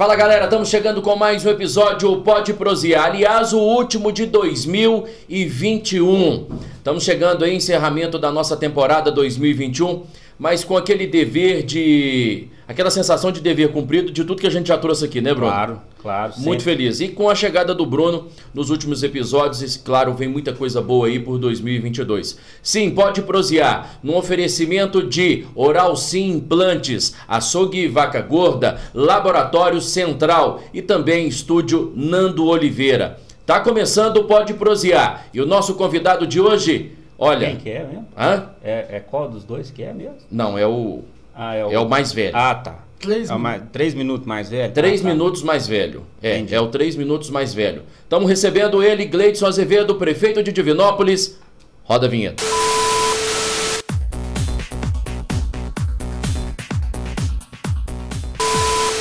Fala galera, estamos chegando com mais um episódio Pode Prosear, aliás, o último de 2021. Estamos chegando aí, encerramento da nossa temporada 2021, mas com aquele dever de. Aquela sensação de dever cumprido de tudo que a gente já trouxe aqui, né, Bruno? Claro, claro. Muito sempre. feliz. E com a chegada do Bruno nos últimos episódios, claro, vem muita coisa boa aí por 2022. Sim, pode prosear. Num oferecimento de Oral Sim Implantes, Açougue Vaca Gorda, Laboratório Central e também Estúdio Nando Oliveira. Tá começando o Pode Prosear. E o nosso convidado de hoje, olha. Quem que é mesmo? Hã? É, é qual dos dois que é mesmo? Não, é o, Ah, é o mais velho. Ah, tá. Três É o mais- três minutos mais velho? Três Ah, tá. minutos mais velho. É, Entendi. é o três minutos mais velho. Estamos recebendo ele, Gleidson Azevedo, prefeito de Divinópolis. Roda a vinheta.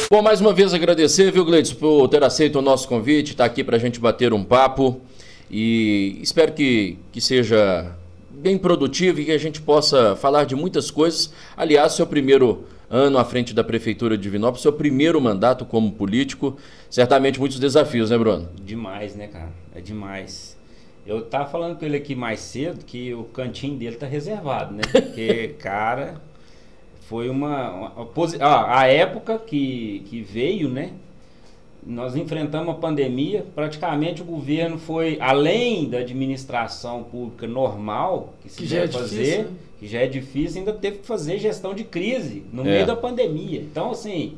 Bom, mais uma vez agradecer, viu, Gleidson, por ter aceito o nosso convite, estar aqui para a gente bater um papo. E espero que, que seja bem produtivo e que a gente possa falar de muitas coisas. Aliás, seu primeiro ano à frente da Prefeitura de Divinópolis, seu primeiro mandato como político, certamente muitos desafios, né, Bruno? Demais, né, cara? É demais. Eu tava falando com ele aqui mais cedo que o cantinho dele tá reservado, né? Porque, cara, foi uma. uma- uma a época que, que veio, né? Nós enfrentamos a pandemia, praticamente o governo foi, além da administração pública normal, que se Que já deve é fazer, difícil, né? que já é difícil, ainda teve que fazer gestão de crise no É. meio da pandemia. Então, assim,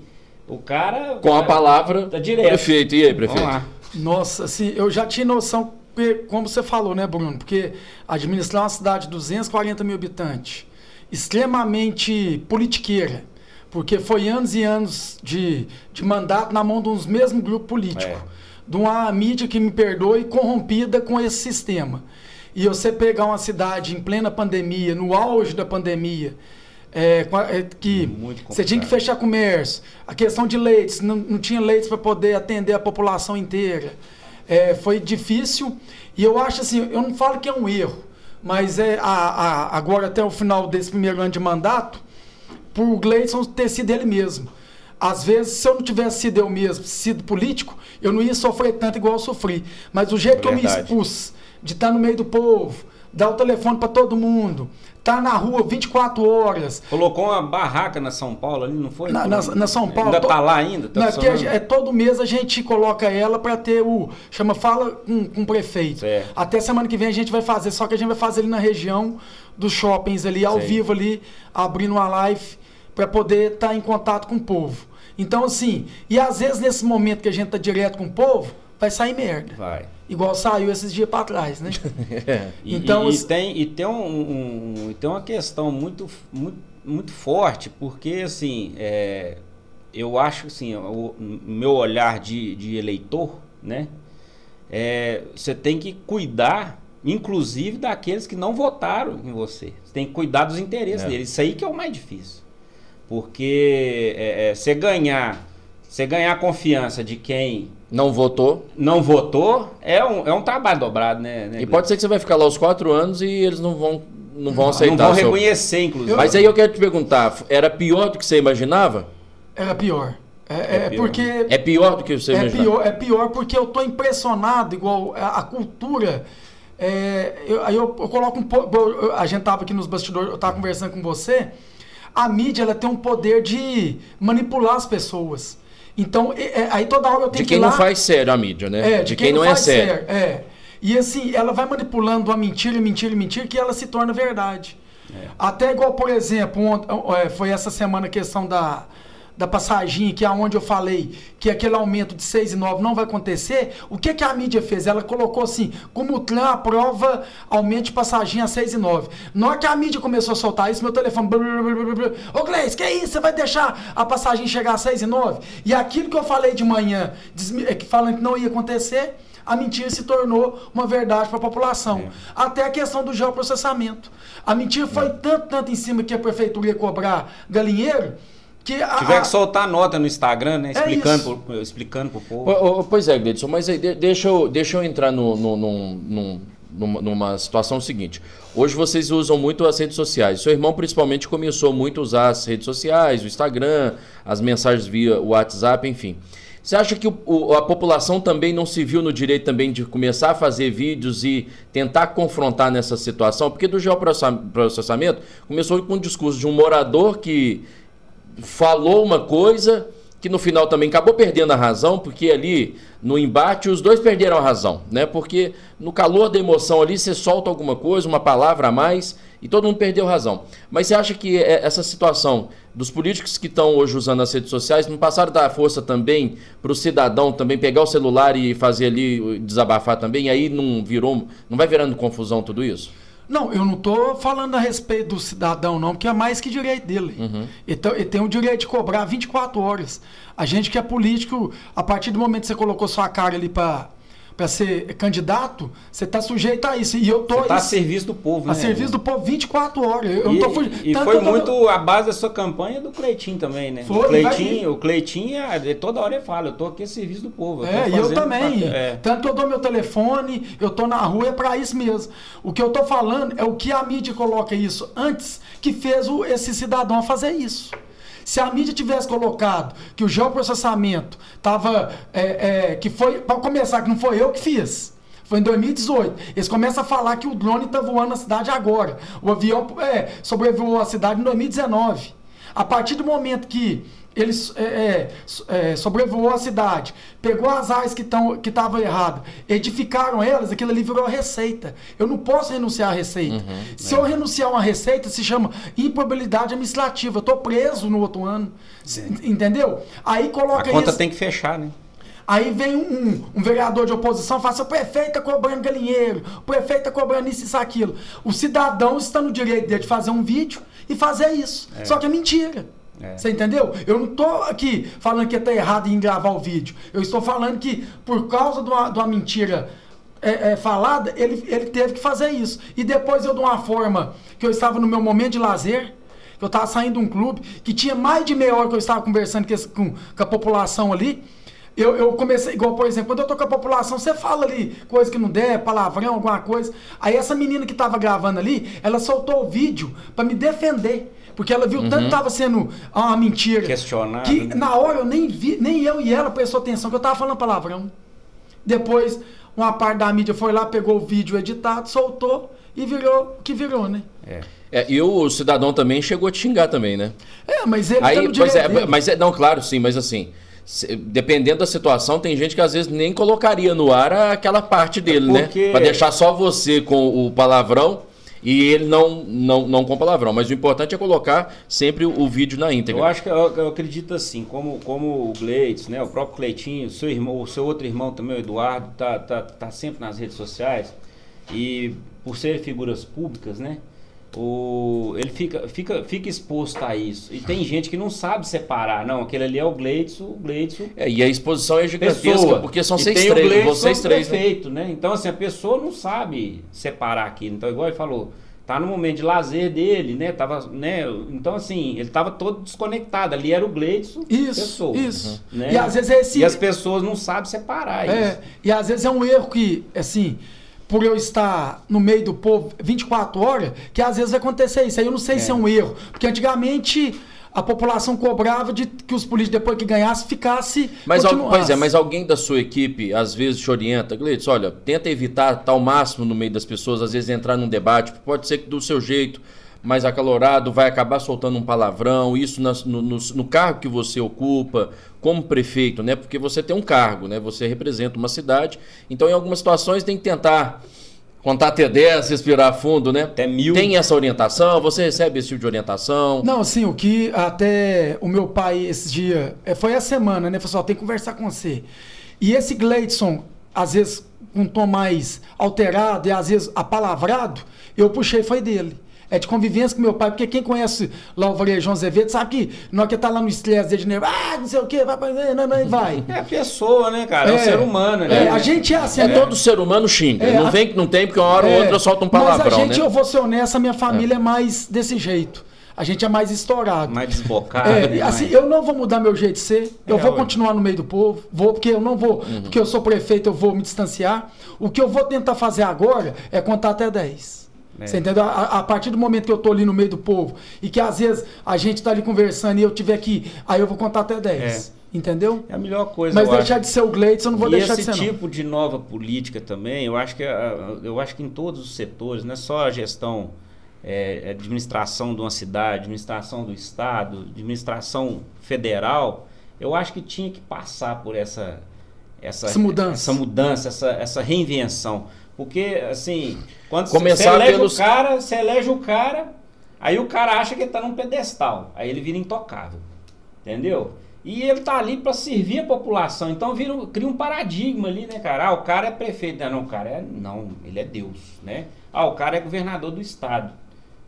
o cara. Com a palavra, Tá direto. prefeito. E aí, prefeito? Vamos lá. Nossa, assim, eu já tinha noção, porque, como você falou, né, Bruno? Porque administrar uma cidade de 240 mil habitantes, extremamente politiqueira, porque foi anos e anos de, de mandato na mão de uns mesmos grupos políticos, É. de uma mídia que me perdoe, corrompida com esse sistema. E você pegar uma cidade em plena pandemia, no auge da pandemia, é, é, que você tinha que fechar comércio, a questão de leites, não, não tinha leites para poder atender a população inteira. É, foi difícil e eu acho assim, eu não falo que é um erro, mas é a, a- agora até o final desse primeiro ano de mandato, por Gleison ter sido ele mesmo. Às vezes, se eu não tivesse sido eu mesmo, sido político, eu não ia sofrer tanto igual eu sofri. Mas o jeito que eu me expus, de estar no meio do povo, dar o telefone para todo mundo, estar na rua 24 horas, Colocou uma barraca na São Paulo ali, não foi? na, na- na São Paulo. Ainda to- tá lá ainda? Tá Não, é gente- é, todo mês a gente coloca ela para ter o. Chama Fala com, com o prefeito. Certo. Até semana que vem a gente vai fazer, só que a gente vai fazer ali na região dos shoppings ali, ao Sei. vivo ali, abrindo uma live para poder estar em contato com o povo. Então, assim, e às vezes nesse momento que a gente tá direto com o povo, vai sair merda. Vai. Igual saiu esses dias para trás, né? E, Então, e- e os- tem, e tem, um, um- tem uma questão muito, muito, muito forte, porque assim, é, eu acho assim, o meu olhar de, de eleitor, né? é, você tem que cuidar, inclusive, daqueles que não votaram em você. Você tem que cuidar dos interesses É. deles. Isso aí que é o mais difícil. Porque é, é, você ganhar, você ganhar a confiança de quem Não votou. não votou, é um, é um trabalho dobrado, né? né E pode ser que você vai ficar lá os quatro anos e eles não vão, não vão aceitar. Não vão seu- reconhecer, inclusive. Mas aí eu quero te perguntar, era pior do que você imaginava? Era pior. É, É é pior. porque É pior do que você É imaginava? pior, é pior porque eu tô impressionado, igual a, a cultura. É, eu, aí eu, eu coloco um pouco. A gente tava aqui nos bastidores, eu tava conversando com você. A mídia ela tem um poder de manipular as pessoas. Então, é- é, aí toda hora eu De tenho que quem ir lá. não faz sério a mídia, né? É, de, quem, não, é faz sério. É. E assim, ela vai manipulando uma mentira, mentira, mentira, que ela se torna verdade. Até igual, por exemplo, é, foi essa semana a questão da, da passagem, que é onde eu falei que aquele aumento de 6 e 9 não vai acontecer. O que, que a mídia fez? Ela colocou assim, como o TRAN aprova aumento de passagem a 6 e 9. Na hora que a mídia começou a soltar isso, meu telefone... Ô, Gleice, que isso? Você vai deixar a passagem chegar a 6 e 9? E aquilo que eu falei de manhã, é, que falando que não ia acontecer, a mentira se tornou uma verdade para a população. Até a questão do geoprocessamento. A mentira foi tanto, tanto em cima que a prefeitura ia cobrar galinheiro, que a, Tiver a- que soltar nota no Instagram, né? É Explicando, isso. pro, explicando pro povo. Pois é, Gleidson, mas aí de- deixa eu, deixa eu entrar no, no- num- numa, numa situação seguinte. Hoje vocês usam muito as redes sociais. Seu irmão principalmente começou muito a usar as redes sociais, o Instagram, as mensagens via WhatsApp, enfim. Você acha que o, o, a população também não se viu no direito também de começar a fazer vídeos e tentar confrontar nessa situação? Porque do geoprocessamento começou com um discurso de um morador que falou uma coisa que no final também acabou perdendo a razão, porque ali no embate os dois perderam a razão, né? Porque no calor da emoção ali você solta alguma coisa, uma palavra a mais e todo mundo perdeu razão. Mas você acha que é, essa situação dos políticos que estão hoje usando as redes sociais não passaram da força também para o cidadão também pegar o celular e fazer ali desabafar também? E aí não virou, não vai virando confusão tudo isso? Não, eu não estou falando a respeito do cidadão, não, porque é mais que direito dele. Uhum. Então, ele tem o direito de cobrar 24 horas. A gente que é político, a partir do momento que você colocou sua cara ali para para ser candidato, você está sujeito a isso. E eu tô. Você está a serviço do povo, né? A serviço do povo 24 horas. Eu e, não tô fugindo. E Tanto foi muito tô... a base da sua campanha do Cleitinho também, né? Foi, o Cleitinho, o Cleitinho, toda hora ele fala, eu tô aqui a serviço do povo. Eu é, e eu também. É. Tanto que eu dou meu telefone, eu tô na rua, é para isso mesmo. O que eu tô falando é o que a mídia coloca isso antes que fez o, esse cidadão fazer isso. Se a mídia tivesse colocado que o geoprocessamento estava. É, é, que foi. Para começar, que não foi eu que fiz. Foi em 2018. Eles começam a falar que o drone está voando na cidade agora. O avião é, sobrevoou a cidade em 2019. A partir do momento que ele é, é, é, sobrevoou a cidade, pegou as áreas que que estavam erradas, edificaram elas, aquilo ali virou a receita. Eu não posso renunciar à receita. Uhum, se é. eu renunciar a uma receita, se chama improbabilidade administrativa. Eu estou preso no outro ano. Entendeu? Aí coloca A conta isso. tem que fechar, né? Aí vem um, um, vereador de oposição e fala assim, o prefeito está cobrando galinheiro, o prefeito está cobrando isso, isso, aquilo. O cidadão está no direito dele de fazer um vídeo e fazer isso. É. Só que é mentira. É. Você entendeu? Eu não estou aqui falando que está errado em gravar o vídeo. Eu estou falando que, por causa de uma, de uma mentira é, é, falada, ele, ele teve que fazer isso. E depois eu, de uma forma que eu estava no meu momento de lazer, que eu estava saindo de um clube, que tinha mais de meia hora que eu estava conversando com, com a população ali. Eu, eu, comecei, igual, por exemplo, quando eu tô com a população, você fala ali coisa que não der, palavrão, alguma coisa. Aí essa menina que estava gravando ali, ela soltou o vídeo para me defender. Porque ela viu uhum. tanto que tava sendo uma mentira. Questionado. Que na hora eu nem vi, nem eu e ela prestou atenção que eu tava falando palavrão. Depois, uma parte da mídia foi lá, pegou o vídeo editado, soltou e virou o que virou, né? É. É, e o cidadão também chegou a te xingar também, né? É, mas ele Aí, tá no pois é, mas é, não, claro, sim, mas assim, dependendo da situação, tem gente que às vezes nem colocaria no ar aquela parte dele, é porque... né? Para deixar só você com o palavrão e ele não, não, não com palavrão. Mas o importante é colocar sempre o, vídeo na íntegra. Eu acho que eu, eu, acredito assim, como, como o Gleides, né, o próprio Cleitinho, seu, irmão, o seu outro irmão também, o Eduardo, tá, tá, tá sempre nas redes sociais. E por serem figuras públicas, né? O, ele fica, fica, fica exposto a isso. E tem gente que não sabe separar. Não, aquele ali é o Gleidson, o Gleidson. É, e a exposição é gigantesca, pessoa. porque são seis três, vocês três. Perfeito, né? né? Então, assim, a pessoa não sabe separar aquilo. Então, igual ele falou, tá no momento de lazer dele, né? Tava, né? Então, assim, ele tava todo desconectado. Ali era o Gleidson, isso, pessoa. Isso. Né? E, às vezes é esse... e as pessoas não sabem separar é, isso. E às vezes é um erro que, assim por eu estar no meio do povo 24 horas, que às vezes vai acontecer isso. Aí eu não sei é. se é um erro. Porque antigamente a população cobrava de que os políticos, depois que ganhasse, ficasse. Mas, pois é, mas alguém da sua equipe às vezes te orienta, Gleitos, olha, tenta evitar tal máximo no meio das pessoas, às vezes entrar num debate, pode ser que do seu jeito mais acalorado, vai acabar soltando um palavrão, isso no, no, no, cargo que você ocupa, como prefeito, né? Porque você tem um cargo, né? Você representa uma cidade. Então, em algumas situações, tem que tentar contar até 10, respirar fundo, né? Até mil. Tem essa orientação? Você recebe esse tipo de orientação? Não, sim, o que até o meu pai esse dia, é, foi a semana, né? Falou assim, tem que conversar com você. E esse Gleidson, às vezes com um tom mais alterado e às vezes apalavrado, eu puxei foi dele é de convivência com meu pai, porque quem conhece lá o Varejão Azevedo sabe que na hora que tá lá no estresse de nervo, ah, não sei o quê, vai, vai, não, não, vai. É a pessoa, né, cara? É, é um ser humano, né? É, a gente é assim. É, né? todo ser humano xinga. É, não, vem, não tem, porque uma hora ou é, outra solta um palavrão, Mas a gente, né? eu vou ser honesto, a minha família é, mais desse jeito. A gente é mais estourado. Mais desbocado. É, assim, eu não vou mudar meu jeito de ser. Eu é, vou continuar no meio do povo. Vou, porque eu não vou. Uhum. Porque eu sou prefeito, eu vou me distanciar. O que eu vou tentar fazer agora é contar até 10. É. Você entendeu? A, a, partir do momento que eu tô ali no meio do povo e que às vezes a gente tá ali conversando e eu tiver que. Aí eu vou contar até 10. É. Entendeu? É a melhor coisa. Mas deixar acho. de ser o Gleitson, eu não vou e deixar esse de ser, tipo de nova política também, eu acho que ah, eu acho que em todos os setores, não é só a gestão, é, administração de uma cidade, administração do estado, administração federal, eu acho que tinha que passar por essa essa, Essa mudança. essa mudança, essa, essa reinvenção, porque assim, quando Começar você elege pelos- o cara, você elege o cara, aí o cara acha que ele tá num pedestal, aí ele vira intocável, entendeu? E ele tá ali para servir a população. Então vira, cria um paradigma ali, né, cara? Ah, o cara é prefeito. Ah, não, o cara é. Não, ele é Deus, né? Ah, o cara é governador do estado.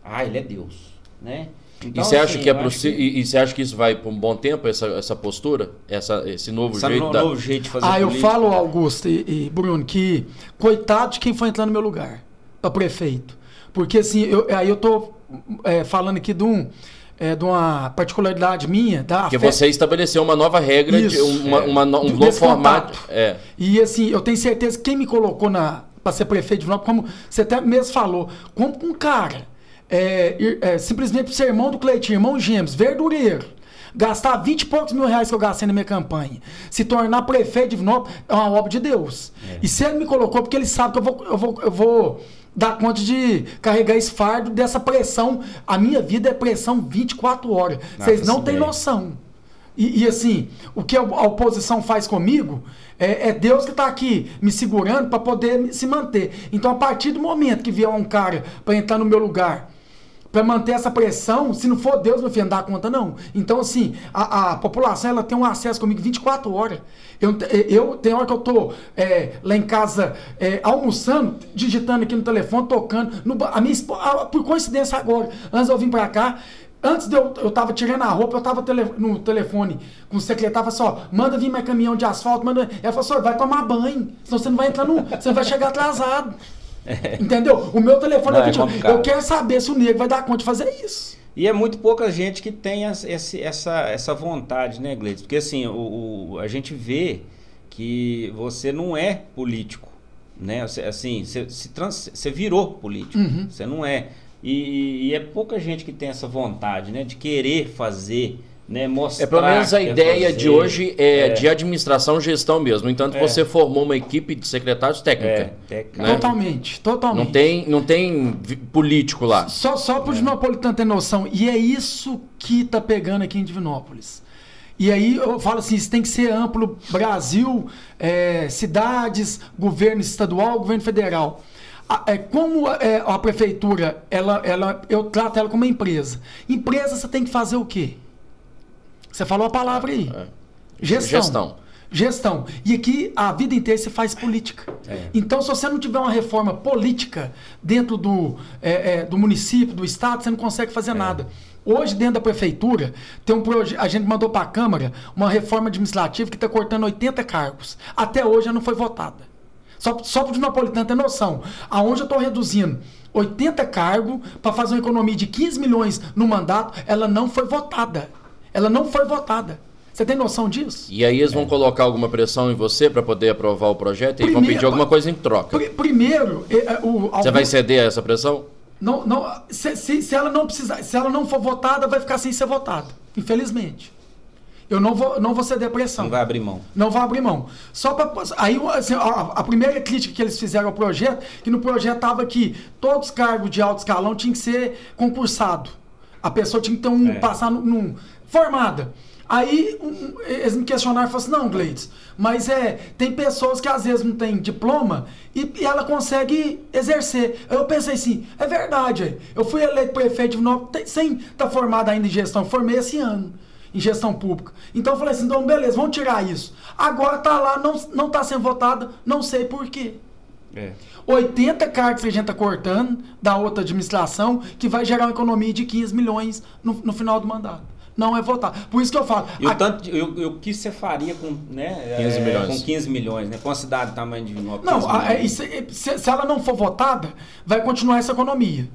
Ah, ele é Deus, né? E você acha assim, que é eu possi- E, e você acha que isso vai por um bom tempo, essa, essa postura? Essa, esse novo jeito no- da... novo jeito de fazer Ah, eu política. falo, Augusto e, e Bruno, que coitado de quem foi entrar no meu lugar, para prefeito. Porque assim, eu, aí eu tô é, falando aqui de, um, é, de uma particularidade minha, da Porque fé- você estabeleceu uma nova regra, de Isso, uma, é. uma um novo formato. É. E assim, eu tenho certeza que quem me colocou na para ser prefeito de Vinópolis, como você até mesmo falou, como um cara, é, é, simplesmente ser irmão do Cleitinho, irmão gêmeos, verdureiro, gastar 20 e poucos mil reais que eu gastei na minha campanha, se tornar prefeito de Vinópolis é uma obra de Deus. E se ele me colocou, porque ele sabe que eu vou, eu vou, eu vou dar conta de carregar esse fardo dessa pressão. A minha vida é pressão 24 horas. Vocês não têm bem. noção. E, e, assim, o que a oposição faz comigo é, é Deus que está aqui me segurando para poder se manter. Então, a partir do momento que vier um cara para entrar no meu lugar, para manter essa pressão, se não for Deus, meu filho, não conta, não. Então, assim, a, a população ela tem um acesso comigo 24 horas. Eu, eu tem hora que eu tô é, lá em casa é, almoçando, digitando aqui no telefone, tocando. No, a minha a- por coincidência agora, antes eu vir para cá, Antes de eu, eu tava tirando a roupa, eu tava tele- no telefone com o secretário, falou assim, manda vir mais caminhão de asfalto, manda. Ela falou assim, vai tomar banho, senão você não vai entrar no. Você vai chegar atrasado. Entendeu? O meu telefone Não, é é 21. complicado. eu quero saber se o negro vai dar conta de fazer isso. E é muito pouca gente que tem esse- essa, essa vontade, né, Gleides? Porque assim, o, o- a gente vê que você não é político, né? Assim, você, se trans- você virou político, Uhum. você não é. E, e é pouca gente que tem essa vontade, né? De querer fazer, né? Mostrar. É pelo menos a quer ideia fazer. de hoje é, É. de administração e gestão mesmo. No entanto, É. você formou uma equipe de secretários técnica. É, é, Né? Totalmente, totalmente. Não tem, não tem político lá. Só, só para o Divinopolitano ter noção. E é isso que tá pegando aqui em Divinópolis. E aí eu falo assim, isso tem que ser amplo, Brasil, é, cidades, governo estadual, governo federal. A- é, como é, a prefeitura, ela, ela, eu trato ela como uma empresa. Empresa você tem que fazer o quê? Você falou a palavra aí. É. Gestão. Gestão. Gestão. E aqui a vida inteira se faz política. É. Então, se você não tiver uma reforma política dentro do, é, é, do município, do estado, você não consegue fazer nada. Hoje, dentro da prefeitura, tem um. A gente mandou para a Câmara uma reforma administrativa que está cortando 80 cargos. Até hoje ela não foi votada. Só, só para o Napolitano ter noção. Aonde eu estou reduzindo 80 cargos para fazer uma economia de 15 milhões no mandato, ela não foi votada. Ela não foi votada. Você tem noção disso? E aí eles vão colocar alguma pressão em você para poder aprovar o projeto e vão Primeiro- pedir alguma coisa em troca. Pri- primeiro, eh, eh, o, Você vai ceder a essa pressão? Não, não, se, se, se ela não precisar, se ela não for votada, vai ficar sem ser votada. Infelizmente. Eu não vou, não vou ceder a pressão. Não vai abrir mão. Não vai abrir mão. Só para aí assim, a, a primeira crítica que eles fizeram ao projeto, que no projeto estava que todos os cargos de alto escalão tinham que ser concursado. A pessoa tinha que ter um É. passar num, num- formada. Aí um, eles me questionaram e falaram assim, não, Gleides, mas é, tem pessoas que às vezes não têm diploma e, e ela consegue exercer. Aí eu pensei assim, é verdade, eu fui eleito prefeito de tem- sem estar formado ainda em gestão, formei esse ano em gestão pública. Então eu falei assim, então beleza, vamos tirar isso. Agora tá lá, não, não tá sendo votado, não sei por quê. É. 80 cargos que a gente tá cortando da outra administração, que vai gerar uma economia de 15 milhões no, no final do mandato. Não é votar. Por isso que eu falo. E o a- tanto, de- eu, eu, que você faria com, né, 15 é, milhões. com 15 milhões, né? Com a cidade do tamanho de Vinópolis. Não, 15 a- é, isso- é, se, se ela não for votada, vai continuar essa economia.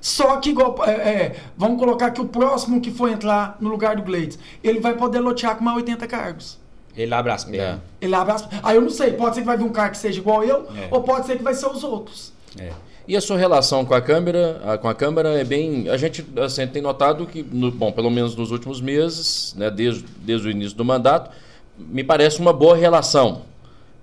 Só que, igual, é, é, vamos colocar que o próximo que for entrar no lugar do Gleides, ele vai poder lotear com mais 80 cargos. Ele abre as pernas. Ele abre as... Aí eu não sei, pode ser que vai vir um cara que seja igual eu, É. ou pode ser que vai ser os outros. É. E a sua relação com a Câmara, a- com a Câmara é bem. A gente assim, tem notado que, no- bom, pelo menos nos últimos meses, né, desde, desde o início do mandato, me parece uma boa relação.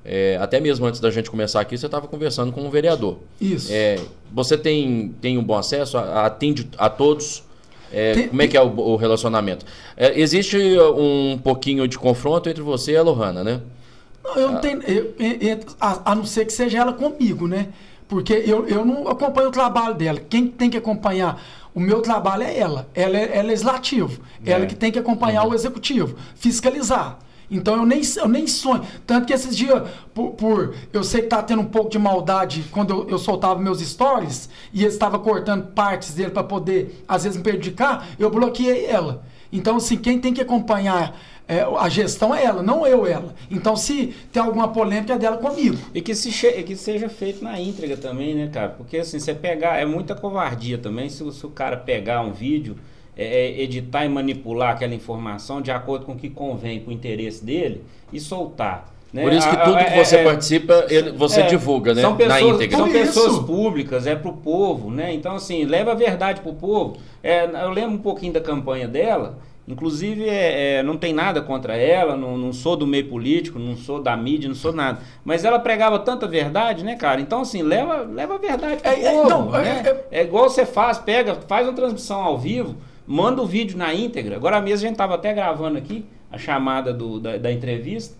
É, até mesmo antes da gente começar aqui, você estava conversando com um vereador. Isso. É, você tem, tem um bom acesso, atende a todos. É, Tem- como é que é o, o relacionamento? É, existe um pouquinho de confronto entre você e a Lohana, né? Não, eu não tenho. eu- eu- eu- a, a não ser que seja ela comigo, né? Porque eu, eu não acompanho o trabalho dela. Quem tem que acompanhar o meu trabalho é ela. Ela é, é legislativo. Ela que tem que acompanhar o executivo, fiscalizar. Então eu nem, eu nem sonho. Tanto que esses dias, por, por- eu sei que tá tendo um pouco de maldade quando eu, eu soltava meus stories e eles estavam cortando partes dele para poder, às vezes, me prejudicar, eu bloqueei ela. Então, assim, quem tem que acompanhar é, a gestão é ela, não eu ela. Então, se tem alguma polêmica, é dela comigo. E que, se che- que seja feito na íntegra também, né, cara? Porque assim, você pegar. É muita covardia também se, se o cara pegar um vídeo, é, é, editar e manipular aquela informação de acordo com o que convém com o interesse dele e soltar. Né? Por isso que tudo que é- você é- participa, ele- você é, divulga, né? São Na pessoas, íntegra. são pessoas públicas, é pro povo, né? Então, assim, leva a verdade pro povo. É, eu lembro um pouquinho da campanha dela. Inclusive, é, é, não tem nada contra ela, não, não sou do meio político, não sou da mídia, não sou nada. Mas ela pregava tanta verdade, né, cara? Então, assim, leva, leva a verdade pro É, é, povo, não, né? é- É, igual você faz, pega, faz uma transmissão ao vivo, manda o vídeo na íntegra. Agora mesmo a gente tava até gravando aqui a chamada do- da, da entrevista.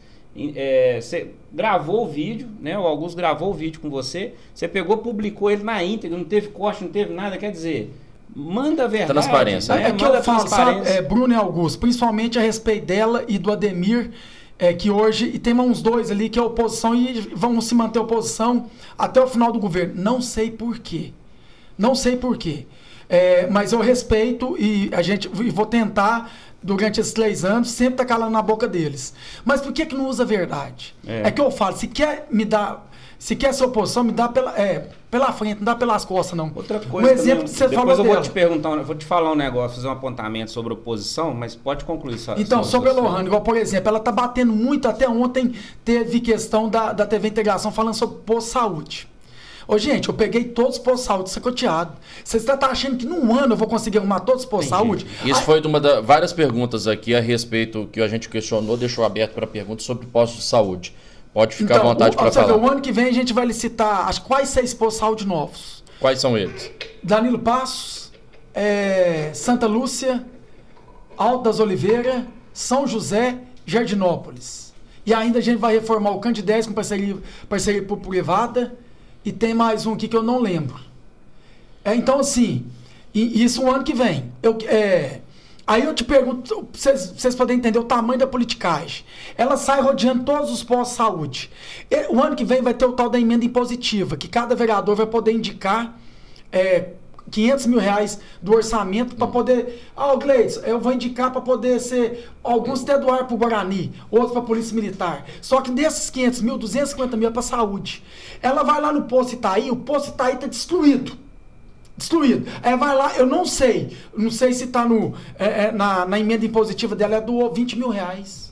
É, você gravou o vídeo, né? O Augusto gravou o vídeo com você. Você pegou, publicou ele na íntegra, não teve corte, não teve nada. Quer dizer, manda a verdade. Transparência, É, né? é que Manda eu falo, sabe, é, Bruno e Augusto, principalmente a respeito dela e do Ademir, é, que hoje, e tem uns dois ali que é oposição e vão se manter oposição até o final do governo. Não sei por quê. Não sei por quê. É, mas eu respeito e a gente e vou tentar, durante esses três anos, sempre tá calando na boca deles. Mas por que, que não usa a verdade? É. É. que eu falo, se quer me dar. Se quer ser oposição, me dá pela, é, pela frente, não dá pelas costas, não. Outra coisa um exemplo também, que você depois falou eu vou dela. te perguntar, vou te falar um negócio, fazer um apontamento sobre oposição, mas pode concluir só. Então, sobre a Lohane, igual, por exemplo, ela tá batendo muito, até ontem teve questão da, da TV Integração falando sobre de saúde. Ô, gente, eu peguei todos os postos de saúde sacoteados. Vocês estão achando que num ano eu vou conseguir arrumar todos os postos de saúde? Isso Aí- foi de uma das várias perguntas aqui a respeito que a gente questionou, deixou aberto para perguntas sobre postos de saúde. Pode ficar à vontade Então, para você vê, falar. o ano que vem a gente vai licitar as quais seis postos de saúde novos. Quais são eles? Danilo Passos, é, Santa Lúcia, Alto das Oliveira, São José, Jardinópolis. E ainda a gente vai reformar o Candidez com parceria, parceria público-privada. E tem mais um aqui que eu não lembro. É, então, assim, isso o ano que vem. Eu, é, aí eu te pergunto, vocês, poderem entender o tamanho da politicagem. Ela sai rodeando todos os postos de saúde. E o ano que vem vai ter o tal da emenda impositiva, que cada vereador vai poder indicar é, 500 mil reais do orçamento para poder. Ah, o Gleides, eu vou indicar para poder ser. Alguns até doar para o Guarani, outros para a Polícia Militar. Só que desses 500 mil, 250 mil é para saúde. Ela vai lá no posto Itaí, o posto Itaí está destruído. Destruído. Aí vai lá, eu não sei. Não sei se está no, é, é, na, na emenda impositiva dela, é doou 20 mil reais.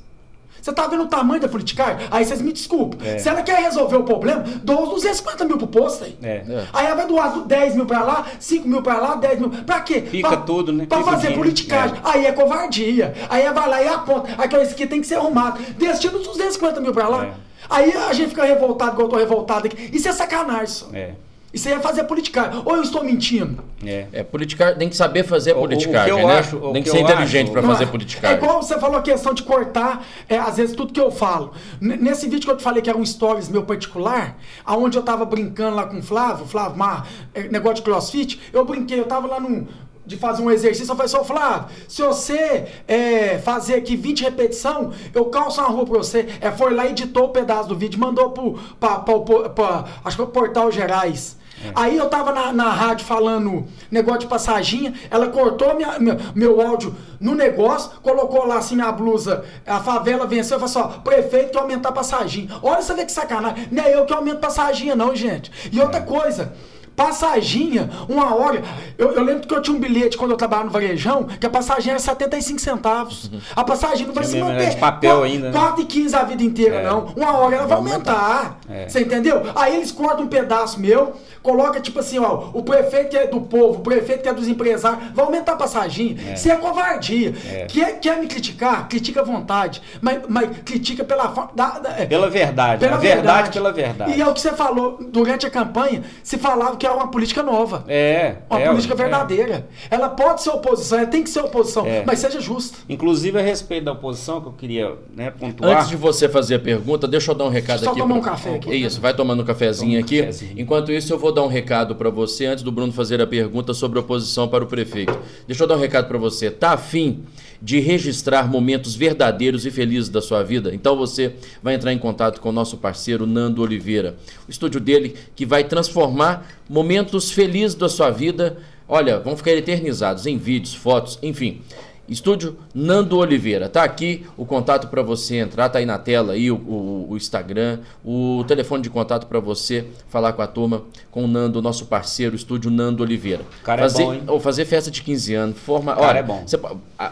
Você tá vendo o tamanho da politicagem? Aí vocês me desculpem. É. Se ela quer resolver o problema, doa os 250 mil pro posto aí. É. É. Aí ela vai doar do- 10 mil pra lá, 5 mil pra lá, 10 mil. Pra quê? Fica pra, tudo, né? Pra Fica fazer dinheiro. politicagem. Aí é covardia. Aí vai lá e aponta. Esse aqui tem que ser arrumado. Destina os 250 mil pra lá. É. Aí a gente fica revoltado, igual eu tô revoltado aqui. Isso é sacanagem, só. É. Isso aí é fazer politicagem. Ou eu estou mentindo? É. É, politicar, tem que saber fazer O- politicagem, né? acho- tem que, que ser inteligente para fazer é? politicagem. É igual você falou a questão de cortar, é, às vezes, tudo que eu falo. N- nesse vídeo que eu te falei que era um stories meu particular, aonde eu tava brincando lá com o Flávio, Flávio Mar, é, negócio de crossfit, eu brinquei, eu tava lá num. De fazer um exercício, eu falei assim, ô Flávio, se você é, fazer aqui 20 repetição, eu calço uma rua pra você. É, foi lá, editou o pedaço do vídeo, mandou pro, pra, pra- pra- pra- acho que foi o Portal Gerais. Aí eu tava na, na rádio falando negócio de passaginha, ela cortou minha- meu, meu áudio no negócio, colocou lá assim minha blusa, a favela venceu, eu falei assim, ó, prefeito que aumentar a passaginha. Olha você vê que sacanagem, não é eu que aumento passaginha não, gente. E outra coisa, Passaginha, uma hora. Eu, eu lembro que eu tinha um bilhete quando eu trabalhava no Varejão, que a passagem era 75 centavos. A passagem não vai se manter. de papel ainda, né? 4 e 15 a vida inteira, É. não. Uma hora ela vai Vai aumentar. É. Você entendeu? Aí eles cortam um pedaço meu, coloca tipo assim, ó, o prefeito é do povo, o prefeito é dos empresários, vai aumentar a passagem. Isso é covardia. É. Quer, quer me criticar? Critica à vontade. Mas, mas critica pela forma. da- da- é, Pela verdade. pela a verdade, pela verdade. E é o que você falou, durante a campanha, se falava que era uma política nova. É. Uma é, política é. verdadeira. Ela pode ser oposição, ela tem que ser oposição, É. mas seja justa. Inclusive a respeito da oposição que eu queria né, pontuar. Antes de você fazer a pergunta, deixa eu dar um recado Só aqui. tomar pra- um café aqui. É Isso, vai tomando um cafezinho Toma um aqui. cafezinho. Enquanto isso, eu vou dar um recado para você antes do Bruno fazer a pergunta sobre oposição para o prefeito. Deixa eu dar um recado para você. Tá afim de registrar momentos verdadeiros e felizes da sua vida? Então você vai entrar em contato com o nosso parceiro Nando Oliveira. O estúdio dele que vai transformar momentos felizes da sua vida. Olha, vão ficar eternizados em vídeos, fotos, enfim. Estúdio Nando Oliveira. Tá aqui o contato para você entrar, tá aí na tela aí o, o- o Instagram, o telefone de contato para você falar com a turma, com o Nando, nosso parceiro, Estúdio Nando Oliveira. cara é fazer, bom, hein? ou fazer festa de 15 anos, forma, cara olha, é bom. você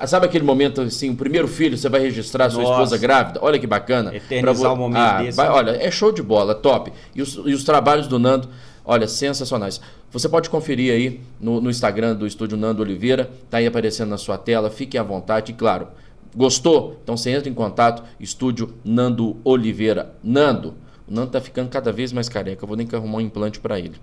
sabe aquele momento assim, o primeiro filho, você vai registrar sua Nossa. esposa grávida? Olha que bacana. Eternizar Pra um momento Ah, desse, vai- né? olha, é show de bola, top. E os, e os trabalhos do Nando, olha, sensacionais. Você pode conferir aí no, no Instagram do Estúdio Nando Oliveira, tá aí aparecendo na sua tela, fique à vontade. E claro, gostou? Então você entra em contato, Estúdio Nando Oliveira. Nando, o Nando tá ficando cada vez mais careca, eu vou nem que arrumar um implante para ele.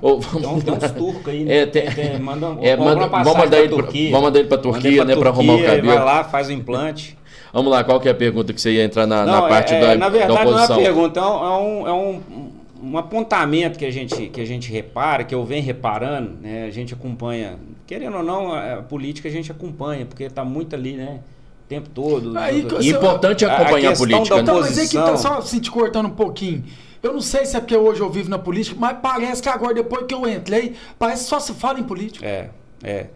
Ou vamos Tem, uns turcos aí, né? É, tem- Tem- manda, É, manda- vamos mandar ele pra- Turquia. vamos mandar ele pra Manda Turquia, né, pra arrumar o cabelo. Vai lá, faz o implante. Vamos lá, qual que é a pergunta que você ia entrar na, na Não, parte é- da, na da verdade não é oposição? uma pergunta, é um, é um, um apontamento que a, gente, que a gente repara, que eu venho reparando, né? A gente acompanha, querendo ou não, a, a política a gente acompanha, porque está muito ali, né? O tempo todo. Aí, do- E importante é A- a acompanhar a, questão política. da né? Então, mas é que tá Oposição. só assim, te cortando um pouquinho. Eu não sei se é porque hoje eu vivo na política, mas parece que agora, depois que eu entrei, parece que só se fala em política. É, é.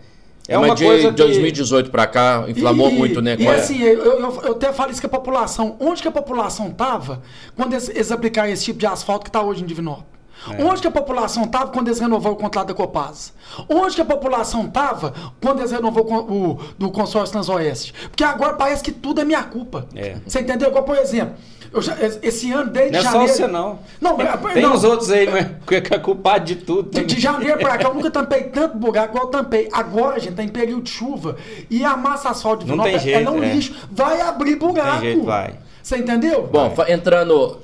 É É mas uma de coisa que... 2018 para cá, inflamou E- muito, né? E a- assim, eu, eu- eu até falo isso que a população. Onde que a população tava quando eles, eles aplicaram esse tipo de asfalto que está hoje em Divinópolis? É. Onde que a população estava quando eles renovaram o contrato da Copasa? Onde que a população estava quando eles renovaram o, o do consórcio Transoeste? Porque agora parece que tudo é minha culpa. É. Você entendeu? Igual, por exemplo, eu já- esse ano, desde Não é só janeiro... você, não. Não, mas- Tem não. os outros aí? Que é culpado de tudo. De, de janeiro pra cá, eu nunca tampei tanto buraco igual eu tampei. Agora, gente, tá em período de chuva. E a massa asfalto de Não tem é um jeito, é. lixo. Vai abrir buraco. jeito, vai. Você entendeu? Bom, entrando.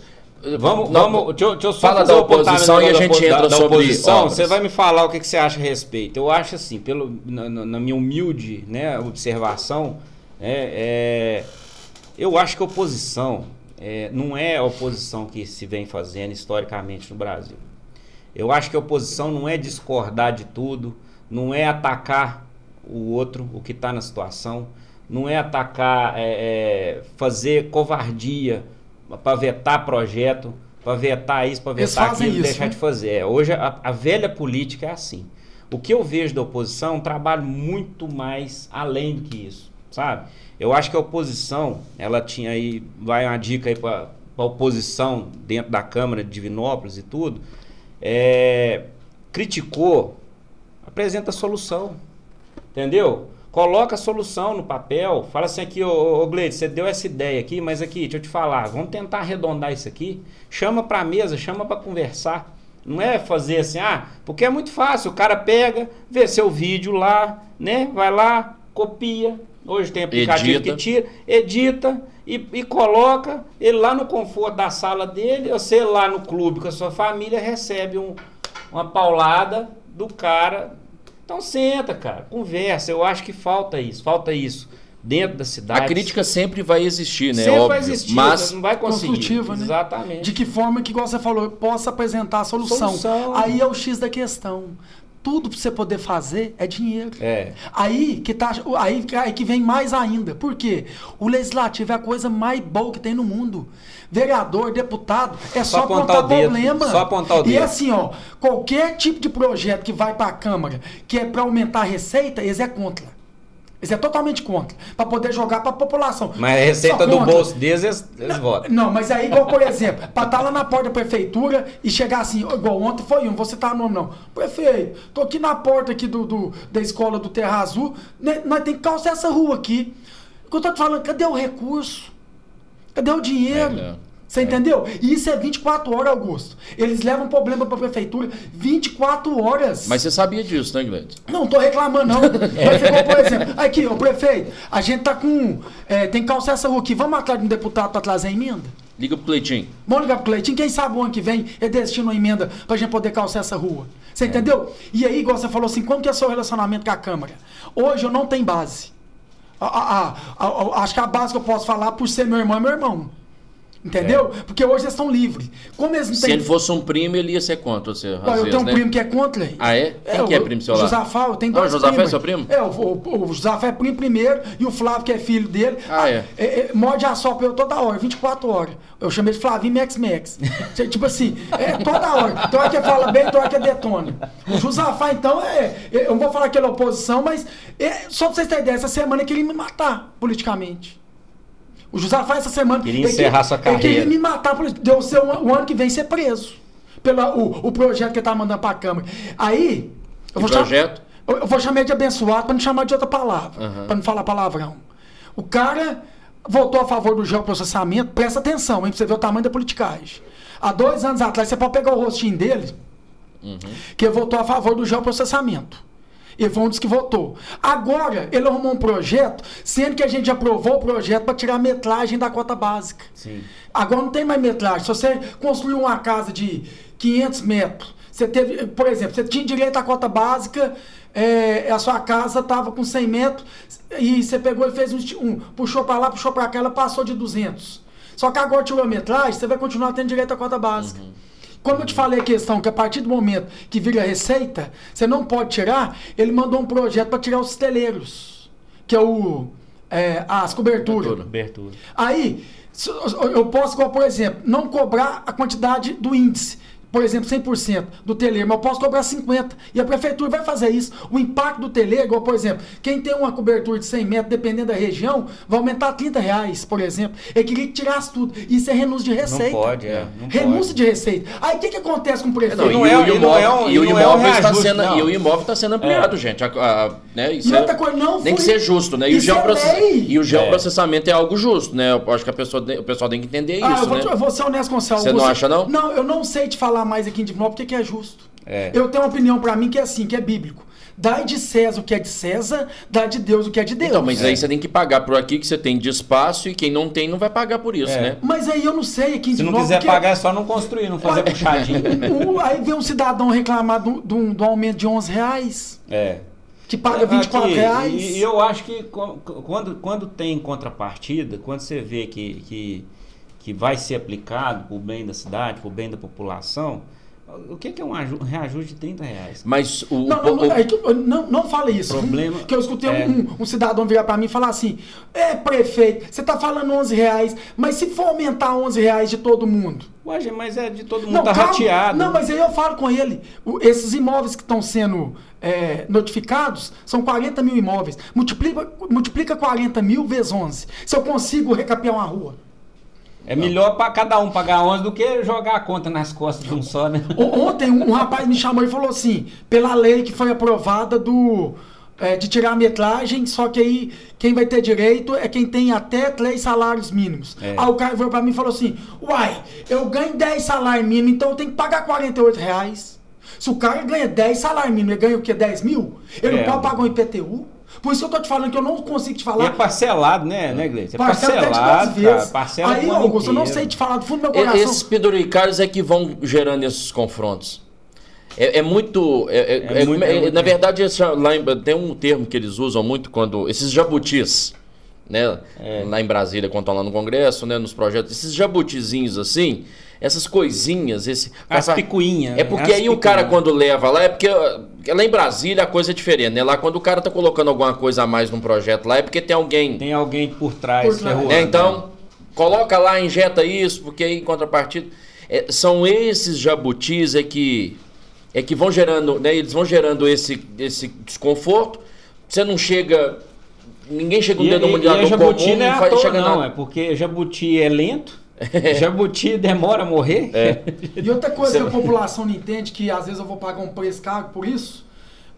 Vamos, Não, vamos, deixa, eu- deixa eu só Fala fazer da oposição e a gente da- entra da sobre oposição. obras. Você vai me falar o que, que você acha a respeito. Eu acho assim, pelo, na, na- na minha humilde né, observação, é, é, eu acho que a oposição é, não é a oposição que se vem fazendo historicamente no Brasil. Eu acho que a oposição não é discordar de tudo, não é atacar o outro, o que está na situação, não é atacar, é, é, fazer covardia para vetar projeto, para vetar isso, para vetar aquilo, isso, deixar né? de fazer. É, hoje a, a velha política é assim. O que eu vejo da oposição é um trabalho muito mais além do que isso, sabe? Eu acho que a oposição, ela tinha aí, vai uma dica aí para a oposição dentro da Câmara de Divinópolis e tudo, é, criticou, apresenta a solução, entendeu? Coloca a solução no papel, fala assim aqui, ô, ô Gleide, você deu essa ideia aqui, mas aqui, deixa eu te falar, vamos tentar arredondar isso aqui, chama para mesa, chama para conversar, não é fazer assim, ah, porque é muito fácil, o cara pega, vê seu vídeo lá, né, vai lá, copia, hoje tem aplicativo Edita. que tira, edita e, e coloca ele lá no conforto da sala dele, você lá no clube com a sua família recebe um, uma paulada do cara. Então senta, cara, conversa. Eu acho que falta isso, falta isso dentro da cidade. A crítica sempre vai existir, né? sempre Óbvio. vai existir, mas não vai conseguir. Construtiva, né? Exatamente. De que forma que, igual você falou, possa apresentar a solução. Solução. Aí é o X da questão. Tudo pra você poder fazer é dinheiro. É. Aí que, tá, aí, aí que vem mais ainda. Por quê? O legislativo é a coisa mais boa que tem no mundo. Vereador, deputado, é só, Só apontar apontar o dedo, problema. só apontar o E dedo. assim, ó, qualquer tipo de projeto que vai pra Câmara que é pra aumentar a receita, eles é contra. Eles é totalmente contra. Para poder jogar para a população. Mas a receita do bolso deles, eles, eles votam. Não, mas aí, igual, por exemplo, para estar lá na porta da prefeitura e chegar assim, igual ontem foi um, você tá nome não. Prefeito, tô aqui na porta aqui do, do- da escola do Terra Azul, né, nós tem que calçar essa rua aqui. O que eu tô te falando, cadê o recurso? Cadê o dinheiro? É. Você entendeu? E isso é 24 horas, Augusto. Eles levam problema pra prefeitura 24 horas. Mas você sabia disso, né, Gleide? Não tô reclamando, não. Mas igual, por exemplo, aqui, ô prefeito, a gente tá com. é, tem que calçar essa rua aqui. Vamos atrás de um deputado pra trazer a emenda? Liga pro Cleitinho. Vamos ligar pro Cleitinho, quem sabe o ano que vem é destino uma emenda pra gente poder calçar essa rua. Você entendeu? E aí, igual você falou assim, como que é o seu relacionamento com a Câmara? Hoje eu não tenho base. A- a- a- a- acho que a base que eu posso falar por ser meu irmão é meu irmão. Entendeu? Porque hoje eles estão livres. Como eles não Se têm. ele fosse um primo, ele ia ser contra você, às Ó, eu vezes, tenho um né? primo que é contra. Ah, é? Quem que é primo seu o lá? Josafá, eu tenho Ah, o dois Josafá é primos. seu primo? É, o, o, o Josafá é primo primeiro e o Flávio, que é filho dele. Ah, é? é, é morde a sopa eu toda hora, 24 horas. Eu chamei de Flavinho Max Max. Tipo assim, é toda hora. Tem hora que fala bem, tem hora que detona. O Josafá, então, é. é, Eu não vou falar que ele é oposição, mas é, só pra vocês terem ideia, essa semana ele queria me matar politicamente. O Josafá essa semana. Queria ele encerrar sua Ele queria carreira. me matar, por- deu ser o, o ano que vem ser preso. Pelo o, o projeto que ele tava mandando pra Câmara. Aí. Eu Que cham- projeto? eu, eu vou chamar de abençoado pra não chamar de outra palavra. Aham. Pra não falar palavrão. O cara votou a favor do geoprocessamento. Presta atenção, hein? Pra você ver o tamanho da politicagem. Há dois anos atrás, você pode pegar o rostinho dele, que ele votou a favor do geoprocessamento. Ele foi um dos que votou. Agora, ele arrumou um projeto, sendo que a gente aprovou o projeto para tirar a metragem da cota básica. Sim. Agora não tem mais metragem. Se você construiu uma casa de 500 metros, você teve, por exemplo, você tinha direito à cota básica, é, a sua casa estava com 100 metros e você pegou e fez um, um puxou para lá, puxou para cá, ela passou de 200. Só que agora tirou a metragem, você vai continuar tendo direito à cota básica. Como eu te falei a questão que a partir do momento que vira receita, você não pode tirar, ele mandou um projeto para tirar os teleiros, que é o é, as coberturas. Cobertura. Aí, eu posso, por exemplo, não cobrar a quantidade do índice. Por exemplo, 100% do teleiro, mas eu posso cobrar 50%. E a prefeitura vai fazer isso. O impacto do teleiro, igual, por exemplo, quem tem uma cobertura de 100 metros, dependendo da região, vai aumentar 30 reais, por exemplo. Ele queria que tirasse tudo. Isso é renúncia de receita. Não pode, é. Não renúncia pode. de receita. Aí o que, que acontece com o prefeito? Não, e, não o- é- e o e não é imóvel, um- e o é um imóvel está sendo, e o imóvel está sendo ampliado, gente. A- a- né, isso E é- outra coisa, não tem que ser justo, né? E o, é geoprocess- e o geoprocessamento é. algo justo, né? Eu acho que a pessoa, o pessoal tem que entender Ah, isso, eu, vou, né? eu vou ser honesto com você. Você não acha, não? Não, eu não sei te falar mais aqui em Divinópolis porque que é justo. É. Eu tenho uma opinião pra mim que é assim, que é bíblico. Dai de César o que é de César, dai de Deus o que é de Deus. Então, mas aí você tem que pagar por aqui que você tem de espaço e quem não tem não vai pagar por isso, É. né? Mas aí eu não sei aqui em Se não quiser porque pagar, é só não construir, não fazer puxadinho. aí vem um cidadão reclamar de um- de um de um aumento de 11 reais, É. que paga 24 Aqui, reais. E, eu acho que quando, quando tem contrapartida, quando você vê que, que, que vai ser aplicado para o bem da cidade, para o bem da população, o que, é um aju- reajuste de 30 reais? Mas o, Não, o- não, não, o- é não, não fala isso. Problema- Que eu escutei é. um, um cidadão virar pra mim e falar assim: É, prefeito, você tá falando 11 reais, mas se for aumentar 11 reais de todo mundo. Ué, mas é de todo mundo, tá calma. rateado. Não, mas aí eu falo com ele. o- esses imóveis que estão sendo é, notificados são 40 mil imóveis. Multiplica, multiplica 40 mil vezes 11. Se eu consigo recapear uma rua. É melhor para cada um pagar 11 do que jogar a conta nas costas de um só, né? Ontem um, rapaz me chamou e falou assim: pela lei que foi aprovada do. é, de tirar a metragem, só que aí quem vai ter direito é quem tem até três salários mínimos. É. Aí o cara veio pra mim e falou assim: Uai, eu ganho 10 salários mínimos, então eu tenho que pagar 48 reais. Se o cara ganha 10 salários mínimos, ele ganha o quê? 10 mil? Ele É. não pode pagar um IPTU? Por isso que eu tô te falando que eu não consigo te E é falar. parcelado, né, né, Gleice? É parcelado, 10 cara. Parcela Aí, Augusto, eu não sei te falar do fundo do meu e- coração. esses penduricários é que vão gerando esses confrontos. É, é muito. é- é- É é- muito- é- é na verdade, esse- lá em- tem um termo que eles usam muito quando. Esses jabutis, né? É. Lá em Brasília, quando estão lá no Congresso, né? Nos projetos. Esses jabutizinhos assim, essas coisinhas, esse. As picuinhas. É porque as aí o cara, quando leva lá, é porque uh, lá em Brasília a coisa é diferente, né? Lá quando o cara tá colocando alguma coisa a mais num projeto lá, é porque tem alguém. Tem alguém por trás, Por trás. né? Então, coloca lá, injeta isso, porque aí em contrapartida. é, são esses jabutis é que, é que vão gerando, né? Eles vão gerando esse, esse desconforto. Você não chega ninguém chega um E, dedo e, e mundial comum jabuti não é e toa, não, na... é porque jabuti é lento, jabuti demora a morrer. É. E outra coisa Você- que a população não entende, que às vezes eu vou pagar um preço caro por isso,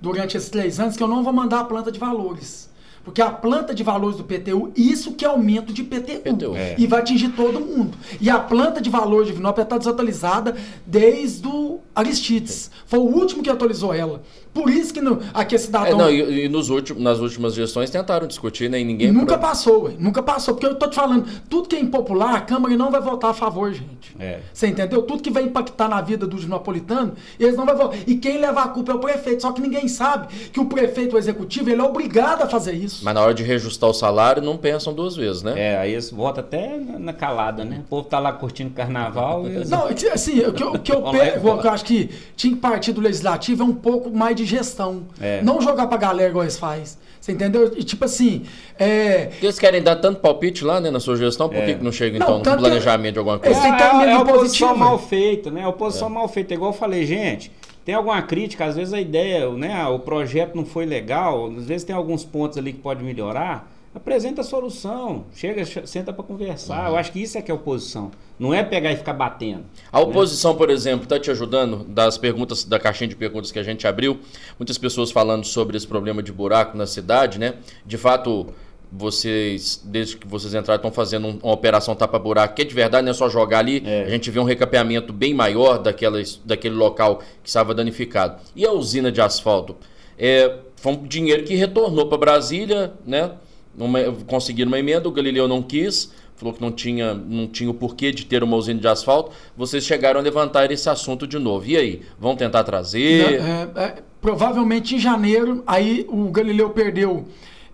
durante esses três anos, que eu não vou mandar a planta de valores. Porque a planta de valores do PTU, isso que é aumento de PTU. PTU. É. E vai atingir todo mundo. E a planta de valores de Vinópolis está desatualizada desde o Aristides. Foi o último que atualizou ela. Por isso que no, aqui a É, cidadão... não, e, e nos últimos, nas últimas gestões tentaram discutir, né? E ninguém. Nunca passou, ué. nunca passou. Porque eu tô te falando, tudo que é impopular, a Câmara não vai votar a favor, gente. É. Você entendeu? Tudo que vai impactar na vida do napolitano, eles não vão votar. E quem leva a culpa é o prefeito. Só que ninguém sabe que o prefeito o executivo, ele é obrigado a fazer isso. Mas na hora de reajustar o salário, não pensam duas vezes, né? É, aí eles votam até na calada, né? O povo tá lá curtindo carnaval eles... Não, assim, o que eu, o que eu pego, fora. o que eu acho que tinha que partir do legislativo é um pouco mais de gestão. É. Não jogar pra galera igual eles fazem. Você entendeu? E tipo assim, é. Porque Eles querem dar tanto palpite lá, né, na sua gestão, por É. que não chega, Não, então, tanto no planejamento de alguma É, coisa? É, emenda é a oposição mal feita, né? A oposição mal feita. Igual eu falei, gente, tem alguma crítica, às vezes a ideia, né? O projeto não foi legal, às vezes tem alguns pontos ali que pode melhorar. Apresenta a solução, chega, ch- senta para conversar. Eu acho que isso é que é oposição. Não é pegar e ficar batendo. A oposição, por exemplo, está te ajudando das perguntas, da caixinha de perguntas que a gente abriu. Muitas pessoas falando sobre esse problema de buraco na cidade, né? De fato, vocês, desde que vocês entraram, estão fazendo um- uma operação tapa-buraco, que é de verdade, não é só jogar ali. É. A gente vê um recapeamento bem maior daquelas, daquele local que estava danificado. E a usina de asfalto? É, foi um dinheiro que retornou para Brasília, né? Uma, conseguiram uma emenda, o Galileu não quis, falou que não tinha, não tinha o porquê de ter uma usina de asfalto. Vocês chegaram a levantar esse assunto de novo. E aí? Vão tentar trazer? É, é, provavelmente em janeiro, aí o Galileu perdeu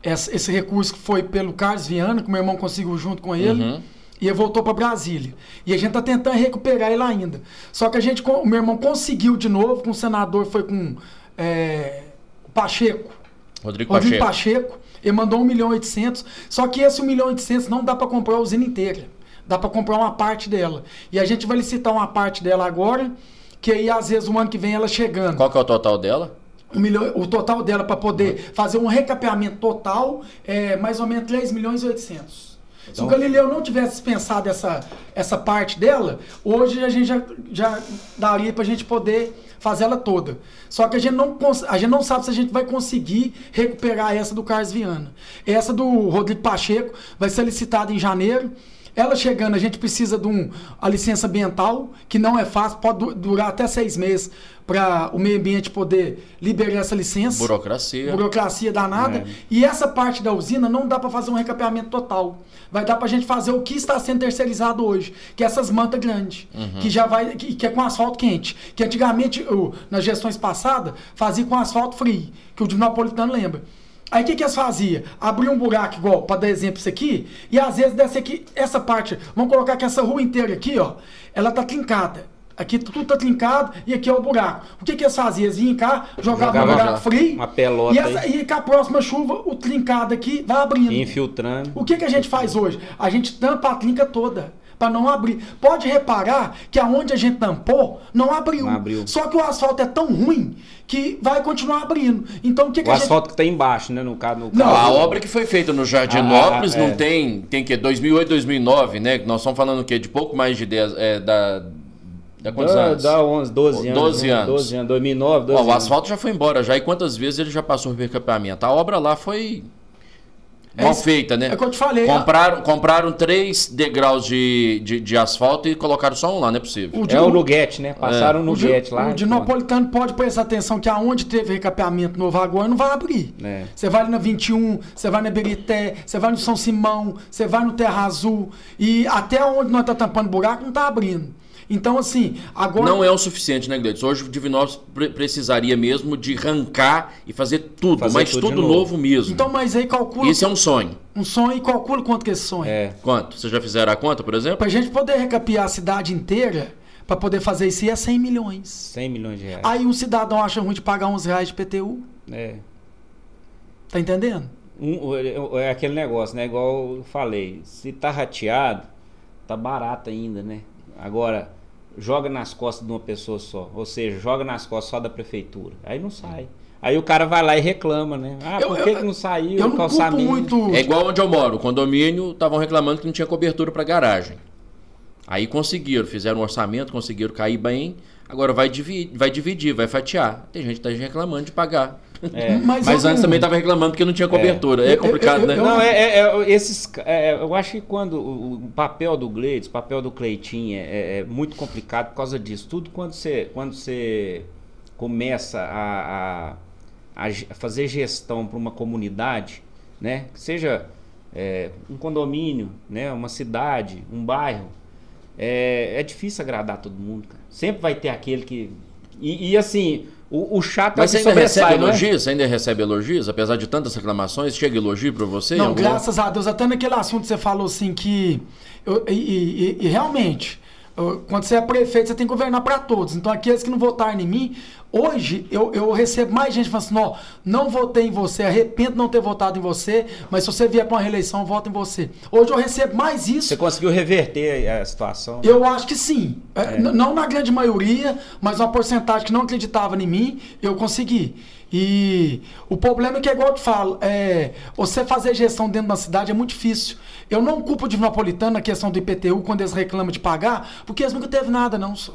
essa- esse recurso que foi pelo Carlos Viana, que o meu irmão conseguiu junto com ele. Uhum. E ele voltou para Brasília. E a gente tá tentando recuperar ele ainda. Só que a gente, o meu irmão conseguiu de novo, com o senador, foi com é, o Pacheco. Rodrigo Rodrigo Pacheco. Pacheco, ele mandou 1 milhão e 800, só que esse 1 milhão e 800 não dá para comprar a usina inteira. Dá para comprar uma parte dela. E a gente vai licitar uma parte dela agora, que aí às vezes o ano que vem ela chegando. Qual que é o total dela? Um milhão, o total dela para poder fazer um recapeamento total é mais ou menos 3 milhões e 800. Se Então- o Galileu não tivesse dispensado essa, essa parte dela, hoje a gente já, já daria para a gente poder fazer ela toda. Só que a gente, não, a gente não sabe se a gente vai conseguir recuperar essa do Carlos Viana. Essa do Rodrigo Pacheco vai ser licitada em janeiro. Ela chegando, a gente precisa de um, a licença ambiental, que não é fácil, pode du- durar até seis meses para o meio ambiente poder liberar essa licença Burocracia. burocracia danada. É. E essa parte da usina não dá para fazer um recapeamento total. Vai dar para a gente fazer o que está sendo terceirizado hoje, que é essas mantas grandes, que já vai, que, que é com asfalto quente. Que antigamente, o- nas gestões passadas, fazia com asfalto frio, que o Napolitano lembra. Aí o que, que eles faziam? Abria um buraco igual, para dar exemplo isso aqui, e às vezes dessa aqui, essa parte, vamos colocar que essa rua inteira aqui, ó, ela tá trincada. Aqui tudo tá trincado e aqui é o buraco. O que, que eles faziam? Eles vinham cá, jogavam Jogava um buraco frio. uma pelota e, essa- e com a próxima chuva, o trincado aqui vai abrindo. Infiltrando. O que, que a gente faz hoje? A gente tampa a trinca toda. Para não abrir. Pode reparar que aonde a gente tampou, não abriu. Não abriu. Só que o asfalto é tão ruim que vai continuar abrindo. Então o que, que O a gente. asfalto que tá embaixo, né? No caso, no Não, A obra que foi feita no Jardinópolis Ah, ah, não é. tem, tem que 2008, 2009, né? Nós estamos falando o quê? De pouco mais de 10, é, da, da quantos Dá, anos? dá 11, 12 anos. 12 né? anos. 12 anos, 2009, 12 Ó, o anos. asfalto já foi embora já e quantas vezes ele já passou por recapeamento? A obra lá foi mal É feita, né? É o que eu te falei. Compraram, compraram três degraus de, de, de asfalto e colocaram só um lá, não é possível. O de- É o Nuguete, né? Passaram o O Nuguete lá. o de Napolitano pode prestar atenção que aonde teve recapeamento novo agora não vai abrir. É. Você vai ali na 21, você vai na Berité, você vai no São Simão, você vai no Terra Azul e até onde nós tá tampando buraco não tá abrindo. Então assim, agora Não é o suficiente, né, Gleides? Hoje o Divinópolis pre- precisaria mesmo de arrancar e fazer tudo, Fazer mas tudo tudo, novo. novo mesmo. Então, mas aí calcula Isso é um sonho. um sonho e calcula quanto que é esse sonho. É. Quanto? Vocês já fizeram a conta, por exemplo? Pra gente poder recapear a cidade inteira, pra poder fazer isso aí é 100 milhões. 100 milhões de reais. Aí um cidadão acha ruim de pagar uns reais de PTU, É. tá entendendo? Um- é aquele negócio, né? Igual eu falei. Se tá rateado, tá barato ainda, né? Agora, joga nas costas de uma pessoa só. Ou seja, joga nas costas só da prefeitura. Aí não sai. Aí o cara vai lá e reclama, né? Ah, Eu- por que, eu- que não saiu Eu o calçamento? muito. É igual onde eu moro. O condomínio estavam reclamando que não tinha cobertura para garagem. Aí conseguiram, fizeram um orçamento, conseguiram cair bem. Agora vai dividir, vai dividir, vai fatiar. Tem gente que tá reclamando de pagar. É. Mas, Mas eu antes não- também tava reclamando porque não tinha cobertura. É, Eu- eu- complicado, eu- né? eu- Não, é, é- é- esses. é, eu acho que quando o, papel do Gleides, o papel do Cleitinho é, é- é muito complicado por causa disso. Tudo quando você, quando você começa a, a- a fazer gestão para uma comunidade, né? Seja é, um condomínio, né? Uma cidade, um bairro, é, é difícil agradar todo mundo. cara. Sempre vai ter aquele que e, e, assim o, o chato Mas é você o que ainda recebe é? elogios? Você ainda recebe elogios? Apesar de tantas reclamações, chega elogio pra você? Não, algum- graças a Deus. Até naquele assunto que você falou assim que. eu- e, e- e- realmente, quando você é prefeito, você tem que governar para todos. Então, aqueles que não votaram em mim, hoje eu, eu recebo mais gente falando assim: não, não votei em você, arrependo de não ter votado em você, mas se você vier para uma reeleição, voto em você. Hoje eu recebo mais isso. Você conseguiu reverter a situação? Eu acho que sim. É, n- Não na grande maioria, mas uma porcentagem que não acreditava em mim, eu consegui. E o problema é que é igual eu te falo, é, você fazer gestão dentro da cidade é muito difícil. Eu não culpo o Divinopolitano na questão do IPTU quando eles reclamam de pagar, porque eles nunca teve nada, não, só.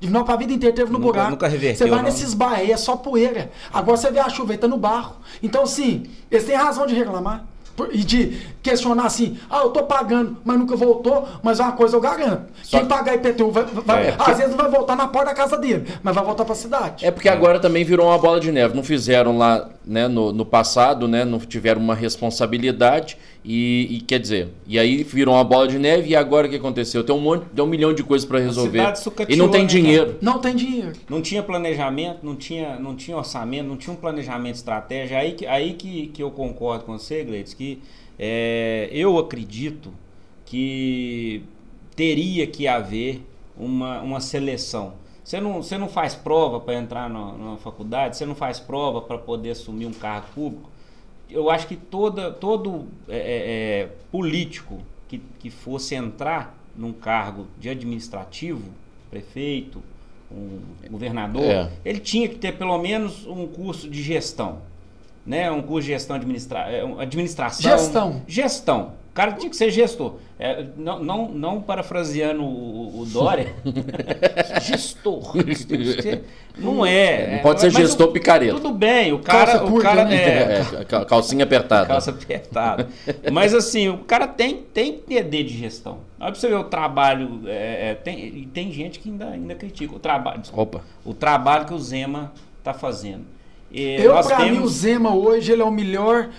Divinópolis a vida inteira teve no Nunca- buraco. nunca reverteu, Você vai não. nesses bairros é só poeira. Agora você vê a chuva tá no barro. Então, assim, eles têm razão de reclamar. E de questionar assim, ah, eu tô pagando, mas nunca voltou, mas uma coisa eu garanto. Só- Quem pagar IPTU, vai, vai- É. às vezes não vai voltar na porta da casa dele, mas vai voltar pra cidade. É porque agora também virou uma bola de neve. Não fizeram lá né, no, no passado, né? Não tiveram uma responsabilidade e, e quer dizer, e aí virou uma bola de neve e agora o que aconteceu? Tem um monte, tem um milhão de coisas para resolver e não tem né, dinheiro. Não tem dinheiro. Não tinha planejamento, não tinha, não tinha orçamento, não tinha um planejamento estratégia. Aí que, aí que, que eu concordo com você, Gleides, que é, eu acredito que teria que haver uma, uma seleção. Você não, você não faz prova para entrar na, numa faculdade, você não faz prova para poder assumir um cargo público. Eu acho que toda, todo é, é, é, político que, que fosse entrar num cargo de administrativo, prefeito, um governador, É. ele tinha que ter pelo menos um curso de gestão. Né? Um curso de gestão administra é, administração. Gestão. Gestão. O cara tinha que ser gestor. É, não, não, não parafraseando o, o Dória. gestor. Não é. Não pode ser Mas gestor o- picareta. Tudo bem, o cara. Calça o curta, cara né? é, É, cal- calcinha apertada. calça apertada. Mas assim, o cara tem, tem que entender de gestão. Olha pra você ver o trabalho. é, é, tem, e tem gente que ainda, ainda critica o trabalho. desculpa, Opa. o trabalho que o Zema está fazendo. E Eu, pra mim, o temos- Zema hoje, ele é o melhor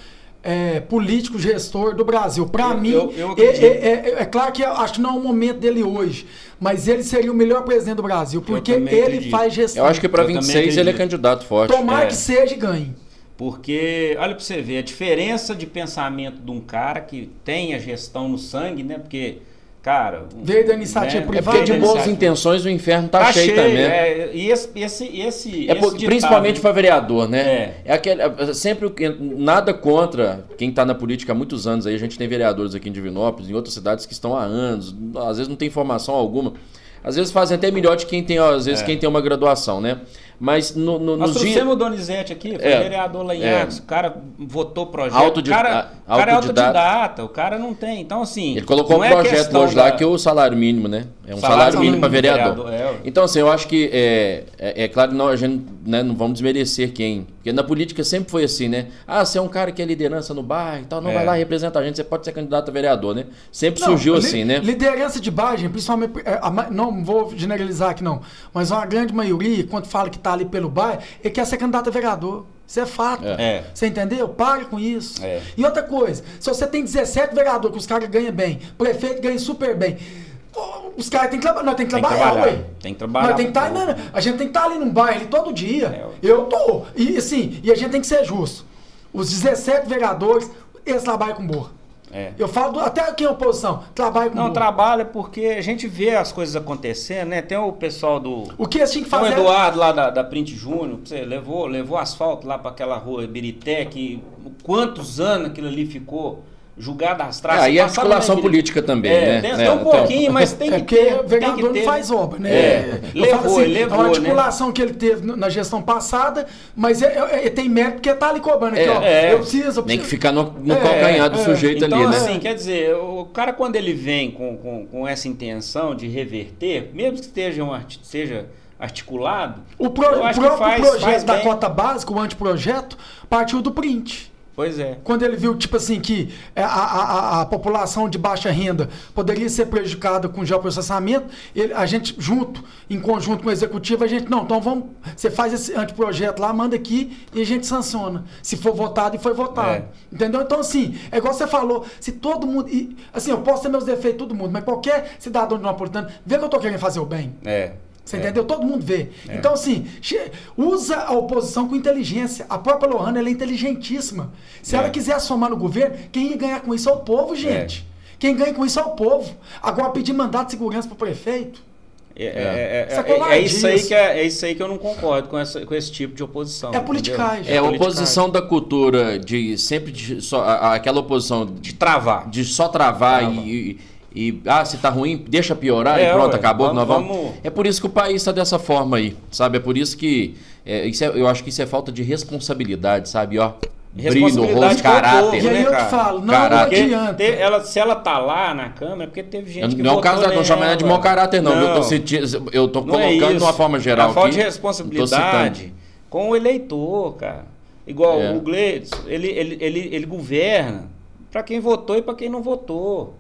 é, político gestor do Brasil. Pra Eu- mim, eu- eu é, acredito. é- é- é claro que acho que não é o momento dele hoje, mas ele seria o melhor presidente do Brasil, porque ele faz gestão. Eu acho que para Eu também 26 ele é candidato forte. Tomara É. que seja e ganhe. Porque, olha pra você ver, a diferença de pensamento de um cara que tem a gestão no sangue, né? Porque, cara. Veio da iniciativa É privada, porque de né? boas intenções o inferno tá, Tá cheio, cheio, também. é, e esse, esse, esse, É esse principalmente para vereador, né? É. É. aquele, é sempre nada contra quem está na política há muitos anos. Aí a gente tem vereadores aqui em Divinópolis, em outras cidades que estão há anos, às vezes não tem informação alguma. Às vezes fazem até melhor de quem tem, ó, às vezes É. quem tem uma graduação, né? Mas no, no, Nós dias trouxemos o Donizete aqui, foi É. vereador lá em É. Arcos, o cara votou projeto. O cara, a- o cara é autodidata. o cara não tem. Então, assim. Ele colocou um é projeto hoje lá da- que é o salário mínimo, né? É um Salário salário, mínimo para vereador. vereador, é. Então, assim, eu acho que é, é, é claro que não, a gente né, não vamos desmerecer quem. Porque na política sempre foi assim, né? Ah, você é um cara que é liderança no bairro e tal, não É. vai lá representar a gente, você pode ser candidato a vereador, né? Sempre Não, surgiu li- assim, né? Liderança de base, principalmente, é, não vou generalizar aqui não, mas uma grande maioria, quando fala que tá ali pelo bairro, ele quer ser candidato a vereador. Isso é fato. É. Você entendeu? Pare com isso. É. E outra coisa, se você tem 17 vereadores que os caras ganham bem, prefeito ganha super bem, os caras têm que trabalhar. Nós temos que Tem trabalhar, ué. Tem que trabalhar Nós tem que tá, não, a gente tem que estar ali num bairro todo dia. É. Eu tô. E assim, e a gente tem que ser justo. Os 17 vereadores, eles trabalham com boa. É. Eu falo do- até aqui em oposição, trabalho com Não, trabalha porque a gente vê as coisas acontecendo, né? Tem o pessoal do. O que tinham que Tem o fazer? Eduardo lá da, da Print Júnior, você levou, levou asfalto lá para aquela rua Birité, que quantos anos aquilo ali ficou julgar das É, traças. aí é passaram articulação política também, É, né? tem, É, tem um então- pouquinho, mas tem É que porque ter. o tem vereador que não faz obra, né? É, Eu levou, falo assim, ele É levou, uma né? articulação que ele teve na gestão passada, mas é, é- é- tem mérito porque tá ali cobrando aqui, É, ó. é. Eu preciso, eu Nem preciso. que ficar no, no É, calcanhar do é. sujeito Então, ali, né? assim, quer dizer, o cara quando ele vem com, com, com essa intenção de reverter, mesmo que esteja, um arti- seja articulado, O, pro- eu o acho que próprio faz- projeto faz da bem. cota básica, o anteprojeto, partiu do print. Pois é. Quando ele viu, tipo assim, que é, a, a, a- a população de baixa renda poderia ser prejudicada com geoprocessamento, ele, a gente, junto, em conjunto com o executivo, a gente, não, então vamos, você faz esse anteprojeto lá, manda aqui e a gente sanciona. Se for votado e foi votado. É. Entendeu? Então, assim, é igual você falou, se todo mundo. e, assim, eu posso ter meus defeitos, todo mundo, mas qualquer cidadão de Napolitano vê que eu tô querendo fazer o bem. É. Você é. entendeu? Todo mundo vê. Então, assim, usa a oposição com inteligência. A própria Lohana ela é inteligentíssima. Se É. ela quiser somar no governo, quem ia ganhar com isso é o povo, gente. Quem ganha com isso é o povo. Agora, pedir mandato de segurança pro prefeito. É, é, é, Isso é é- é isso aí que é, é isso aí que eu não concordo com, essa, com esse tipo de oposição. É politicagem. É a oposição da cultura de sempre de só, aquela oposição de, De travar. de só travar Trava. e, e- ah, se tá ruim, deixa piorar É, e pronto, ué, acabou. vamos- nós vamos... vamos- É por isso que o país está dessa forma aí, sabe? É por isso que é, isso é- eu acho que isso é falta de responsabilidade, sabe? Ó, brilho, Responsabilidade rosto, caráter. povo, E né, aí eu cara? te falo, não, não adianta. te- ela, se ela tá lá na Câmara, é porque teve gente que não é o caso, não chama ela de mau caráter, não. Eu tô, citi- eu tô Não é colocando de isso. uma forma geral. É a falta aqui, de não tô responsabilidade com o eleitor, cara. Igual É. o Gleitson, ele, ele, ele, ele governa para quem votou e para quem não votou.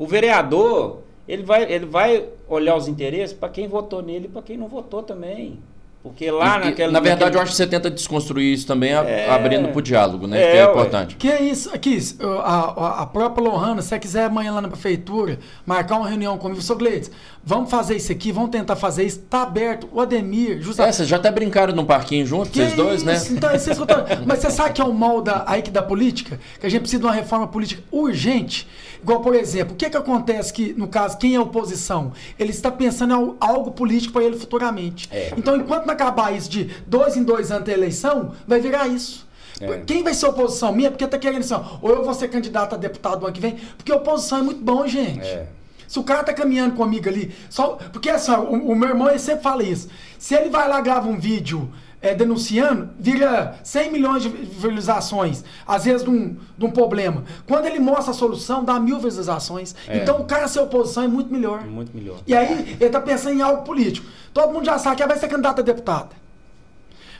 O vereador, ele vai, ele vai olhar os interesses para quem votou nele e para quem não votou também. Porque lá E- naquela. na verdade, naquele- eu acho que você tenta desconstruir isso também, a- É. abrindo pro diálogo, né? É, que é ué. importante. Que é isso, aqui, a, a, própria Lohana, se você quiser amanhã lá na prefeitura, marcar uma reunião comigo, sou Gleides, vamos fazer isso aqui, vamos tentar fazer isso, tá aberto. O Ademir, justamente. É, vocês já até brincaram num parquinho junto, Que vocês dois, né? isso? Então, isso é Mas você sabe que é o mal da, aí que da política? Que a gente precisa de uma reforma política urgente. Igual, por exemplo, o que, que acontece que, no caso, quem é oposição? Ele está pensando em al- algo político para ele futuramente. É. Então, enquanto não acabar isso de dois em dois anos da eleição, vai virar isso. É. Quem vai ser oposição minha? Porque tá querendo assim, ó, ou eu vou ser candidato a deputado no ano que vem, porque oposição é muito bom, gente. É. Se o cara tá caminhando comigo ali, só. Porque assim, o, o meu irmão ele sempre fala isso. Se ele vai lá grava um vídeo é, denunciando, vira 100 milhões de visualizações, às vezes de um, de um problema. Quando ele mostra a solução, dá mil visualizações. É. Então o cara ser oposição é muito melhor. Muito melhor. E aí ele tá pensando em algo político. Todo mundo já sabe que vai ser candidato a deputada.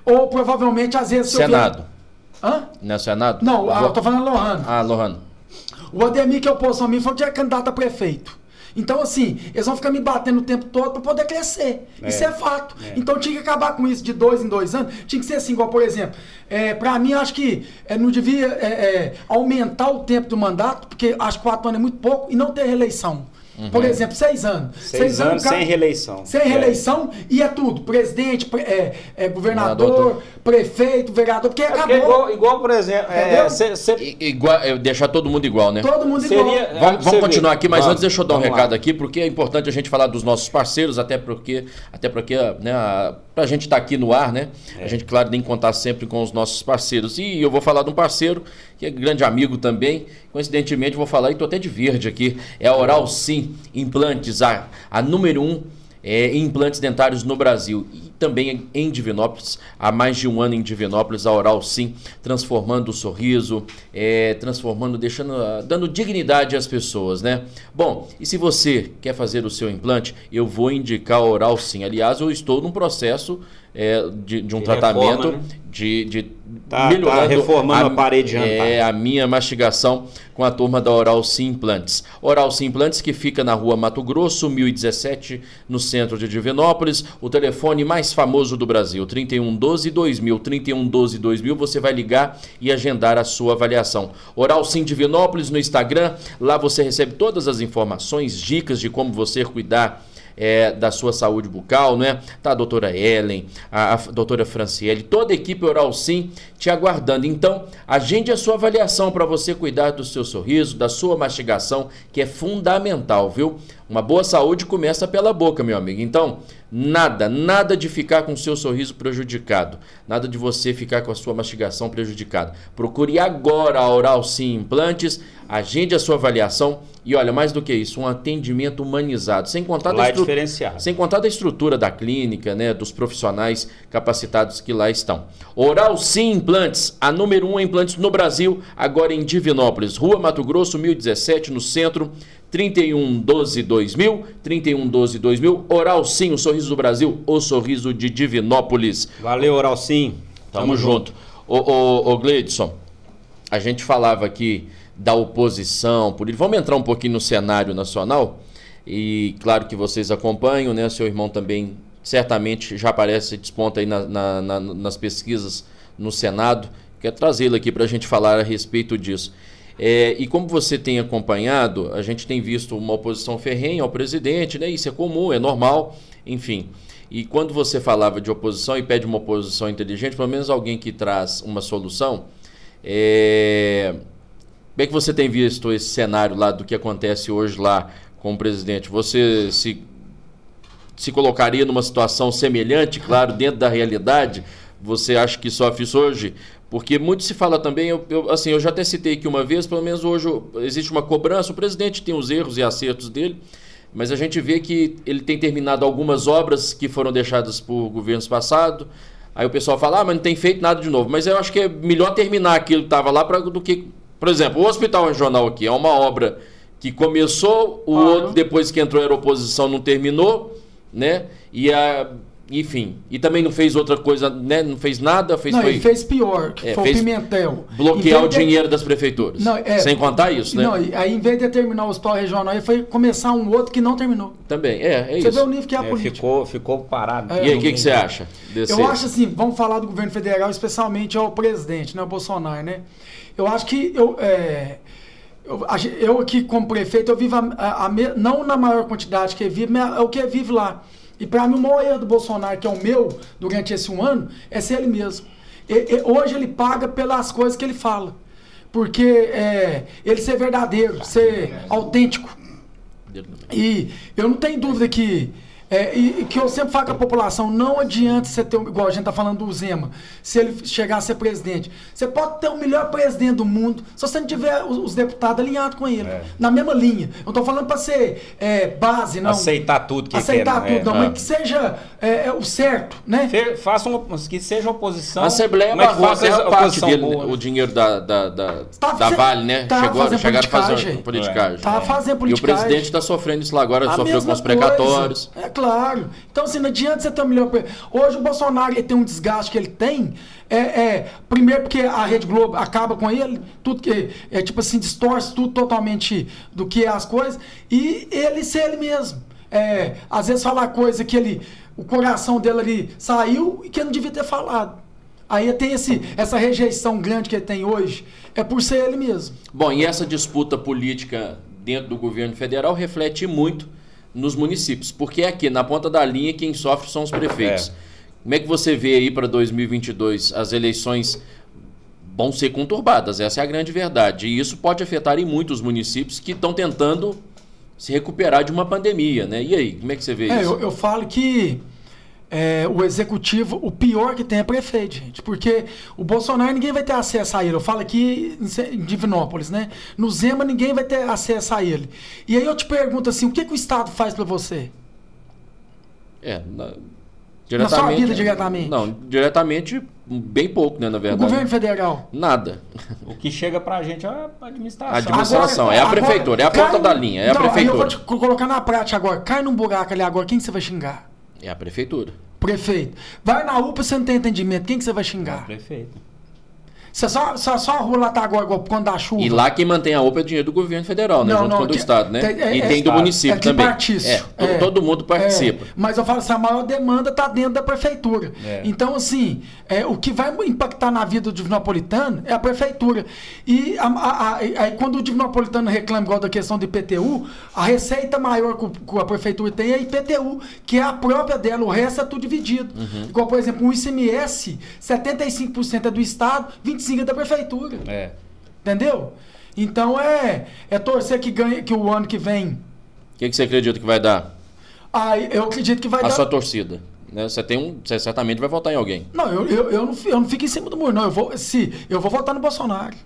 Ou provavelmente, às vezes. se Senado. Hã? Não é Senado? Não, ah, eu tô falando Lohana. Ah, Lohana. O Ademir, que é oposição a mim, falou que é candidato a prefeito. Então, assim, eles vão ficar me batendo o tempo todo para poder crescer. Isso é fato. Então tinha que acabar com isso de dois em dois anos. Tinha que ser assim, igual, por exemplo, é, para mim, acho que é, não devia é, é, aumentar o tempo do mandato, porque acho que quatro anos é muito pouco, e não ter reeleição. Por exemplo, seis anos. Seis anos sem reeleição. Sem É. reeleição e é tudo. Presidente, pre- é, é, governador, Governador. prefeito, vereador, porque É porque acabou. igual, igual, por exemplo, é, cê- cê- I- Igual, é, deixar todo mundo igual, né? Todo mundo Seria- igual. É, Vamos, vamos continuar aqui, mas Vamos, antes deixa eu dar um vamos lá. recado aqui, porque é importante a gente falar dos nossos parceiros, até porque, até porque né, a, pra gente estar aqui no ar, né? É. A gente, claro, tem que contar sempre com os nossos parceiros. E eu vou falar de um parceiro, que é grande amigo também. Coincidentemente, vou falar, e tô até de verde aqui. É a Oral Sim Implantes, a, a número um é, implantes dentários no Brasil. E também em Divinópolis, há mais de um ano em Divinópolis, a Oral Sim, transformando o sorriso, é, transformando, deixando, ah, dando dignidade às pessoas, né? Bom, e se você quer fazer o seu implante, eu vou indicar a Oral Sim. Aliás, eu estou num processo é, de, de um De tratamento reforma, né? de, de Tá- tá reformando a parede jantar. É, a minha mastigação com a turma da Oral Sim Implantes. Oral Sim Implantes que fica na rua Mato Grosso, 1017, no centro de Divinópolis. O telefone mais famoso do Brasil, 3112 2000. 3112 2000, você vai ligar e agendar a sua avaliação. Oral Sim Divinópolis no Instagram, lá você recebe todas as informações, dicas de como você cuidar é, da sua saúde bucal, né? Tá a doutora Ellen, a, a doutora Franciele, toda a equipe Oral Sim te aguardando. Então, agende a sua avaliação para você cuidar do seu sorriso, da sua mastigação, que é fundamental, viu? Uma boa saúde começa pela boca, meu amigo. Então, nada, nada de ficar com o seu sorriso prejudicado, nada de você ficar com a sua mastigação prejudicada. Procure agora a Oral Sim Implantes, Agende a sua avaliação e olha, mais do que isso, um atendimento humanizado, sem contar, Lá da, é estru- diferenciado. sem contar da estrutura da clínica, né, dos profissionais capacitados que lá estão. Oral Sim Implantes, a número 1 um em implantes no Brasil, agora em Divinópolis, Rua Mato Grosso, 1017, no centro, 3112 2000, 3112 2000. Oral Sim, o sorriso do Brasil, o sorriso de Divinópolis. Valeu, Oral Sim. Tamo, junto. Ô, ô, ô Gleidson, a gente falava aqui da oposição política. Vamos entrar um pouquinho no cenário nacional. E claro que vocês acompanham, né? Seu irmão também certamente já aparece, desponta aí na- na- na- nas pesquisas no Senado. Quero trazê-lo aqui para a gente falar a respeito disso. É, e como você tem acompanhado, a gente tem visto uma oposição ferrenha ao presidente, né? Isso é comum, é normal, enfim. E quando você falava de oposição e pede uma oposição inteligente, pelo menos alguém que traz uma solução, é... como é que você tem visto esse cenário lá do que acontece hoje lá com o presidente? Você se, se colocaria numa situação semelhante, claro, dentro da realidade? Você acha que sofre isso hoje? Porque muito se fala também, eu, eu- assim, eu já até citei aqui uma vez, pelo menos hoje existe uma cobrança, o presidente tem os erros e acertos dele, mas a gente vê que ele tem terminado algumas obras que foram deixadas por governos passados. Aí o pessoal fala, ah, mas não tem feito nada de novo. Mas eu acho que é melhor terminar aquilo que estava lá pra, do que. Por exemplo, o Hospital Regional aqui é uma obra que começou, o Claro. outro, depois que entrou era oposição, não terminou, né? E a. Enfim. E também não fez outra coisa, né? Não fez nada, fez. Não, foi ele fez pior, que É, foi fez o Pimentel. bloquear o de- dinheiro das prefeituras. Não, é- Sem contar isso, né? Não, aí em vez de terminar o hospital regional, ele foi começar um outro que não terminou. Também, é, é Você isso. vê o nível que é a É, política. ficou, ficou parado. É. E aí, o que, que você acha? Desse... Eu acho assim, vamos falar do governo federal, especialmente ao presidente, né, o Bolsonaro, né? Eu acho que eu, é, eu, eu aqui como prefeito, eu vivo a, a- a não na maior quantidade que vive, mas é o que vive lá. E para mim o maior erro do Bolsonaro, que é o meu, durante esse um ano, é ser ele mesmo. E- e- hoje ele paga pelas coisas que ele fala. Porque é, ele ser verdadeiro, ser autêntico. E eu não tenho dúvida que. É, e, e que eu sempre falo com a população, não adianta você ter, um- igual a gente tá falando do Zema, se ele chegar a ser presidente. Você pode ter o melhor presidente do mundo, se você não tiver os, os deputados alinhados com ele, É. na mesma linha. Eu não tô falando para ser é, base, não. Aceitar tudo que Aceitar quer, né? tudo, não, É. mas que seja é, é, o certo, né? Fe- Faça um, que seja oposição. A Assembleia mas faça a parte oposição dele, boa. o dinheiro da, da, da, Tá da Vale, né? tá Chegou, fazendo chegaram a fazer politicagem. politicagem. Tá fazendo E o politicagem. presidente está sofrendo isso lá agora, A sofreu com os precatórios. coisa. É claro. Então, assim, não adianta você o melhor. Hoje o Bolsonaro ele tem um desgaste que ele tem. É, é, primeiro porque a Rede Globo acaba com ele, tudo que é tipo assim, distorce tudo totalmente do que é as coisas, e ele ser ele mesmo. É, às vezes falar coisa que ele. O coração dele ali saiu e que ele não devia ter falado. Aí tem esse, essa rejeição grande que ele tem hoje, é por ser ele mesmo. Bom, e essa disputa política dentro do governo federal reflete muito nos municípios, porque aqui na ponta da linha quem sofre são os prefeitos. É. Como é que você vê aí para 2022 as eleições vão ser conturbadas, essa é a grande verdade. E isso pode afetar em muitos municípios que estão tentando se recuperar de uma pandemia, né? E aí, como é que você vê É, isso? eu, eu falo que é, o executivo, o pior que tem é prefeito, gente. Porque o Bolsonaro ninguém vai ter acesso a ele. Eu falo aqui em Divinópolis, né? No Zema ninguém vai ter acesso a ele. E aí eu te pergunto assim, o que, que o Estado faz pra você? É, na, Na sua vida, diretamente? Não, diretamente bem pouco, né, na O verdade. governo federal. Nada. O que chega pra gente é a administração. A administração. é a prefeitura, é a ponta cai- da linha, é a Não, Aí eu prefeitura. vou te colocar na prática agora. Cai num buraco ali agora, quem que você vai xingar? É a prefeitura. Prefeito. Vai na UPA, você não tem entendimento. Quem que você vai xingar? Prefeito. Você só, só, só a rua lá tá agora, quando dá chuva. E lá quem mantém a OPA é dinheiro do governo federal, né? Não, junto não, com o do que- Estado, né? tem- é- e é- tem do é município é também. tripartício. É, É. todo mundo participa. É, mas eu falo assim, a maior demanda está dentro da prefeitura. Então, assim, é, o que vai impactar na vida do divinopolitano é a prefeitura. E a- a- a- quando o divinopolitano reclama igual da questão do IPTU, a receita maior que, o- que a prefeitura tem é a IPTU, que é a própria dela, o resto é tudo dividido. Uhum. Igual, por exemplo, o ICMS, 75% é do Estado, 25% é da prefeitura. É. Entendeu? Então é, é torcer que ganhe, que o ano que vem. O que, que você acredita que vai dar? Aí eu acredito que vai A dar. sua torcida. Né? Você tem um. Você certamente vai votar em alguém. Não, eu, eu, eu, não, eu não fico em cima do muro, não. Eu vou, se, eu vou votar no Bolsonaro.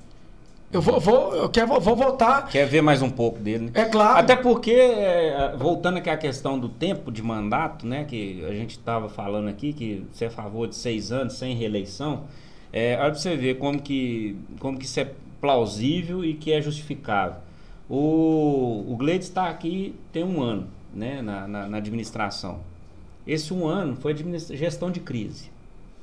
Eu vou, vou, eu quero, vou votar. Quer ver mais um pouco dele, né? É claro. Até porque, é, voltando aqui à questão do tempo de mandato, né? Que a gente estava falando aqui, que você é a favor de seis anos sem reeleição. É, olha pra você ver como que, como que isso é plausível e que é justificável. O, o Gleides está aqui tem um ano né, na, na, na administração. Esse um ano foi gestão de crise,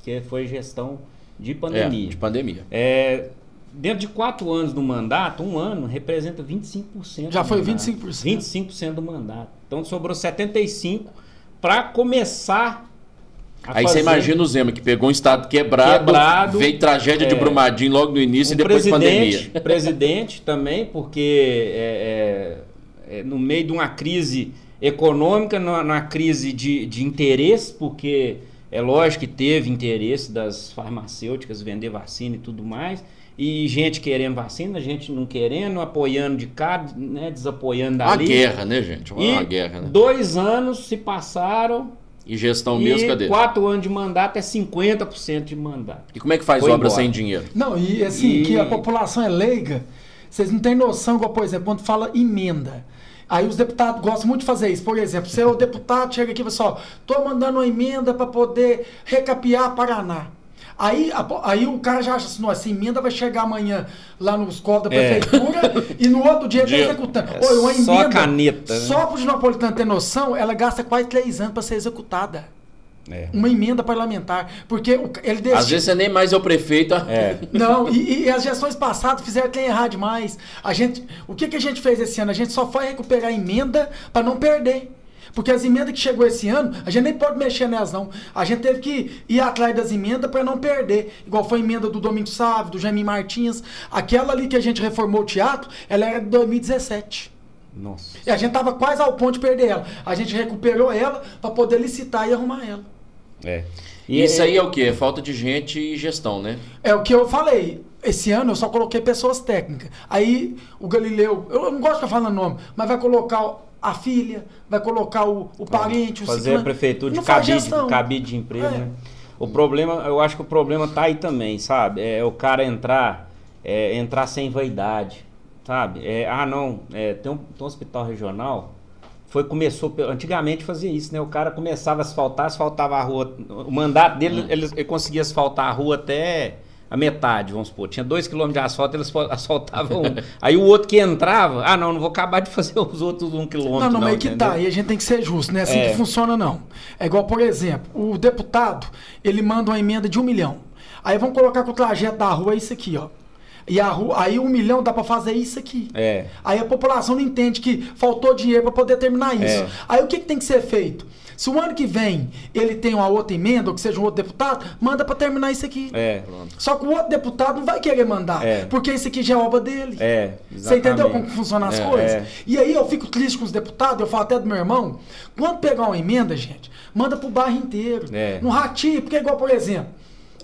que foi gestão de pandemia. É, de pandemia. É, dentro de quatro anos do mandato, um ano representa 25%. Já foi mandato, 25%. 25% do mandato. Então sobrou 75% para começar Aí você imagina o Zema, que pegou um estado quebrado, quebrado veio tragédia é, de Brumadinho logo no início e depois pandemia. presidente também, porque é, é, é, no meio de uma crise econômica, numa, crise de, de interesse, porque é lógico que teve interesse das farmacêuticas vender vacina e tudo mais, e gente querendo vacina, gente não querendo, apoiando de cá, né, desapoiando dali. Uma guerra, né, gente? Uma, e uma guerra, né? Dois anos se passaram e gestão e mesmo, cadê? quatro anos de mandato é 50% de mandato. E como é que faz Foi obra embora. sem dinheiro? Não, e assim, e... que a população é leiga, vocês não têm noção, igual, por exemplo, quando fala emenda. Aí os deputados gostam muito de fazer isso. Por exemplo, se o deputado chega aqui e fala assim, ó, tô mandando uma emenda para poder recapear Paraná. Aí, aí o cara já acha assim, nossa, essa emenda vai chegar amanhã lá nos cofres da é. prefeitura é. e no outro dia está executando. É Oi, uma emenda, só a caneta. Né? Só para o Napolitano ter noção, ela gasta quase três anos para ser executada. É. Uma emenda parlamentar. Porque ele deixa... Às vezes você nem mais é o prefeito. É. Não, e, e, as gestões passadas fizeram quem errar demais. A gente, o que, que a gente fez esse ano? A gente só foi recuperar a emenda para não perder. Porque as emendas que chegou esse ano, a gente nem pode mexer nelas, não. A gente teve que ir atrás das emendas para não perder. Igual foi a emenda do Domingo Sávio, do Jaime Martins. Aquela ali que a gente reformou o teatro, ela era de 2017. Nossa. E a gente tava quase ao ponto de perder ela. A gente recuperou ela para poder licitar e arrumar ela. É. E isso aí é o que? É falta de gente e gestão, né? É o que eu falei. Esse ano eu só coloquei pessoas técnicas. Aí o Galileu, eu não gosto de falar nome, mas vai colocar a filha, vai colocar o, o parente, o Fazer ciclano. a prefeitura de cabide, cabide de empresa, é. né? O problema, eu acho que o problema tá aí também, sabe? É o cara entrar, é, entrar sem vaidade, sabe? É, ah, não, é, tem, um, tem um hospital regional, foi começou antigamente fazia isso, né? O cara começava a asfaltar, asfaltava a rua, o mandato dele, hum. ele, ele conseguia asfaltar a rua até a metade, vamos supor. Tinha dois quilômetros de asfalto, eles asfaltavam um. Aí o outro que entrava, ah, não, não vou acabar de fazer os outros um quilômetro. Não, não, não mas que tá. E a gente tem que ser justo, não é assim é. que funciona, não. É igual, por exemplo, o deputado, ele manda uma emenda de um milhão. Aí vamos colocar que o trajeto da rua é isso aqui, ó. E a rua, aí um milhão dá para fazer isso aqui. É. Aí a população não entende que faltou dinheiro para poder terminar isso. É. Aí o que, que tem que ser feito? Se o ano que vem ele tem uma outra emenda, ou que seja um outro deputado, manda para terminar isso aqui. É. Só que o outro deputado não vai querer mandar, é. porque isso aqui já é obra dele. É, Você entendeu como funcionam as é, coisas? É. E aí eu fico triste com os deputados, eu falo até do meu irmão, quando pegar uma emenda, gente, manda pro bairro inteiro. É. No ratinho, porque é igual, por exemplo,